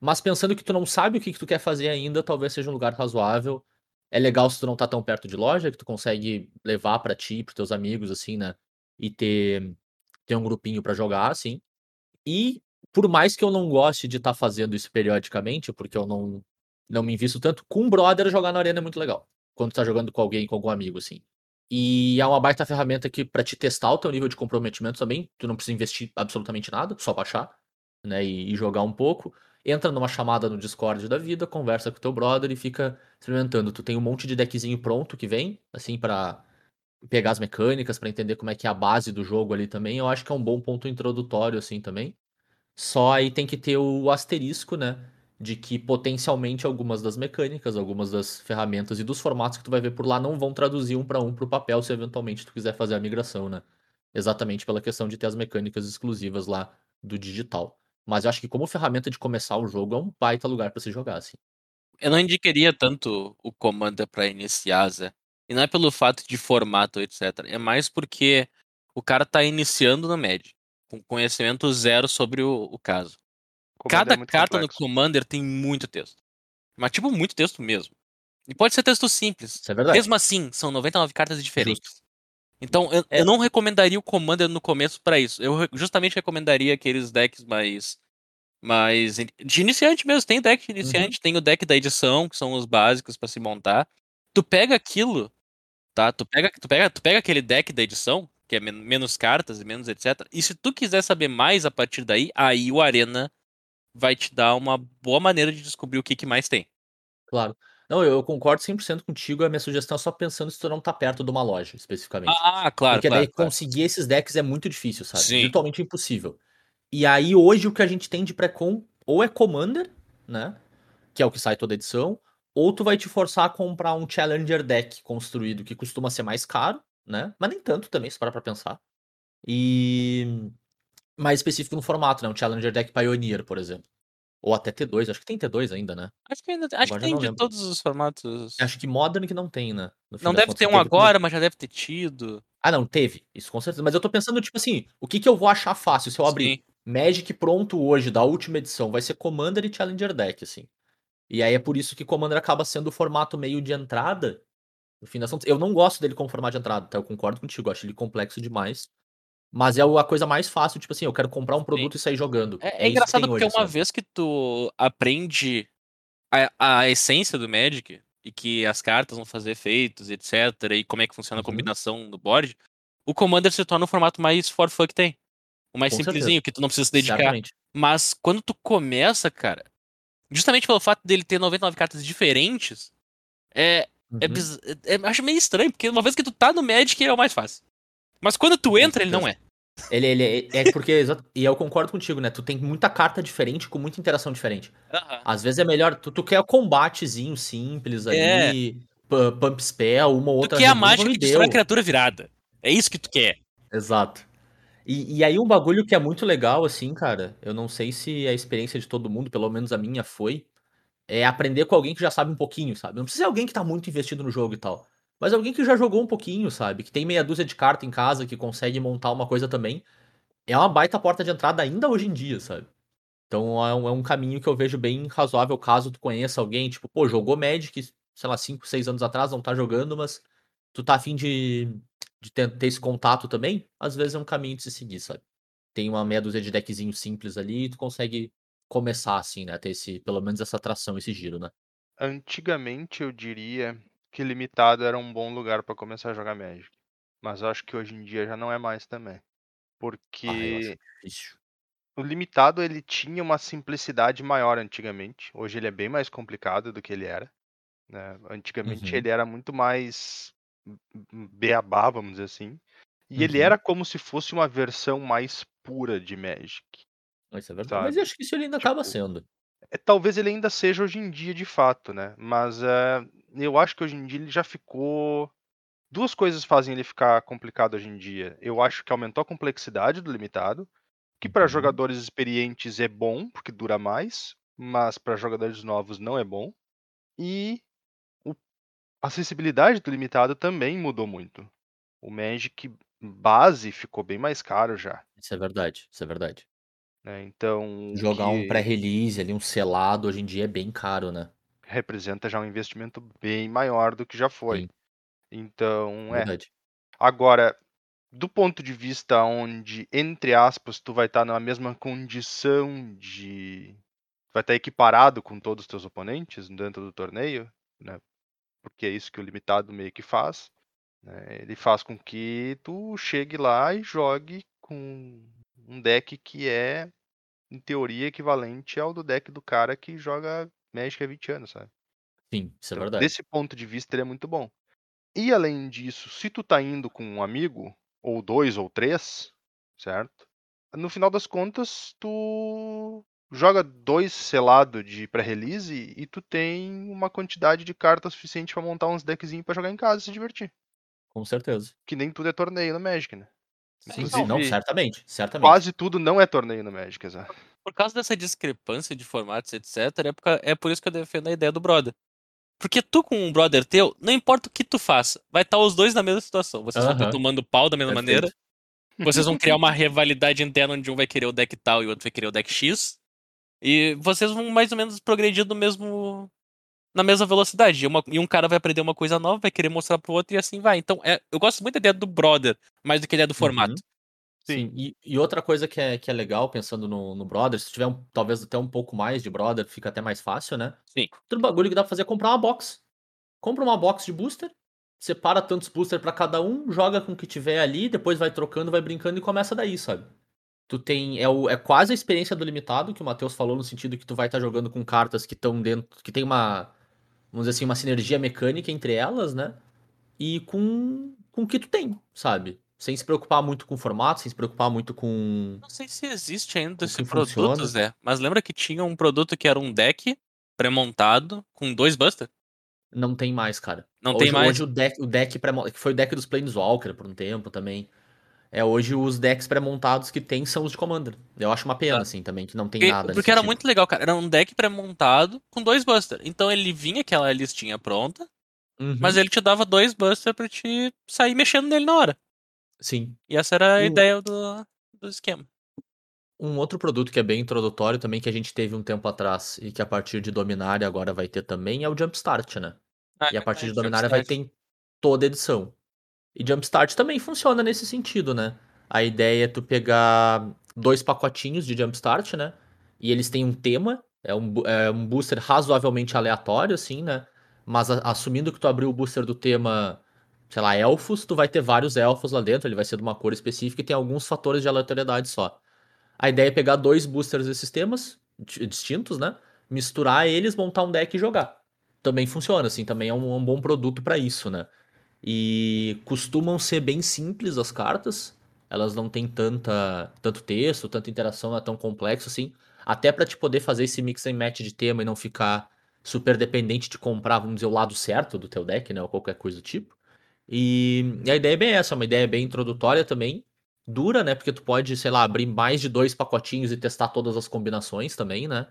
mas pensando que tu não sabe o que, que tu quer fazer ainda, talvez seja um lugar razoável. É legal se tu não tá tão perto de loja, que tu consegue levar pra ti, pros teus amigos, assim, né? E ter, ter um grupinho pra jogar, assim. E por mais que eu não goste de estar fazendo isso periodicamente, porque eu não, não me invisto tanto, com um brother jogar na arena é muito legal. Quando tu tá jogando com alguém, com algum amigo, assim. E é uma baita ferramenta que pra te testar o teu nível de comprometimento também, tu não precisa investir absolutamente nada, só baixar, né, e, e jogar um pouco. Entra numa chamada no Discord da vida, conversa com teu brother e fica experimentando. Tu tem um monte de deckzinho pronto que vem, assim, pra pegar as mecânicas, pra entender como é que é a base do jogo ali também. Eu acho que é um bom ponto introdutório, assim, também. Só aí tem que ter o asterisco, né? De que potencialmente algumas das mecânicas, algumas das ferramentas e dos formatos que tu vai ver por lá não vão traduzir um para um pro papel se eventualmente tu quiser fazer a migração, né? Exatamente pela questão de ter as mecânicas exclusivas lá do digital. Mas eu acho que como ferramenta de começar o jogo é um baita lugar para se jogar, assim.
Eu não indicaria tanto o Commander pra iniciar, Zé. E não é pelo fato de formato, etc. É mais porque o cara tá iniciando no Magic, com conhecimento zero sobre o, o caso.
Commander
Cada
é
carta
complexo.
no Commander tem muito texto. Mas, tipo, muito texto mesmo. E pode ser texto simples.
Isso é verdade.
Mesmo assim, são 99 cartas diferentes. Então, eu,
É.
eu não recomendaria o Commander no começo pra isso. Eu justamente recomendaria aqueles decks mais. mais. de iniciante mesmo. Tem deck de
Uhum.
iniciante, tem o deck da edição, que são os básicos pra se montar. Tu pega aquilo, tá? Tu pega, tu pega, tu pega aquele deck da edição, que é men- menos cartas e menos etc. E se tu quiser saber mais a partir daí, aí o Arena vai te dar uma boa maneira de descobrir o que, que mais tem.
Claro. Não, eu, concordo 100% contigo. A minha sugestão é só pensando se tu não tá perto de uma loja, especificamente.
Ah, claro,
Porque
claro.
daí
claro.
conseguir esses decks é muito difícil, sabe?
Sim.
Virtualmente impossível. E aí, hoje, o que a gente tem de pré-com ou é Commander, né? Que é o que sai toda edição, ou tu vai te forçar a comprar um Challenger deck construído que costuma ser mais caro, né? Mas nem tanto também, se parar pra pensar. E mais específico no formato, né? Um Challenger deck Pioneer, por exemplo. Ou até T2, acho que tem T2 ainda, né?
Acho que ainda acho que tem de
lembro.
todos os formatos.
Acho que Modern que não tem, né?
Não deve ter um agora, mas já deve ter tido.
Ah, não, teve. Isso com certeza. Mas eu tô pensando, tipo assim, o que que eu vou achar fácil se eu abrir?
Sim.
Magic pronto hoje, da última edição, vai ser Commander e Challenger Deck, assim. E aí é por isso que Commander acaba sendo o formato meio de entrada. No fim das contas, eu não gosto dele como formato de entrada, tá? Eu concordo contigo, acho ele complexo demais. Mas é a coisa mais fácil, tipo assim, eu quero comprar um produto e sair jogando.
É, é
que
engraçado porque
hoje,
uma
sabe?
vez que tu aprende a, a essência do Magic e que as cartas vão fazer efeitos, etc, e como é que funciona a
Uhum.
combinação do board, o Commander se torna o formato mais for fuck que tem. O mais
Com
simplesinho,
certeza.
que tu não precisa se dedicar.
Certamente.
Mas quando tu começa, cara, justamente pelo fato dele ter 99 cartas diferentes, é, é,
Uhum.
biz- é- eu acho meio estranho, porque uma vez que tu tá no Magic, é o mais fácil. Mas quando tu entra, ele não é.
Ele, ele é, é porque, exato- e eu concordo contigo, né? Tu tem muita carta diferente com muita interação diferente.
Aham.
Às vezes é melhor, tu, tu quer o combatezinho simples
É.
ali, pu- pump spell, uma ou
Tu
outra
quer a mágica que destrói a criatura virada. É isso que tu quer.
Exato. E, e aí um bagulho que é muito legal, assim, cara, eu não sei se a experiência de todo mundo, pelo menos a minha foi, é aprender com alguém que já sabe um pouquinho, sabe? Não precisa ser alguém que tá muito investido no jogo e tal, mas alguém que já jogou um pouquinho, sabe? Que tem meia dúzia de carta em casa, que consegue montar uma coisa também. É uma baita porta de entrada ainda hoje em dia, sabe? Então é um, é um caminho que eu vejo bem razoável caso tu conheça alguém, tipo, pô, jogou Magic, sei lá, 5, 6 anos atrás, não tá jogando, mas tu tá afim de, de ter, ter esse contato também, às vezes é um caminho de se seguir, sabe? Tem uma meia dúzia de deckzinho simples ali e tu consegue começar, assim, né? Ter esse, pelo menos essa atração, esse giro, né?
Antigamente eu diria que limitado era um bom lugar para começar a jogar Magic. Mas eu acho que hoje em dia já não é mais também.
Ah,
Porque
difícil.
o limitado ele tinha uma simplicidade maior antigamente. Hoje ele é bem mais complicado do que ele era. né? Antigamente
Uhum.
ele era muito mais beabá, vamos dizer assim. E ele
Uhum.
era como se fosse uma versão mais pura de Magic.
Isso é verdade. Mas
Sabe?
eu acho que isso ele ainda acaba
Tipo,
sendo.
É, talvez ele ainda seja hoje em dia de fato, né? Mas é, eu acho que hoje em dia ele já ficou. Duas coisas fazem ele ficar complicado hoje em dia. Eu acho que aumentou a complexidade do limitado, que para
Uhum.
jogadores experientes é bom, porque dura mais, mas para jogadores novos não é bom. E o- a acessibilidade do limitado também mudou muito. O Magic base ficou bem mais caro já.
Isso é verdade, isso é verdade.
Né? Então,
Jogar um pré-release ali, um selado, hoje em dia é bem caro, né?
representa já um investimento bem maior do que já foi.
Sim,
Então, é.
verdade.
Agora, do ponto de vista onde, entre aspas, tu vai estar na mesma condição de. Vai estar equiparado com todos os teus oponentes dentro do torneio, né? Porque é isso que o limitado meio que faz. né? Ele faz com que tu chegue lá e jogue com um deck que é, em teoria, equivalente ao do deck do cara que joga Magic há 20 anos, sabe?
Sim, isso é
Então,
verdade.
desse ponto de vista, ele é muito bom. E além disso, se tu tá indo com um amigo, ou dois ou três, certo? No final das contas, tu joga dois selado de pré-release e tu tem uma quantidade de cartas suficiente pra montar uns deckzinhos pra jogar em casa e se divertir.
Com certeza.
Que nem tudo é torneio no Magic, né?
Sim, sim,
Inclusive,
não, certamente, certamente.
quase tudo não é torneio no Magic, exato.
Por causa dessa discrepância de formatos, etc., é, por é por isso que eu defendo a ideia do brother. Porque tu com um brother teu, não importa o que tu faça, vai estar os dois na mesma situação. Vocês vão estar
Aham.
tomando pau da mesma
Perfeito.
maneira. Vocês vão criar uma rivalidade interna onde um vai querer o deck tal e o outro vai querer o deck X. E vocês vão mais ou menos progredir no mesmo. Na mesma velocidade. E, uma- e um cara vai aprender uma coisa nova, vai querer mostrar pro outro e assim vai. Então, é- eu gosto muito da ideia do brother, mais do que a ideia do formato.
Uhum. Sim, e, e outra coisa que é, que é legal, pensando no, no Brother, se tiver um- talvez até um pouco mais de Brother, fica até mais fácil, né?
Sim.
Outro bagulho que dá pra fazer é comprar uma box. Compra uma box de booster, separa tantos booster pra cada um, joga com o que tiver ali, depois vai trocando, vai brincando e começa daí, sabe? Tu tem. É, o, é quase a experiência do limitado que o Matheus falou, no sentido que tu vai estar jogando com cartas que estão dentro. que tem uma. Vamos dizer assim, uma sinergia mecânica entre elas, né? E com, com o que tu tem, sabe? Sem se preocupar muito com o formato, sem se preocupar muito com.
Não sei se existe ainda esse produto,
funciona.
Zé. Mas lembra que tinha um produto que era um deck pré-montado com dois buster?
Não tem mais, cara.
Não
hoje,
tem mais?
Hoje o deck, o deck pré que foi o deck dos Planeswalker por um tempo também. É hoje os decks pré-montados que tem são os de Commander. Eu acho uma pena,
Tá.
assim, também, que não tem
Porque,
nada.
porque era
tipo.
muito legal, cara. Era um deck pré-montado com dois Buster. Então ele vinha aquela listinha pronta,
Uhum,
mas ele te dava dois Buster pra te sair mexendo nele na hora.
Sim.
E essa era a ideia do, do esquema.
Um outro produto que é bem introdutório também, que a gente teve um tempo atrás e que a partir de Dominária agora vai ter também, é o Jumpstart, né?
Ah,
E a partir de
verdade,
Dominária vai ter em toda edição. E Jumpstart também funciona nesse sentido, né? A ideia é tu pegar dois pacotinhos de Jumpstart, né? E eles têm um tema, é um, é um booster razoavelmente aleatório, assim, né? Mas a- assumindo que tu abriu o booster do tema, sei lá, elfos, tu vai ter vários elfos lá dentro, ele vai ser de uma cor específica e tem alguns fatores de aleatoriedade só. A ideia é pegar dois boosters desses temas, di- distintos, né? Misturar eles, montar um deck e jogar. Também funciona, assim, também é um, um bom produto pra isso, né? E costumam ser bem simples as cartas. Elas não têm tanta, tanto texto, tanta interação, não é tão complexo assim. Até pra te poder fazer esse mix and match de tema e não ficar super dependente de comprar, vamos dizer, o lado certo do teu deck, né? Ou qualquer coisa do tipo. E, e a ideia é bem essa, uma ideia bem introdutória também. Dura, né? Porque tu pode, sei lá, abrir mais de dois pacotinhos e testar todas as combinações também, né?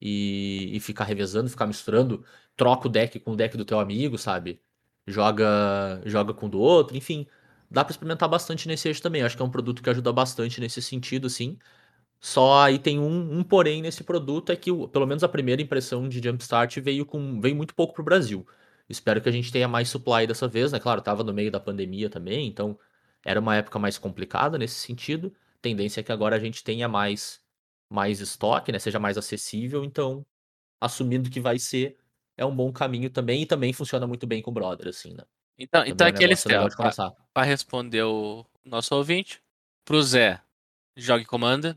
E, e ficar revezando, ficar misturando. Troca o deck com o deck do teu amigo, sabe? Joga, joga com o do outro, enfim. Dá pra experimentar bastante nesse eixo também. Acho que é um produto que ajuda bastante nesse sentido, assim. Só aí tem um, um porém nesse produto, é que pelo menos a primeira impressão de Jumpstart veio com veio muito pouco pro Brasil. Espero que a gente tenha mais supply dessa vez, né? Claro, tava no meio da pandemia também, então era uma época mais complicada nesse sentido. Tendência é que agora a gente tenha mais mais estoque, né? Seja mais acessível, então assumindo que vai ser é um bom caminho também e também funciona muito bem com o Brother, assim, né?
Então,
Também
então
é
aquele
legal.
Pra responder o nosso ouvinte, pro Zé, jogue Commander.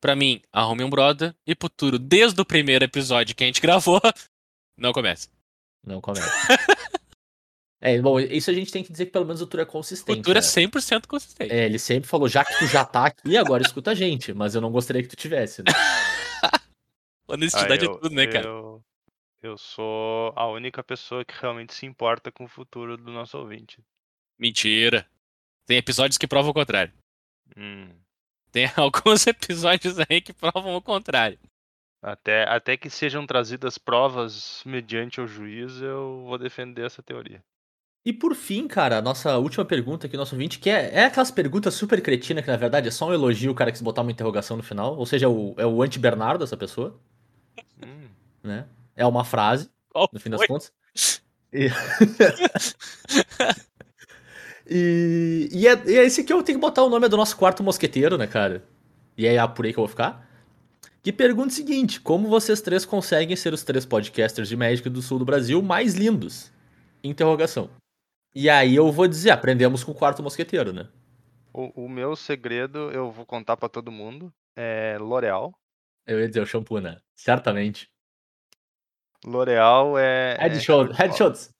Pra mim, arrume um brother. E pro Turo, desde o primeiro episódio que a gente gravou, não comece.
Não começa. é, bom, isso a gente tem que dizer que pelo menos o Tour é consistente.
O Turo é
né?
100% consistente.
É, ele sempre falou, já que tu já tá aqui, agora escuta a gente. Mas eu não gostaria que tu tivesse, né?
Honestidade
Ah,
é tudo, né, cara?
Eu, eu sou a única pessoa que realmente se importa com o futuro do nosso ouvinte.
Mentira. Tem episódios que provam o contrário.
Hum,
Tem alguns episódios aí que provam o contrário.
até, até que sejam trazidas provas mediante o juiz, eu vou defender essa teoria.
E por fim, cara, a nossa última pergunta aqui, nosso ouvinte, que é, é aquelas perguntas super cretinas que na verdade é só um elogio, o cara quis botar uma interrogação no final. Ou seja, é o, é o anti-Bernardo, essa pessoa,
Hum,
né? É uma frase,
Qual
no fim das
foi?
contas. E... e, e, é, e é esse aqui eu tenho que botar o nome do nosso quarto mosqueteiro, né, cara? E é por aí que eu vou ficar. Que pergunta o seguinte: como vocês três conseguem ser os três podcasters de Magic do Sul do Brasil mais lindos? Interrogação. E aí eu vou dizer, aprendemos com o quarto mosqueteiro, né?
O, o meu segredo eu vou contar pra todo mundo. É L'Oreal.
Eu ia dizer o shampoo, né? Certamente.
L'Oreal é.
Head
é
shoulders. Head.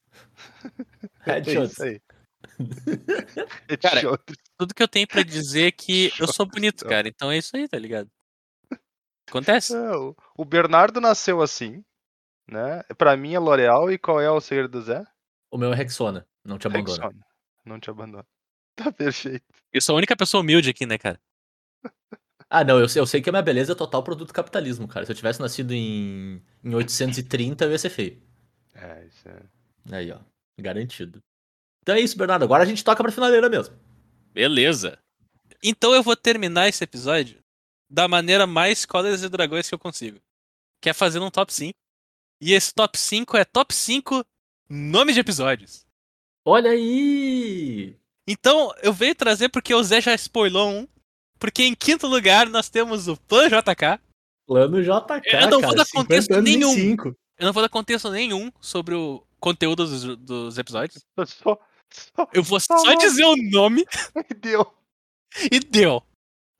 É
Head
isso
shoulders.
aí. Head
Cara,
shoulders.
Tudo que eu tenho pra dizer é que eu sou bonito, cara. Então é isso aí, tá ligado? Acontece.
É, o- o Bernardo nasceu assim, né? Pra mim é L'Oreal e qual é o segredo do Zé?
O meu é Rexona. Não te abandona.
Rexona. Não te abandona. Tá perfeito.
Eu sou a única pessoa humilde aqui, né, cara?
Ah, não, eu sei, eu sei que a minha beleza é total produto do capitalismo, cara. Se eu tivesse nascido em, em 830, eu ia ser feio.
É, isso é.
Aí, ó. Garantido. Então é isso, Bernardo. Agora a gente toca pra finaleira mesmo.
Beleza. Então eu vou terminar esse episódio da maneira mais Cóleras e Dragões que eu consigo. Que é fazendo um top 5. E esse top 5 é top 5 nomes de episódios.
Olha aí!
Então eu veio trazer porque o Zé já spoilou um. Porque em quinto lugar nós temos o Plan JK.
Plano JK,
Eu não vou dar
50
contexto nenhum. Eu não vou dar contexto nenhum sobre o conteúdo dos, dos episódios.
Só, só
Eu vou só
bom.
dizer o nome
deu.
e deu.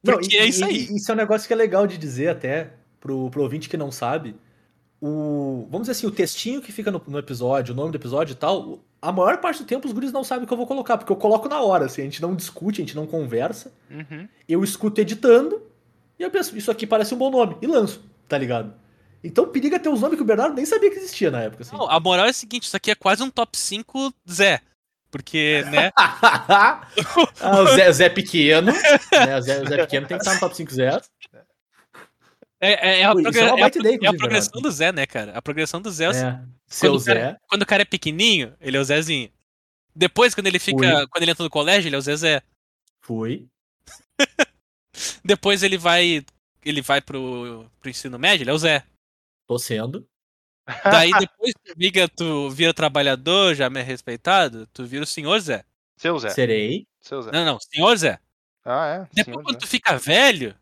Não,
Porque
e-
é isso
e-
aí.
e Isso é um negócio que é legal de dizer até pro, pro ouvinte que não sabe. O, vamos dizer assim, o textinho que fica no, no episódio, o nome do episódio e tal, a maior parte do tempo os guris não sabem o que eu vou colocar, porque eu coloco na hora, assim, a gente não discute, a gente não conversa.
Uhum.
Eu escuto editando e eu penso, isso aqui parece um bom nome, e lanço, tá ligado? Então periga ter uns nomes que o Bernardo nem sabia que existia na época. Assim.
Não, a moral é a seguinte, isso aqui é quase um top 5 Zé. Porque, né?
ah, o Zé, o Zé Pequeno. Né? O, Zé, o Zé Pequeno tem que estar no top 5 Zé.
É, é, é a,
é uma
é a- é a progressão do Zé, né, cara? A progressão do Zé é o
É. Seu
quando, o
Zé.
cara, quando o cara é pequenininho, ele é o Zezinho. Depois, quando ele fica.
Fui.
Quando ele entra no colégio, ele é o Zezé.
Fui.
Depois ele vai. Ele vai pro, pro ensino médio, ele é o Zé.
Tô sendo.
Daí depois tu vira, tu vira trabalhador, já me é respeitado, tu vira o senhor Zé.
Seu Zé.
Serei.
Seu Zé.
Não, não, senhor Zé.
Ah, é?
Depois,
senhor
quando
Zé.
tu fica velho,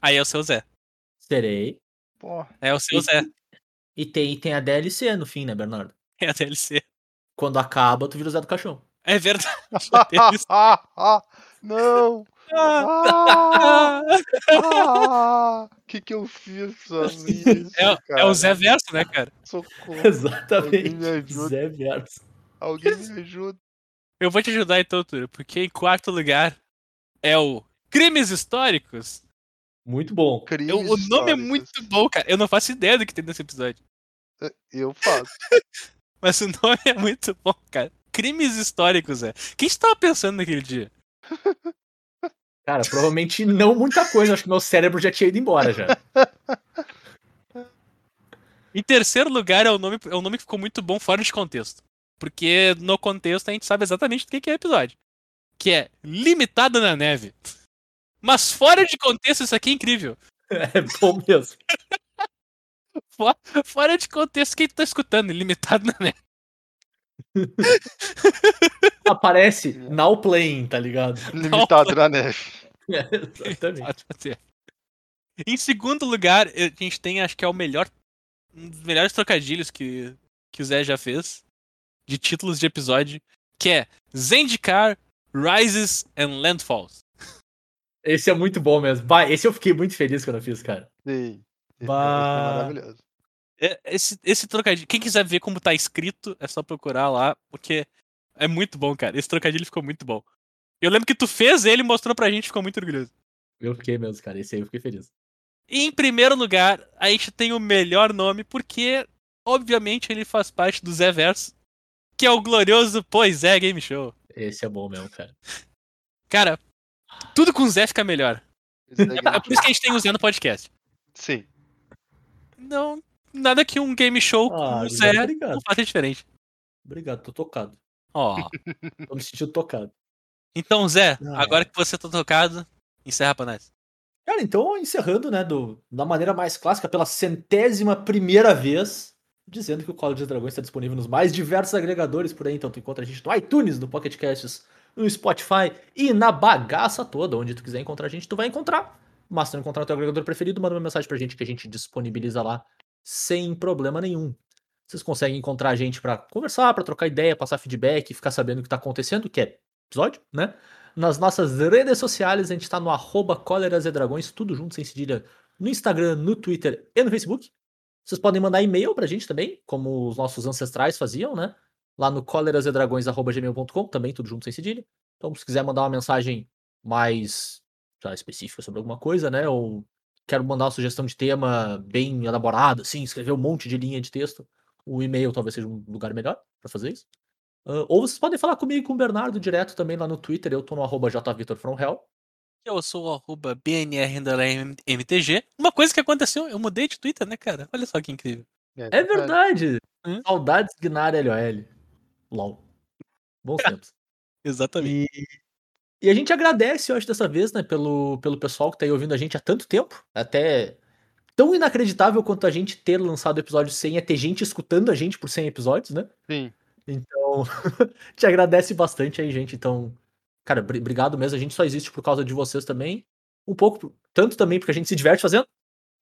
aí é o seu Zé.
Serei.
Pô,
É o seu
E-
Zé.
E tem, e tem a DLC no fim, né, Bernardo?
É a DLC.
Quando acaba, tu vira o Zé do Caixão.
É verdade.
não!
Ah!
Ah, ah, que que eu fiz pra mim?
É, o- é o Zé Verso, né, cara?
Socorro.
Exatamente.
Alguém me ajuda.
Zé Verso.
Alguém me ajuda.
Eu vou te ajudar então, Túlio, porque em quarto lugar é o Crimes Históricos.
Muito bom.
Crimes
Eu- o nome é muito bom, cara. Eu não faço ideia do que tem nesse episódio.
Eu faço.
Mas o nome é muito bom, cara. Crimes históricos, é. Quem estava pensando naquele dia?
Cara, provavelmente não muita coisa. Acho que meu cérebro já tinha ido embora já.
Em terceiro lugar é o nome, é um nome que ficou muito bom fora de contexto. Porque no contexto a gente sabe exatamente do que que é o episódio. Que é Limitado na Neve. Mas fora de contexto, isso aqui é incrível.
É bom mesmo.
Fo- Fora de contexto, quem tá escutando? Limitado na Neve.
Aparece now playing, tá ligado?
Limitado na neve.
É, exatamente.
Em segundo lugar, a gente tem, acho que é o melhor. Um dos melhores trocadilhos que, que o Zé já fez. De títulos de episódio. Que é Zendikar, Rises and Landfalls.
Esse é muito bom mesmo. Bah, esse eu fiquei muito feliz quando eu fiz, cara.
Sim.
Bah.
é maravilhoso.
É, Esse, esse trocadilho. Quem quiser ver como tá escrito, é só procurar lá, porque é muito bom, cara. Esse trocadilho ficou muito bom. Eu lembro que tu fez ele e mostrou pra gente, ficou muito orgulhoso.
Eu fiquei mesmo, cara. Esse aí eu fiquei feliz.
E em primeiro lugar, a gente tem o melhor nome, porque, obviamente, ele faz parte do Zé Verso, que é o glorioso Pois é Game Show.
Esse é bom mesmo, cara.
Cara, tudo com Zé fica melhor.
É
É por isso que a gente tem o Zé no podcast.
Sim.
Não, nada que um game show com
Ah,
o Zé
obrigado.
não faça diferente.
Obrigado, tô tocado.
Ó.
Tô me sentindo tocado.
Então, Zé,
Ah,
agora que você tá tocado, encerra pra nós.
Cara, então, encerrando, né, do, da maneira mais clássica, pela centésima primeira vez, dizendo que o Call of Dragões está disponível nos mais diversos agregadores por aí. Então, tu encontra a gente no iTunes, no Pocket Casts, no Spotify e na bagaça toda. Onde tu quiser encontrar a gente, tu vai encontrar. Mas se não encontrar o teu agregador preferido, manda uma mensagem pra gente que a gente disponibiliza lá sem problema nenhum. Vocês conseguem encontrar a gente pra conversar, pra trocar ideia, passar feedback, ficar sabendo o que tá acontecendo, que é episódio, né? Nas nossas redes sociais, a gente tá no arroba e Dragões, tudo junto, sem cedilha, no Instagram, no Twitter e no Facebook. Vocês podem mandar e-mail pra gente também, como os nossos ancestrais faziam, né? Lá no colerasedragões.gmail.com, também tudo junto, sem cedilha. Então, se quiser mandar uma mensagem mais lá, específica sobre alguma coisa, né? Ou quero mandar uma sugestão de tema bem elaborada, assim, escrever um monte de linha de texto, o e-mail talvez seja um lugar melhor pra fazer isso. Ah, ou vocês podem falar comigo e com o Bernardo direto também lá no Twitter, eu tô no arroba jvitorfromhell.
Eu sou o arroba BNR_MTG. Uma coisa que aconteceu, eu mudei de Twitter, né, cara? Olha só que incrível.
É verdade!
Hum?
Saudades Gnar LOL. LOL. Bons tempos.
Exatamente.
E, e a gente agradece, eu acho, dessa vez, né, pelo, pelo pessoal que tá aí ouvindo a gente há tanto tempo. Até tão inacreditável quanto a gente ter lançado o episódio 100 é ter gente escutando a gente por 100 episódios, né?
Sim.
Então, te agradece bastante aí, gente. Então, cara, bri- obrigado mesmo. A gente só existe por causa de vocês também. Um pouco, tanto também porque a gente se diverte fazendo,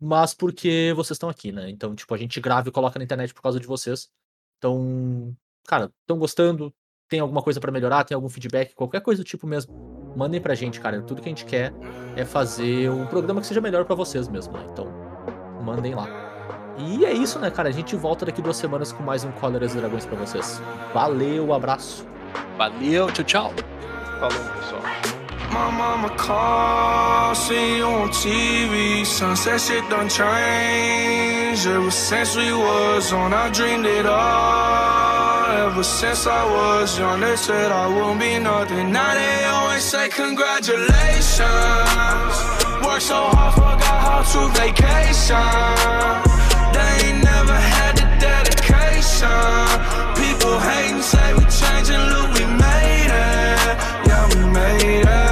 mas porque vocês estão aqui, né? Então, tipo, a gente grava e coloca na internet por causa de vocês. Então, cara, estão gostando? Tem alguma coisa pra melhorar? Tem algum feedback? Qualquer coisa do tipo mesmo. Mandem pra gente, cara. Tudo que a gente quer é fazer um programa que seja melhor pra vocês mesmo, né? Então, mandem lá. E é isso, né, cara? A gente volta daqui duas semanas com mais um Cóleras e Dragões pra vocês. Valeu, abraço.
Valeu, tchau, tchau.
Falou, pessoal.
My mama call, see you on TV. Sunset shit done changed. Ever since we was on, I dreamed it all. Ever since I was young, they said I wouldn't be nothing. Now they always say congratulations. Worked so hard, forgot how to vacation. They ain't never had the dedication. People hating, say we changing, look, we made it. Yeah, we made it.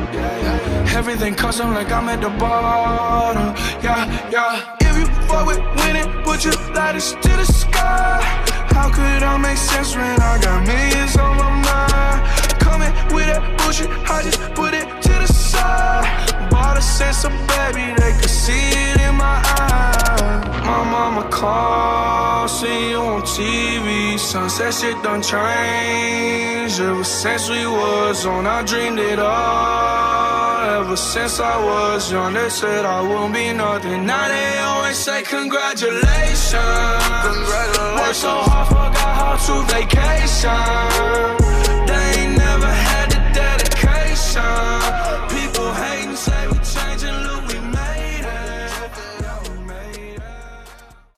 Everything custom like I'm at the bottom, yeah, yeah. If you fuck with winning, put your lighters to the sky. How could I make sense when I got millions on my mind? Coming with that bullshit, I just put it to the side caught a sense of baby, they could see it in my eyes. My mama called, see you on TV. Sunset shit done changed. Ever since we was on, I dreamed it all. Ever since I was young, they said I wouldn't be nothing. Now they always say congratulations. Congratulations. Worked so hard, forgot how to vacation. They ain't never had the dedication.